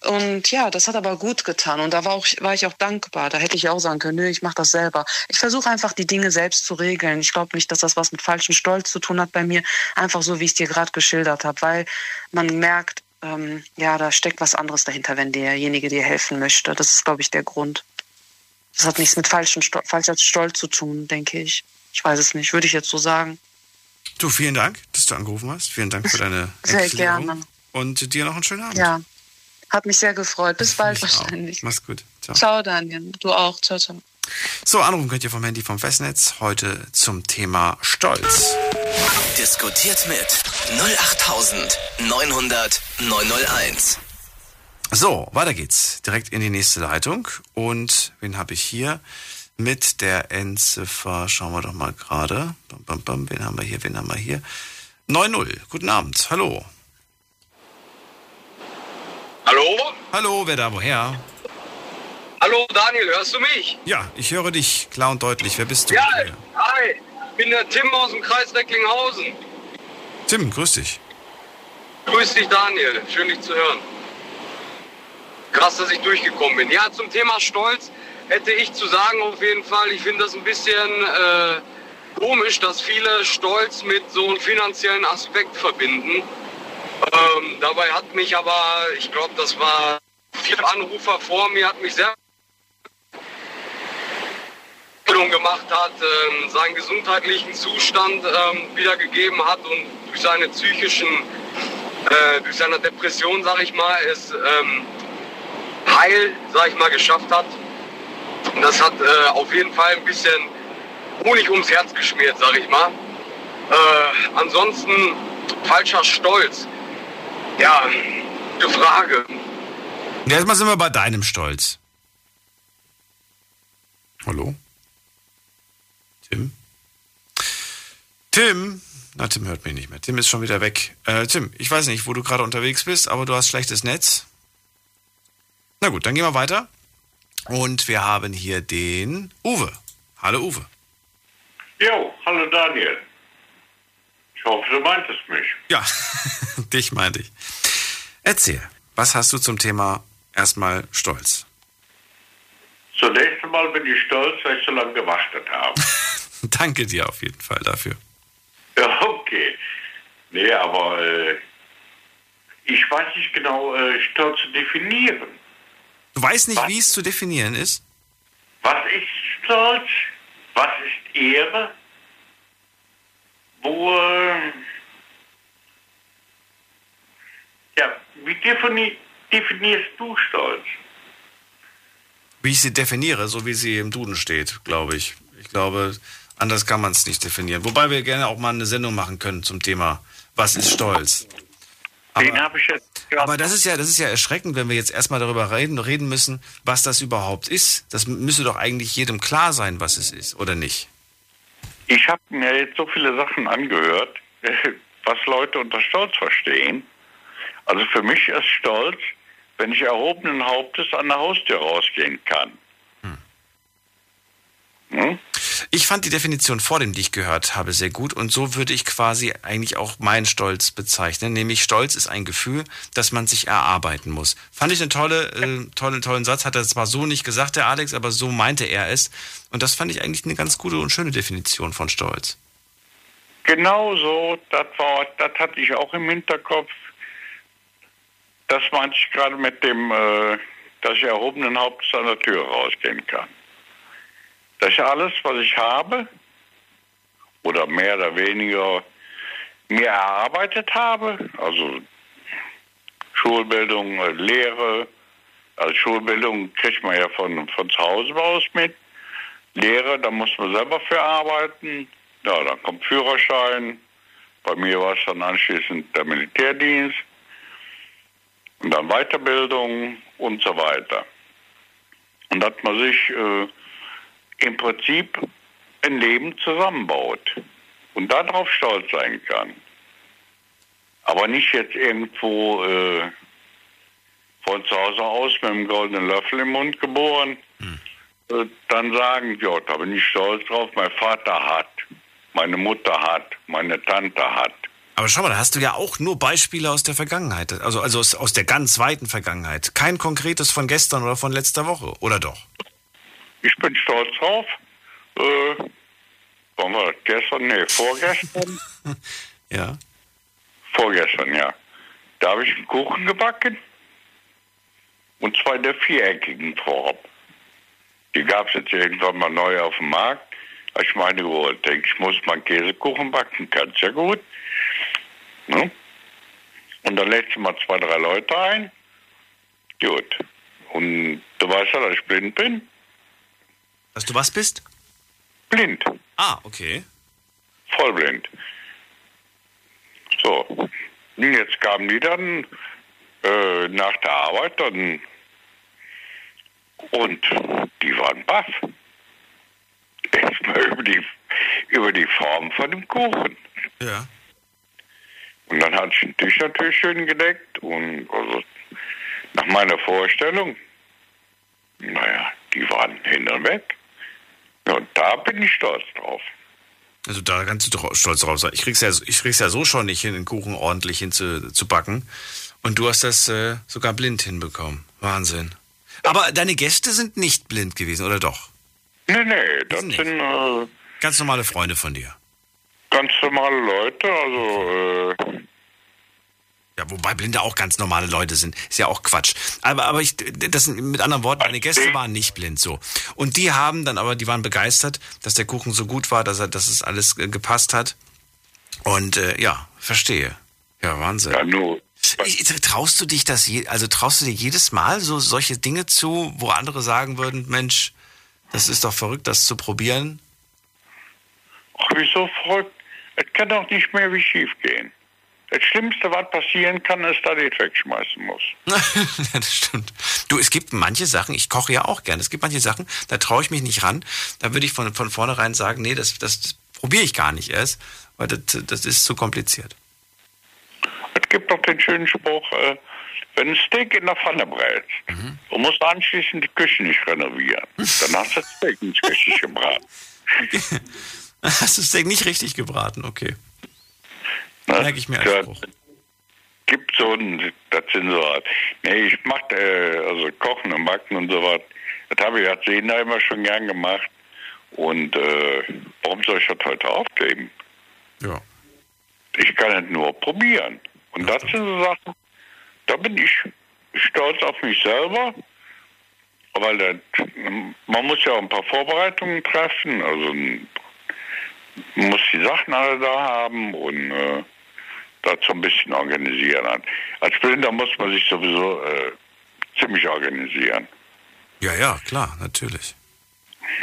Und ja, das hat aber gut getan. Und da war, auch, war ich auch dankbar. Da hätte ich auch sagen können, nö, ich mache das selber. Ich versuche einfach die Dinge selbst zu regeln. Ich glaube nicht, dass das was mit falschem Stolz zu tun hat bei mir. Einfach so, wie ich es dir gerade geschildert habe. Weil man merkt, ähm, ja, da steckt was anderes dahinter, wenn derjenige dir helfen möchte. Das ist, glaube ich, der Grund. Das hat nichts mit falschem Stolz, falscher Stolz zu tun, denke ich. Ich weiß es nicht, würde ich jetzt so sagen. Du, vielen Dank, dass du angerufen hast. Vielen Dank für deine (laughs) Sehr Erklärung. gerne. Und dir noch einen schönen Abend. Ja, hat mich sehr gefreut. Bis bald wahrscheinlich. Auch. Mach's gut. Ciao. Ciao, Daniel. Du auch. Ciao, ciao. So, anrufen könnt ihr vom Handy vom Festnetz. Heute zum Thema Stolz. Diskutiert mit 08900 901. So, weiter geht's. Direkt in die nächste Leitung. Und wen habe ich hier? Mit der Endziffer, schauen wir doch mal gerade. Wen haben wir hier? Wen haben wir hier? 9-0. Guten Abend. Hallo. Hallo? Hallo, wer da woher? Hallo Daniel, hörst du mich? Ja, ich höre dich klar und deutlich. Wer bist du? Ja, hi, ich bin der Tim aus dem Kreis Recklinghausen. Tim, grüß dich. Grüß dich Daniel, schön dich zu hören. Krass, dass ich durchgekommen bin. Ja, zum Thema Stolz hätte ich zu sagen auf jeden Fall, ich finde das ein bisschen äh, komisch, dass viele Stolz mit so einem finanziellen Aspekt verbinden. Ähm, dabei hat mich aber, ich glaube, das war vier Anrufer vor mir, hat mich sehr gemacht hat, ähm, seinen gesundheitlichen Zustand ähm, wiedergegeben hat und durch seine psychischen, äh, durch seine Depression, sag ich mal, es ähm, heil, sag ich mal, geschafft hat. Und das hat äh, auf jeden Fall ein bisschen Honig ums Herz geschmiert, sag ich mal. Äh, ansonsten falscher Stolz. Ja, gute Frage. Erstmal sind wir bei deinem Stolz. Hallo? Tim? Tim? Na, Tim hört mich nicht mehr. Tim ist schon wieder weg. Äh, Tim, ich weiß nicht, wo du gerade unterwegs bist, aber du hast schlechtes Netz. Na gut, dann gehen wir weiter. Und wir haben hier den Uwe. Hallo Uwe. Jo, hallo Daniel. Ich hoffe, du meintest mich. Ja, (laughs) dich meinte ich. Erzähl, was hast du zum Thema erstmal Stolz? Zunächst einmal bin ich stolz, weil ich so lange gewartet habe. (laughs) (laughs) Danke dir auf jeden Fall dafür. Ja, okay. Nee, aber äh, ich weiß nicht genau, äh, Stolz zu definieren. Du weißt nicht, was? wie es zu definieren ist? Was ist Stolz? Was ist Ehre? Wo, äh, ja, wie defini definierst du Stolz? Wie ich sie definiere, so wie sie im Duden steht, glaube ich. Ich glaube, anders kann man es nicht definieren. Wobei wir gerne auch mal eine Sendung machen können zum Thema, was ist Stolz? Aber, aber das ist ja, das ist ja erschreckend, wenn wir jetzt erstmal darüber reden, reden müssen, was das überhaupt ist. Das müsste doch eigentlich jedem klar sein, was es ist, oder nicht? Ich habe mir jetzt so viele Sachen angehört, (laughs) was Leute unter Stolz verstehen. Also für mich ist Stolz, wenn ich erhobenen Hauptes an der Haustür rausgehen kann. Hm. Ich fand die Definition vor dem, die ich gehört habe, sehr gut und so würde ich quasi eigentlich auch meinen Stolz bezeichnen. Nämlich Stolz ist ein Gefühl, das man sich erarbeiten muss. Fand ich einen tolle, äh, tollen, tollen Satz, hat er zwar so nicht gesagt, der Alex, aber so meinte er es. Und das fand ich eigentlich eine ganz gute und schöne Definition von Stolz. Genau so, das war, das hatte ich auch im Hinterkopf. Das meinte ich gerade mit dem, äh, dass ich erhobenen Hauptes an der Tür rausgehen kann. Das ist alles, was ich habe oder mehr oder weniger mir erarbeitet habe. Also Schulbildung, Lehre. Also Schulbildung kriegt man ja von, von zu Hause aus mit. Lehre, da muss man selber für arbeiten. Ja, dann kommt Führerschein. Bei mir war es dann anschließend der Militärdienst. Und dann Weiterbildung und so weiter. Und dass man sich äh, im Prinzip ein Leben zusammenbaut und darauf stolz sein kann. Aber nicht jetzt irgendwo äh, von zu Hause aus mit einem goldenen Löffel im Mund geboren, hm. äh, dann sagen, ja, da bin ich stolz drauf, mein Vater hat, meine Mutter hat, meine Tante hat. Aber schau mal, da hast du ja auch nur Beispiele aus der Vergangenheit, also, also aus, aus der ganz weiten Vergangenheit. Kein konkretes von gestern oder von letzter Woche, oder doch? Ich bin stolz drauf. Äh, wann war das? Gestern? Nee, vorgestern. (laughs) ja. Vorgestern, ja. Da habe ich einen Kuchen gebacken. Und zwar in der viereckigen Form. Die gab es jetzt irgendwann mal neu auf dem Markt. Habe ich meine geholt. Denke ich, muss mal einen Käsekuchen backen. Kannst ja gut. Ne? Und dann lädst du mal zwei, drei Leute ein. Gut. Und du weißt ja, dass ich blind bin. Dass du was bist? Blind. Ah, okay. Vollblind. So. Jetzt kamen die dann äh, nach der Arbeit dann und die waren baff. Erstmal (laughs) über die, über die Form von dem Kuchen. Ja. Und dann hatte ich den Tisch natürlich schön gedeckt und also nach meiner Vorstellung, naja, die waren hin und weg. Ja, und da bin ich stolz drauf. Also da kannst du doch stolz drauf sein. Ich krieg's ja, ich krieg's ja so schon nicht hin, den Kuchen ordentlich hinzubacken. Und du hast das äh, sogar blind hinbekommen. Wahnsinn. Aber deine Gäste sind nicht blind gewesen, oder doch? Nee, nee, das sind, sind äh, ganz normale Freunde von dir. Ganz normale Leute, also äh, ja, wobei Blinde auch ganz normale Leute sind. Ist ja auch Quatsch. Aber, aber ich, das sind, mit anderen Worten, meine Gäste waren nicht blind so. Und die haben dann aber, die waren begeistert, dass der Kuchen so gut war, dass er, dass es alles äh, gepasst hat. Und äh, ja, verstehe. Ja, Wahnsinn. Ja, nur. Ich, traust du dich das, je, also traust du dir jedes Mal so solche Dinge zu, wo andere sagen würden, Mensch, das ist doch verrückt, das zu probieren? Ach, wieso verrückt? Es kann doch nicht mehr wie schief gehen. Das Schlimmste, was passieren kann, ist, dass ich wegschmeißen muss. (laughs) das stimmt. Du, es gibt manche Sachen, ich koche ja auch gerne, es gibt manche Sachen, da traue ich mich nicht ran. Da würde ich von, von vornherein sagen, nee, das, das, das probiere ich gar nicht erst, weil das, das ist zu kompliziert. Es gibt doch den schönen Spruch, äh, wenn ein Steak in der Pfanne brätst mhm. und musst anschließend die Küche nicht renovieren, dann hast du das Steak nicht richtig gebraten. Okay. (laughs) Hast du das Steak nicht richtig gebraten, okay. Ne? Merke ich mir als Spruch. Gibt so ein, das sind so, nee, ich mach, äh, also Kochen und Backen und so was, das habe ich als Sehner immer schon gern gemacht. Und äh, warum soll ich das heute aufgeben? Ja. Ich kann es nur probieren. Und das sind so Sachen, da bin ich stolz auf mich selber, weil das, man muss ja auch ein paar Vorbereitungen treffen, also man muss die Sachen alle da haben und äh, dazu ein bisschen organisieren. Als Blinder muss man sich sowieso äh, ziemlich organisieren. Ja, ja, klar, natürlich.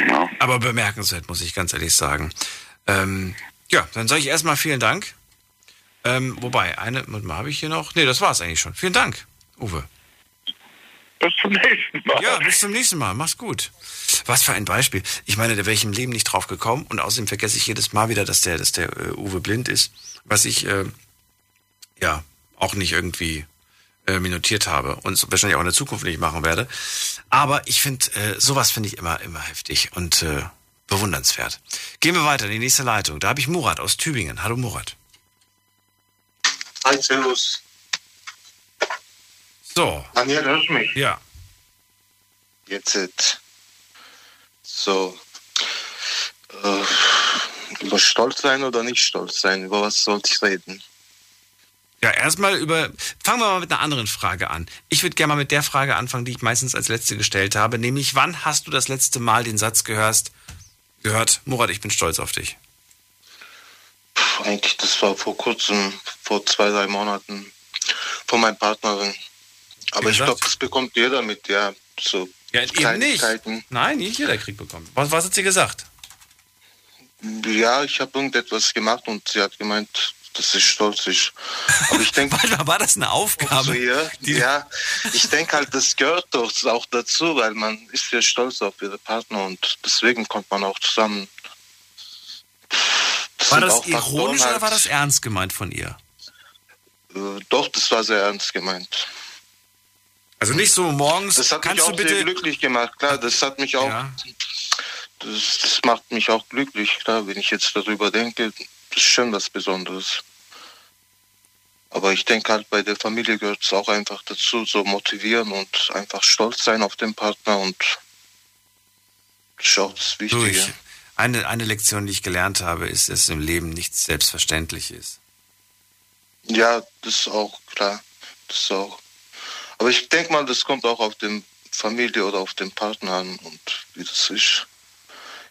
Ja. Aber bemerkenswert, muss ich ganz ehrlich sagen. Ähm, ja, dann sage ich erstmal vielen Dank. Ähm, wobei, eine, habe ich hier noch? Nee, das war es eigentlich schon. Vielen Dank, Uwe. Bis zum nächsten Mal. Ja, bis zum nächsten Mal. Mach's gut. Was für ein Beispiel. Ich meine, da wäre ich im Leben nicht drauf gekommen und außerdem vergesse ich jedes Mal wieder, dass der, dass der äh, Uwe blind ist, was ich äh, ja auch nicht irgendwie äh, minutiert habe und wahrscheinlich auch in der Zukunft nicht machen werde. Aber ich finde, äh, sowas finde ich immer, immer heftig und äh, bewundernswert. Gehen wir weiter in die nächste Leitung. Da habe ich Murat aus Tübingen. Hallo Murat. Hi, servus. So. Daniel, hörst du mich? Ja. Jetzt, jetzt. So. Äh, über Stolz sein oder nicht stolz sein? Über was sollte ich reden? Ja, erstmal über. Fangen wir mal mit einer anderen Frage an. Ich würde gerne mal mit der Frage anfangen, die ich meistens als letzte gestellt habe, nämlich wann hast du das letzte Mal den Satz gehört, gehört, Murat, ich bin stolz auf dich? Puh, eigentlich, das war vor kurzem, vor zwei, drei Monaten, von meiner Partnerin. Aber ich glaube, das bekommt jeder mit, ja. So ja, eben nicht. Nein, nicht jeder kriegt bekommen. Was, was hat sie gesagt? Ja, ich habe irgendetwas gemacht und sie hat gemeint, dass ich stolz ist. Aber ich denke. (laughs) war das eine Aufgabe? So, ja, ja, ich denke halt, das gehört doch auch dazu, weil man ist ja stolz auf ihre Partner und deswegen kommt man auch zusammen. Das war das ironisch halt, oder war das ernst gemeint von ihr? Äh, doch, das war sehr ernst gemeint. Also nicht so morgens. Das hat mich auch sehr glücklich gemacht, klar. Das hat mich auch. Ja. Das, das, macht mich auch glücklich, klar, wenn ich jetzt darüber denke. Das ist schon was Besonderes. Aber ich denke halt, bei der Familie gehört es auch einfach dazu, so motivieren und einfach stolz sein auf den Partner und auch das Wichtige. Durch. Eine, eine Lektion, die ich gelernt habe, ist, dass im Leben nichts selbstverständlich ist. Ja, das ist auch klar. Das ist auch. Aber ich denke mal, das kommt auch auf den Familie oder auf den Partner an und wie das ist.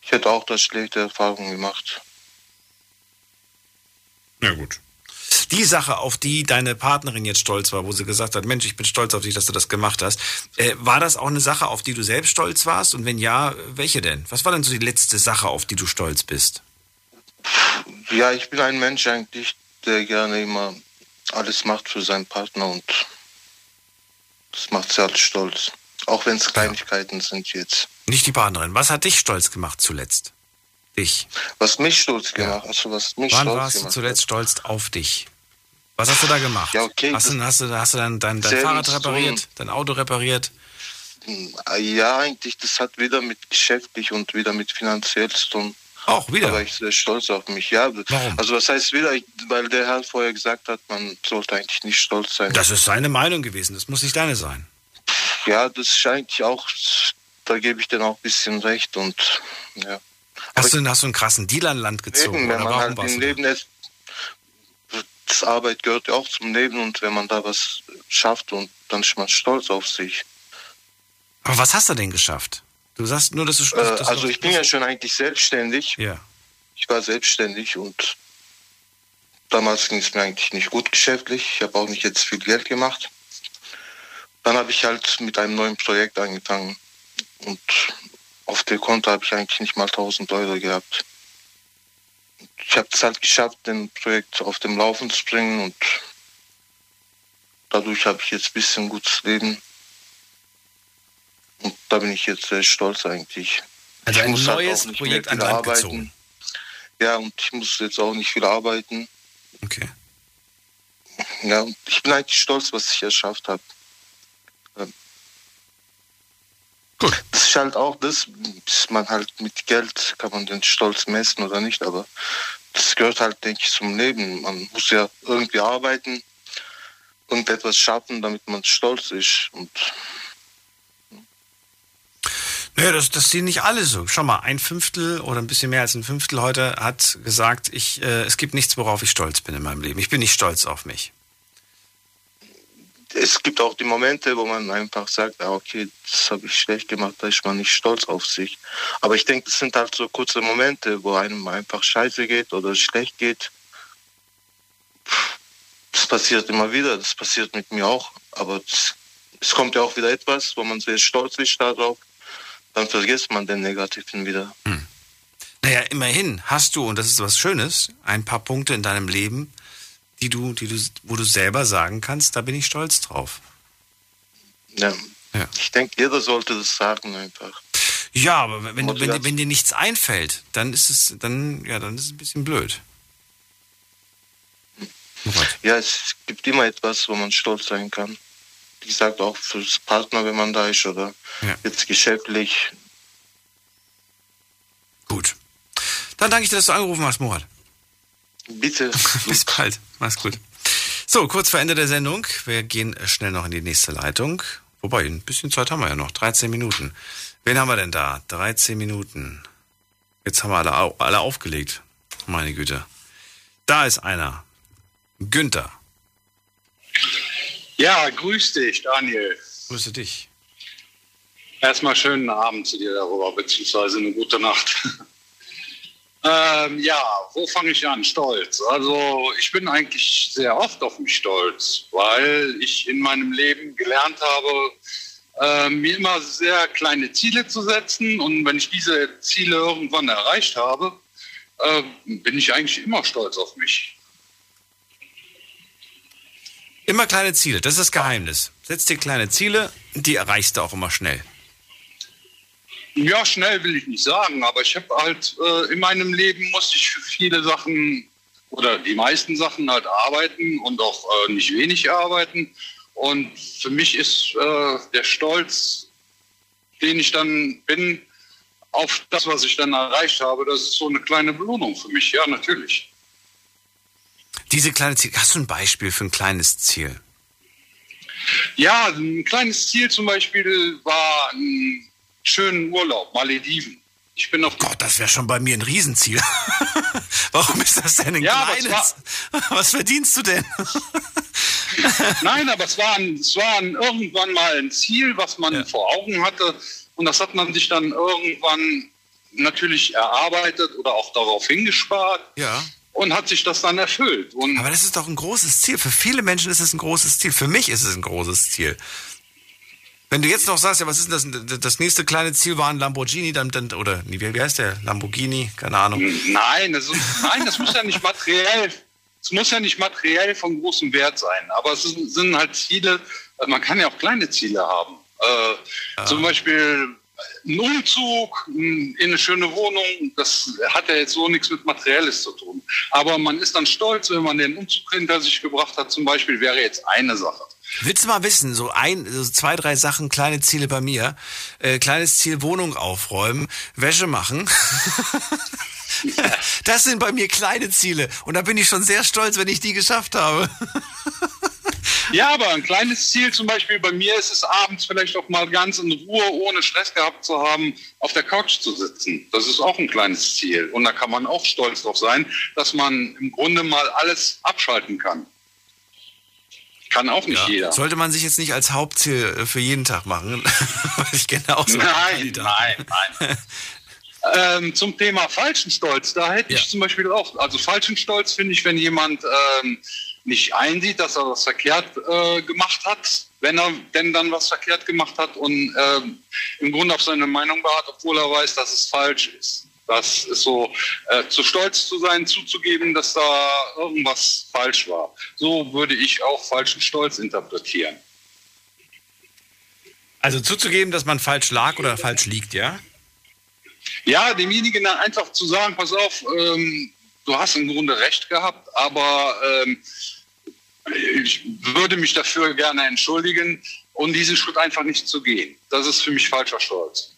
Ich hätte auch da schlechte Erfahrungen gemacht. Ja gut. Die Sache, auf die deine Partnerin jetzt stolz war, wo sie gesagt hat, Mensch, ich bin stolz auf dich, dass du das gemacht hast, äh, war das auch eine Sache, auf die du selbst stolz warst? Und wenn ja, welche denn? Was war denn so die letzte Sache, auf die du stolz bist? Ja, ich bin ein Mensch eigentlich, der gerne immer alles macht für seinen Partner und das macht sie halt stolz. Auch wenn es Kleinigkeiten ja. sind jetzt. Nicht die Partnerin. Was hat dich stolz gemacht zuletzt? Dich. Was mich stolz gemacht ja. also was mich Wann stolz warst du zuletzt hat? stolz auf dich? Was hast du da gemacht? Ja, okay. Hast du, hast du, hast du dein, dein, dein Fahrrad repariert, tun. dein Auto repariert? Hm, ja, eigentlich, das hat wieder mit geschäftlich und wieder mit finanziell zu tun. Auch wieder? Aber ich sehr stolz auf mich, ja. Warum? Also was heißt wieder, weil der Herr vorher gesagt hat, man sollte eigentlich nicht stolz sein. Das ist seine Meinung gewesen, das muss nicht deine sein. Ja, das eigentlich auch, da gebe ich dir auch ein bisschen recht und ja. Hast du, hast du einen krassen Deal an Land gezogen? Eben, wenn man halt im Leben ist, das Arbeit gehört ja auch zum Leben und wenn man da was schafft und dann ist man stolz auf sich. Aber was hast du denn geschafft? Du sagst nur, dass du. Äh, das also ich bin ja schon eigentlich selbstständig. Ja. Ich war selbstständig und damals ging es mir eigentlich nicht gut geschäftlich. Ich habe auch nicht jetzt viel Geld gemacht. Dann habe ich halt mit einem neuen Projekt angefangen und Konto habe ich eigentlich nicht mal 1000 Euro gehabt. Ich habe es halt geschafft, den Projekt auf dem Laufen zu bringen und dadurch habe ich jetzt ein bisschen gutes Leben. Und da bin ich jetzt sehr stolz eigentlich. Also ein halt neues halt Projekt an Land arbeiten. gezogen. Ja, und ich muss jetzt auch nicht viel arbeiten. Okay. Ja, und ich bin eigentlich stolz, was ich erschafft habe. Gut. Das ist halt auch das, man halt mit Geld kann man den Stolz messen oder nicht, aber das gehört halt, denke ich, zum Leben. Man muss ja irgendwie arbeiten und etwas schaffen, damit man stolz ist. Und Naja, das, das sehen nicht alle so. Schau mal, ein Fünftel oder ein bisschen mehr als ein Fünftel heute hat gesagt, ich, äh, es gibt nichts, worauf ich stolz bin in meinem Leben. Ich bin nicht stolz auf mich. Es gibt auch die Momente, wo man einfach sagt, ah, okay, das habe ich schlecht gemacht, da ist man nicht stolz auf sich. Aber ich denke, das sind halt so kurze Momente, wo einem einfach scheiße geht oder schlecht geht. Das passiert immer wieder, das passiert mit mir auch. Aber es kommt ja auch wieder etwas, wo man sehr stolz ist darauf. Dann vergisst man den Negativen wieder. Hm. Naja, immerhin hast du, und das ist was Schönes, ein paar Punkte in deinem Leben, die du, die du, wo du selber sagen kannst, da bin ich stolz drauf. Ja. ja. Ich denke, jeder sollte das sagen einfach. Ja, aber wenn, wenn, wenn, wenn, dir nichts einfällt, dann ist es, dann, ja, dann ist es ein bisschen blöd. Oh ja, es gibt immer etwas, wo man stolz sein kann. Wie gesagt, auch fürs Partner, wenn man da ist oder ja. jetzt geschäftlich. Gut. Dann danke ich dir, dass du angerufen hast, Murat. Bitte. (laughs) Bis bald. Mach's gut. So, kurz vor Ende der Sendung. Wir gehen schnell noch in die nächste Leitung. Wobei, ein bisschen Zeit haben wir ja noch. 13 Minuten. Wen haben wir denn da? 13 Minuten. Jetzt haben wir alle, alle aufgelegt. Meine Güte. Da ist einer. Günther. Ja, grüß dich, Daniel. Grüße dich. Erstmal schönen Abend zu dir darüber, beziehungsweise eine gute Nacht. (laughs) Ähm, ja, wo fange ich an? Stolz. Also ich bin eigentlich sehr oft auf mich stolz, weil ich in meinem Leben gelernt habe, äh, mir immer sehr kleine Ziele zu setzen. Und wenn ich diese Ziele irgendwann erreicht habe, äh, bin ich eigentlich immer stolz auf mich. Immer kleine Ziele, das ist das Geheimnis. Setz dir kleine Ziele, die erreichst du auch immer schnell. Ja, schnell will ich nicht sagen, aber ich habe halt äh, in meinem Leben musste ich für viele Sachen oder die meisten Sachen halt arbeiten und auch äh, nicht wenig arbeiten. Und für mich ist äh, der Stolz, den ich dann bin, auf das, was ich dann erreicht habe, das ist so eine kleine Belohnung für mich, ja, natürlich. Diese kleine Ziel, hast du ein Beispiel für ein kleines Ziel? Ja, ein kleines Ziel zum Beispiel war ein schönen Urlaub, Malediven. Ich bin auf Gott, das wäre schon bei mir ein Riesenziel. (laughs) Warum ist das denn ein ja, kleines? (laughs) Was verdienst du denn? (laughs) Nein, aber es war, ein, es war ein, irgendwann mal ein Ziel, was man ja. vor Augen hatte. Und das hat man sich dann irgendwann natürlich erarbeitet oder auch darauf hingespart. Ja. Und hat sich das dann erfüllt. Und aber das ist doch ein großes Ziel. Für viele Menschen ist es ein großes Ziel. Für mich ist es ein großes Ziel. Wenn du jetzt noch sagst, ja, was ist denn das? Das nächste kleine Ziel war ein Lamborghini, dann, dann oder wie, heißt der? Lamborghini? Keine Ahnung. Nein, das, ist, nein, das muss ja nicht materiell, es muss ja nicht materiell von großem Wert sein. Aber es sind halt Ziele, man kann ja auch kleine Ziele haben. Äh, ja. Zum Beispiel ein Umzug in eine schöne Wohnung, das hat ja jetzt so nichts mit Materielles zu tun. Aber man ist dann stolz, wenn man den Umzug hinter sich gebracht hat, zum Beispiel, wäre jetzt eine Sache. Willst du mal wissen, so ein, so zwei, drei Sachen, kleine Ziele bei mir. Äh, kleines Ziel, Wohnung aufräumen, Wäsche machen. (laughs) das sind bei mir kleine Ziele. Und da bin ich schon sehr stolz, wenn ich die geschafft habe. (laughs) ja, aber ein kleines Ziel zum Beispiel bei mir ist es abends vielleicht auch mal ganz in Ruhe, ohne Stress gehabt zu haben, auf der Couch zu sitzen. Das ist auch ein kleines Ziel. Und da kann man auch stolz drauf sein, dass man im Grunde mal alles abschalten kann. Kann auch nicht ja. jeder. Sollte man sich jetzt nicht als Hauptziel äh, für jeden Tag machen? (laughs) ich kenne auch so Nein, nein, nein. (laughs) ähm, zum Thema falschen Stolz, da hätte ja. ich zum Beispiel auch, also falschen Stolz finde ich, wenn jemand ähm, nicht einsieht, dass er was verkehrt äh, gemacht hat, wenn er denn dann was verkehrt gemacht hat und ähm, im Grunde auf seine Meinung beharrt, obwohl er weiß, dass es falsch ist. Das ist so, äh, zu stolz zu sein, zuzugeben, dass da irgendwas falsch war. So würde ich auch falschen Stolz interpretieren. Also zuzugeben, dass man falsch lag oder falsch liegt, ja? Ja, demjenigen dann einfach zu sagen, pass auf, ähm, du hast im Grunde recht gehabt, aber ähm, ich würde mich dafür gerne entschuldigen und diesen Schritt einfach nicht zu gehen. Das ist für mich falscher Stolz.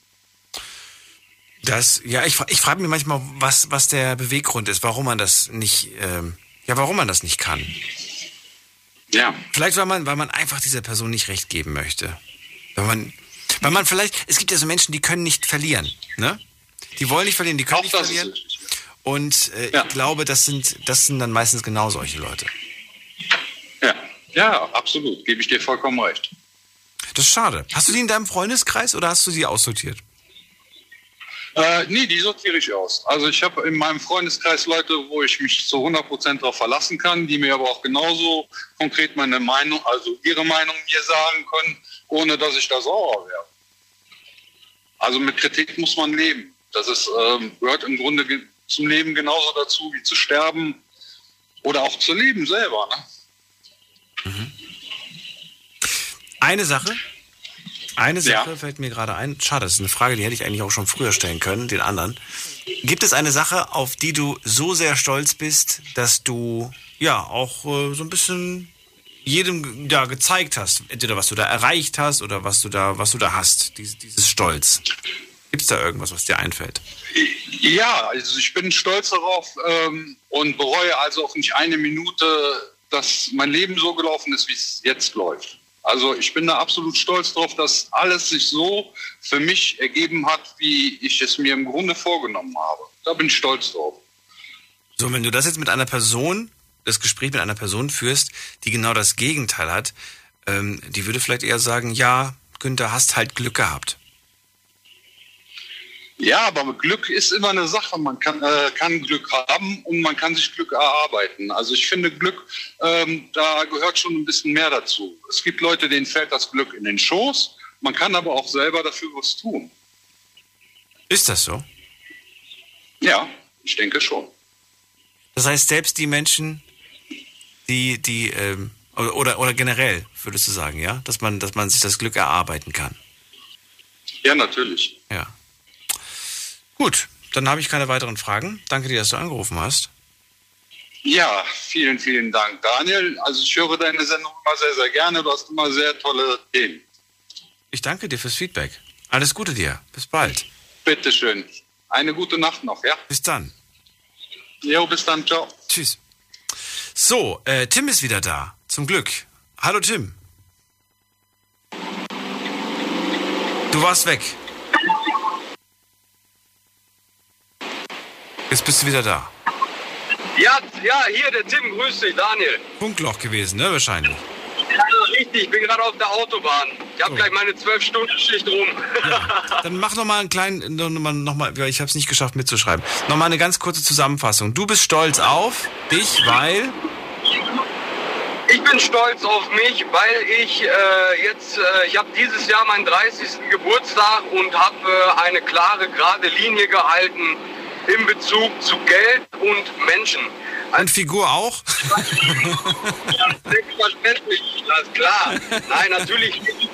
Das, ja, ich, ich frage mich manchmal, was, was der Beweggrund ist, warum man das nicht, ähm, ja, warum man das nicht kann. Ja. Vielleicht, weil man, weil man einfach dieser Person nicht recht geben möchte. Weil man, weil man vielleicht, es gibt ja so Menschen, die können nicht verlieren, ne? Die wollen nicht verlieren, die können Auch nicht verlieren. Und äh, ja. ich glaube, das sind, das sind dann meistens genau solche Leute. Ja. Ja, absolut. Gebe ich dir vollkommen recht. Das ist schade. Hast du die in deinem Freundeskreis oder hast du sie aussortiert? Äh, nee, die sortiere ich aus. Also ich habe in meinem Freundeskreis Leute, wo ich mich zu 100% darauf verlassen kann, die mir aber auch genauso konkret meine Meinung, also ihre Meinung mir sagen können, ohne dass ich da sauer wäre. Also mit Kritik muss man leben. Das ist, ähm, gehört im Grunde zum Leben genauso dazu wie zu sterben oder auch zu leben selber. Ne? Mhm. Eine Sache, eine Sache ja. fällt mir gerade ein. Schade, das ist eine Frage, die hätte ich eigentlich auch schon früher stellen können, den anderen. Gibt es eine Sache, auf die du so sehr stolz bist, dass du ja auch äh, so ein bisschen jedem da gezeigt hast, entweder was du da erreicht hast oder was du da, was du da hast, dieses, dieses Stolz. Gibt es da irgendwas, was dir einfällt? Ja, also ich bin stolz darauf ähm, und bereue also auch nicht eine Minute, dass mein Leben so gelaufen ist, wie es jetzt läuft. Also ich bin da absolut stolz darauf, dass alles sich so für mich ergeben hat, wie ich es mir im Grunde vorgenommen habe. Da bin ich stolz drauf. So, wenn du das jetzt mit einer Person, das Gespräch mit einer Person führst, die genau das Gegenteil hat, ähm, die würde vielleicht eher sagen, ja, Günther, hast halt Glück gehabt. Ja, aber Glück ist immer eine Sache. Man kann, äh, kann Glück haben und man kann sich Glück erarbeiten. Also ich finde Glück, ähm, da gehört schon ein bisschen mehr dazu. Es gibt Leute, denen fällt das Glück in den Schoß. Man kann aber auch selber dafür was tun. Ist das so? Ja, ich denke schon. Das heißt, selbst die Menschen, die, die, ähm, oder, oder generell, würdest du sagen, ja, dass man, dass man sich das Glück erarbeiten kann? Ja, natürlich. Ja. Gut, dann habe ich keine weiteren Fragen. Danke dir, dass du angerufen hast. Ja, vielen, vielen Dank, Daniel. Also ich höre deine Sendung immer sehr, sehr gerne. Du hast immer sehr tolle Themen. Ich danke dir fürs Feedback. Alles Gute dir. Bis bald. Bitteschön. Eine gute Nacht noch, ja? Bis dann. Jo, bis dann. Ciao. Tschüss. So, äh, Tim ist wieder da. Zum Glück. Hallo Tim. Du warst weg. Jetzt bist du wieder da. Ja, ja, hier der Tim, grüß dich, Daniel. Funkloch gewesen, ne, wahrscheinlich. Ja, richtig, ich bin gerade auf der Autobahn. Ich habe oh. gleich meine 12-Stunden-Schicht rum. Ja, (laughs) dann mach noch mal einen kleinen, noch mal, noch mal ich habe es nicht geschafft mitzuschreiben. Noch mal eine ganz kurze Zusammenfassung. Du bist stolz auf dich, weil... Ich bin stolz auf mich, weil ich äh, jetzt, äh, ich habe dieses Jahr meinen 30. Geburtstag und habe äh, eine klare, gerade Linie gehalten in Bezug zu Geld und Menschen. Und Figur auch? ja, selbstverständlich, das ist klar. Nein, natürlich nicht.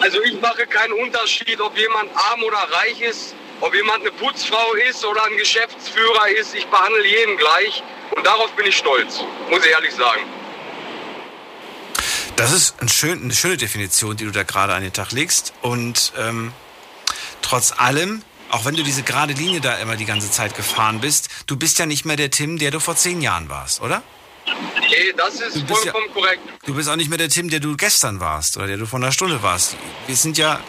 Also ich mache keinen Unterschied, ob jemand arm oder reich ist, ob jemand eine Putzfrau ist oder ein Geschäftsführer ist. Ich behandle jeden gleich und darauf bin ich stolz, muss ich ehrlich sagen. Das ist ein schön, eine schöne Definition, die du da gerade an den Tag legst. Und ähm, trotz allem auch wenn du diese gerade Linie da immer die ganze Zeit gefahren bist, du bist ja nicht mehr der Tim, der du vor zehn Jahren warst, oder? Nee, das ist vollkommen ja, korrekt. Du bist auch nicht mehr der Tim, der du gestern warst oder der du vor einer Stunde warst. Wir sind ja.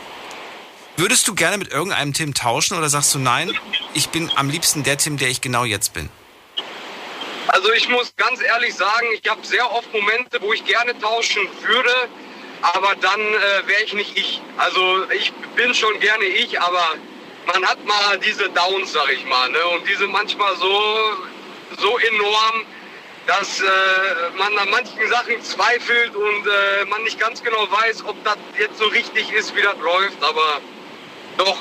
Würdest du gerne mit irgendeinem Tim tauschen oder sagst du nein, ich bin am liebsten der Tim, der ich genau jetzt bin? Also ich muss ganz ehrlich sagen, ich habe sehr oft Momente, wo ich gerne tauschen würde, aber dann äh, wäre ich nicht ich. Also ich bin schon gerne ich, aber man hat mal diese Downs, sag ich mal, ne? und diese manchmal so, so enorm, dass äh, man an manchen Sachen zweifelt und äh, man nicht ganz genau weiß, ob das jetzt so richtig ist, wie das läuft. Aber doch,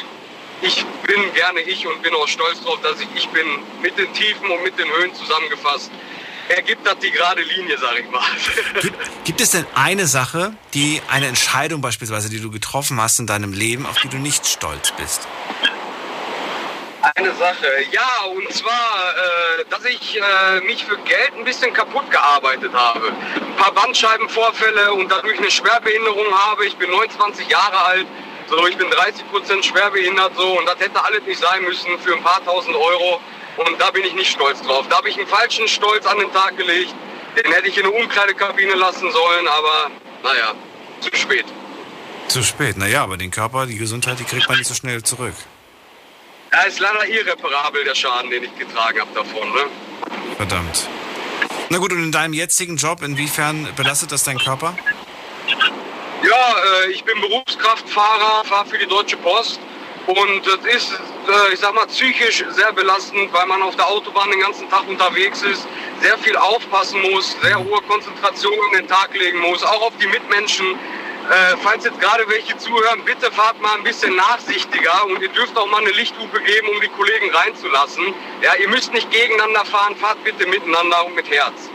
ich bin gerne ich und bin auch stolz darauf, dass ich ich bin, mit den Tiefen und mit den Höhen zusammengefasst. Ergibt das die gerade Linie, sag ich mal. (laughs) Gibt, gibt es denn eine Sache, die eine Entscheidung beispielsweise, die du getroffen hast in deinem Leben, auf die du nicht stolz bist? Eine Sache, ja, und zwar, äh, dass ich äh, mich für Geld ein bisschen kaputt gearbeitet habe. Ein paar Bandscheibenvorfälle und dadurch eine Schwerbehinderung habe. Ich bin 29 Jahre alt, so ich bin 30 Prozent schwerbehindert so und das hätte alles nicht sein müssen für ein paar tausend Euro. Und da bin ich nicht stolz drauf. Da habe ich einen falschen Stolz an den Tag gelegt. Den hätte ich in eine Umkleidekabine lassen sollen, aber naja, zu spät. Zu spät, naja, aber den Körper, die Gesundheit, die kriegt man nicht so schnell zurück. Ja, ist leider irreparabel, der Schaden, den ich getragen habe davon. Ne? Verdammt. Na gut, und in deinem jetzigen Job, inwiefern belastet das deinen Körper? Ja, äh, ich bin Berufskraftfahrer, fahre für die Deutsche Post und das ist, äh, ich sag mal, psychisch sehr belastend, weil man auf der Autobahn den ganzen Tag unterwegs ist, sehr viel aufpassen muss, sehr hohe Konzentration an den Tag legen muss, auch auf die Mitmenschen. Äh, falls jetzt gerade welche zuhören, bitte fahrt mal ein bisschen nachsichtiger und ihr dürft auch mal eine Lichthupe geben, um die Kollegen reinzulassen. Ja, ihr müsst nicht gegeneinander fahren, fahrt bitte miteinander und mit Herz.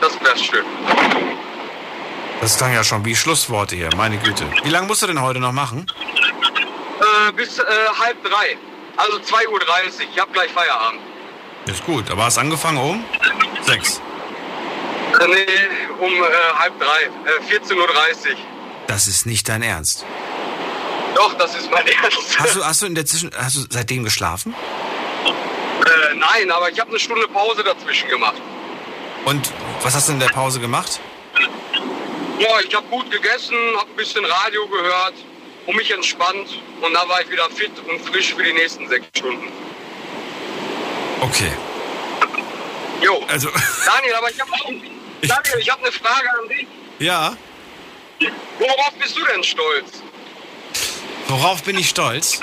Das wäre schön. Das klang ja schon wie Schlussworte hier, meine Güte. Wie lange musst du denn heute noch machen? Äh, bis äh, halb drei. Also 2.30 Uhr. Ich habe gleich Feierabend. Ist gut, aber hast angefangen um? Sechs. Äh, nee, um äh, halb drei. Äh, 14.30 Uhr. Das ist nicht dein Ernst. Doch, das ist mein (laughs) Ernst. Hast du, hast du in der Zwischen, hast du seitdem geschlafen? Äh, nein, aber ich habe eine Stunde Pause dazwischen gemacht. Und was hast du in der Pause gemacht? Boah, ich habe gut gegessen, habe ein bisschen Radio gehört und mich entspannt. Und da war ich wieder fit und frisch für die nächsten sechs Stunden. Okay. Jo. Also. Daniel, aber ich habe Daniel, ich habe eine Frage an dich. Ja. Worauf bist du denn stolz? Worauf bin ich stolz?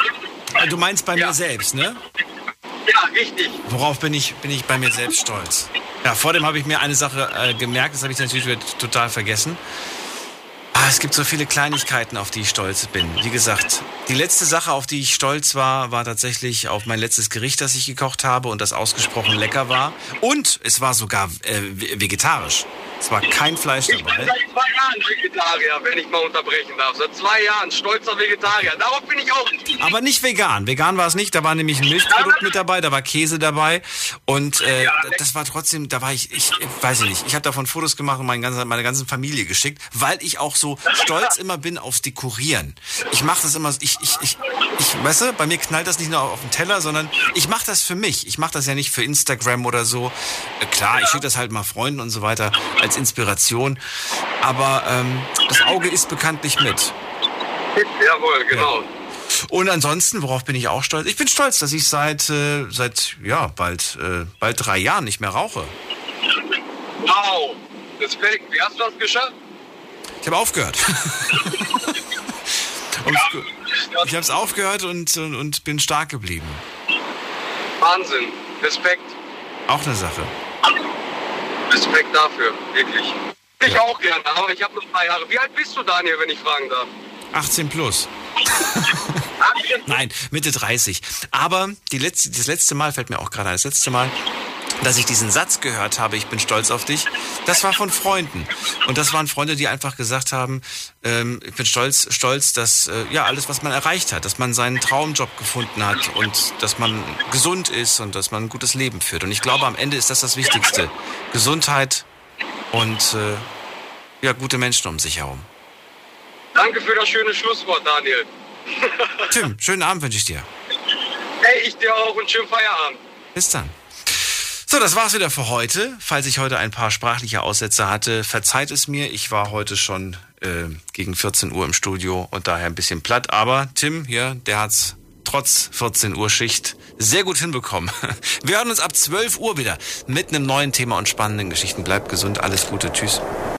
Äh, Du meinst bei mir selbst, ne? Ja, richtig. Worauf bin ich, bin ich bei mir selbst stolz? Ja, vor dem habe ich mir eine Sache äh, gemerkt, das habe ich natürlich total vergessen. Ah, es gibt so viele Kleinigkeiten, auf die ich stolz bin. Wie gesagt, die letzte Sache, auf die ich stolz war, war tatsächlich auf mein letztes Gericht, das ich gekocht habe und das ausgesprochen lecker war. Und es war sogar äh, ve- vegetarisch. Es war kein Fleisch Ich bin dabei. seit zwei Jahren Vegetarier, wenn ich mal unterbrechen darf. Seit zwei Jahren stolzer Vegetarier. Darauf bin ich auch. Aber nicht vegan. Vegan war es nicht. Da war nämlich ein Milchprodukt mit dabei, da war Käse dabei. Und äh, das war trotzdem, da war ich, ich weiß ich nicht, ich habe davon Fotos gemacht und meine ganze, meine ganze Familie geschickt, weil ich auch so stolz immer bin aufs Dekorieren. Ich mache das immer, ich, ich, ich, ich, weißt du, bei mir knallt das nicht nur auf den Teller, sondern ich mache das für mich. Ich mache das ja nicht für Instagram oder so. Äh, klar, ich schicke das halt mal Freunden und so weiter als Inspiration. Aber ähm, das Auge ist bekanntlich mit. Jawohl, genau. Und ansonsten, worauf bin ich auch stolz? Ich bin stolz, dass ich seit, äh, seit ja, bald, äh, bald drei Jahren nicht mehr rauche. Wow. Respekt. Wie hast du das geschafft? Ich habe aufgehört. (laughs) Ich habe es aufgehört und, und, und bin stark geblieben. Wahnsinn. Respekt. Auch eine Sache. Respekt dafür. Wirklich. Ich auch gerne, aber ich habe noch drei Jahre. Wie alt bist du, Daniel, wenn ich fragen darf? 18 plus. (laughs) Nein, Mitte 30. Aber die letzte, das letzte Mal, fällt mir auch gerade ein, das letzte Mal, dass ich diesen Satz gehört habe, ich bin stolz auf dich, das war von Freunden. Und das waren Freunde, die einfach gesagt haben, ähm, ich bin stolz, stolz, dass äh, ja alles, was man erreicht hat, dass man seinen Traumjob gefunden hat und dass man gesund ist und dass man ein gutes Leben führt. Und ich glaube, am Ende ist das das Wichtigste. Gesundheit und äh, ja, gute Menschen um sich herum. Danke für das schöne Schlusswort, Daniel. Tim, schönen Abend wünsche ich dir. Hey, ich dir auch und schönen Feierabend. Bis dann. So, das war's wieder für heute. Falls ich heute ein paar sprachliche Aussätze hatte, verzeiht es mir. Ich war heute schon äh, gegen 14 Uhr im Studio und daher ein bisschen platt. Aber Tim hier, der hat's trotz 14 Uhr Schicht sehr gut hinbekommen. (laughs) Wir hören uns ab 12 Uhr wieder mit einem neuen Thema und spannenden Geschichten. Bleibt gesund, alles Gute, tschüss.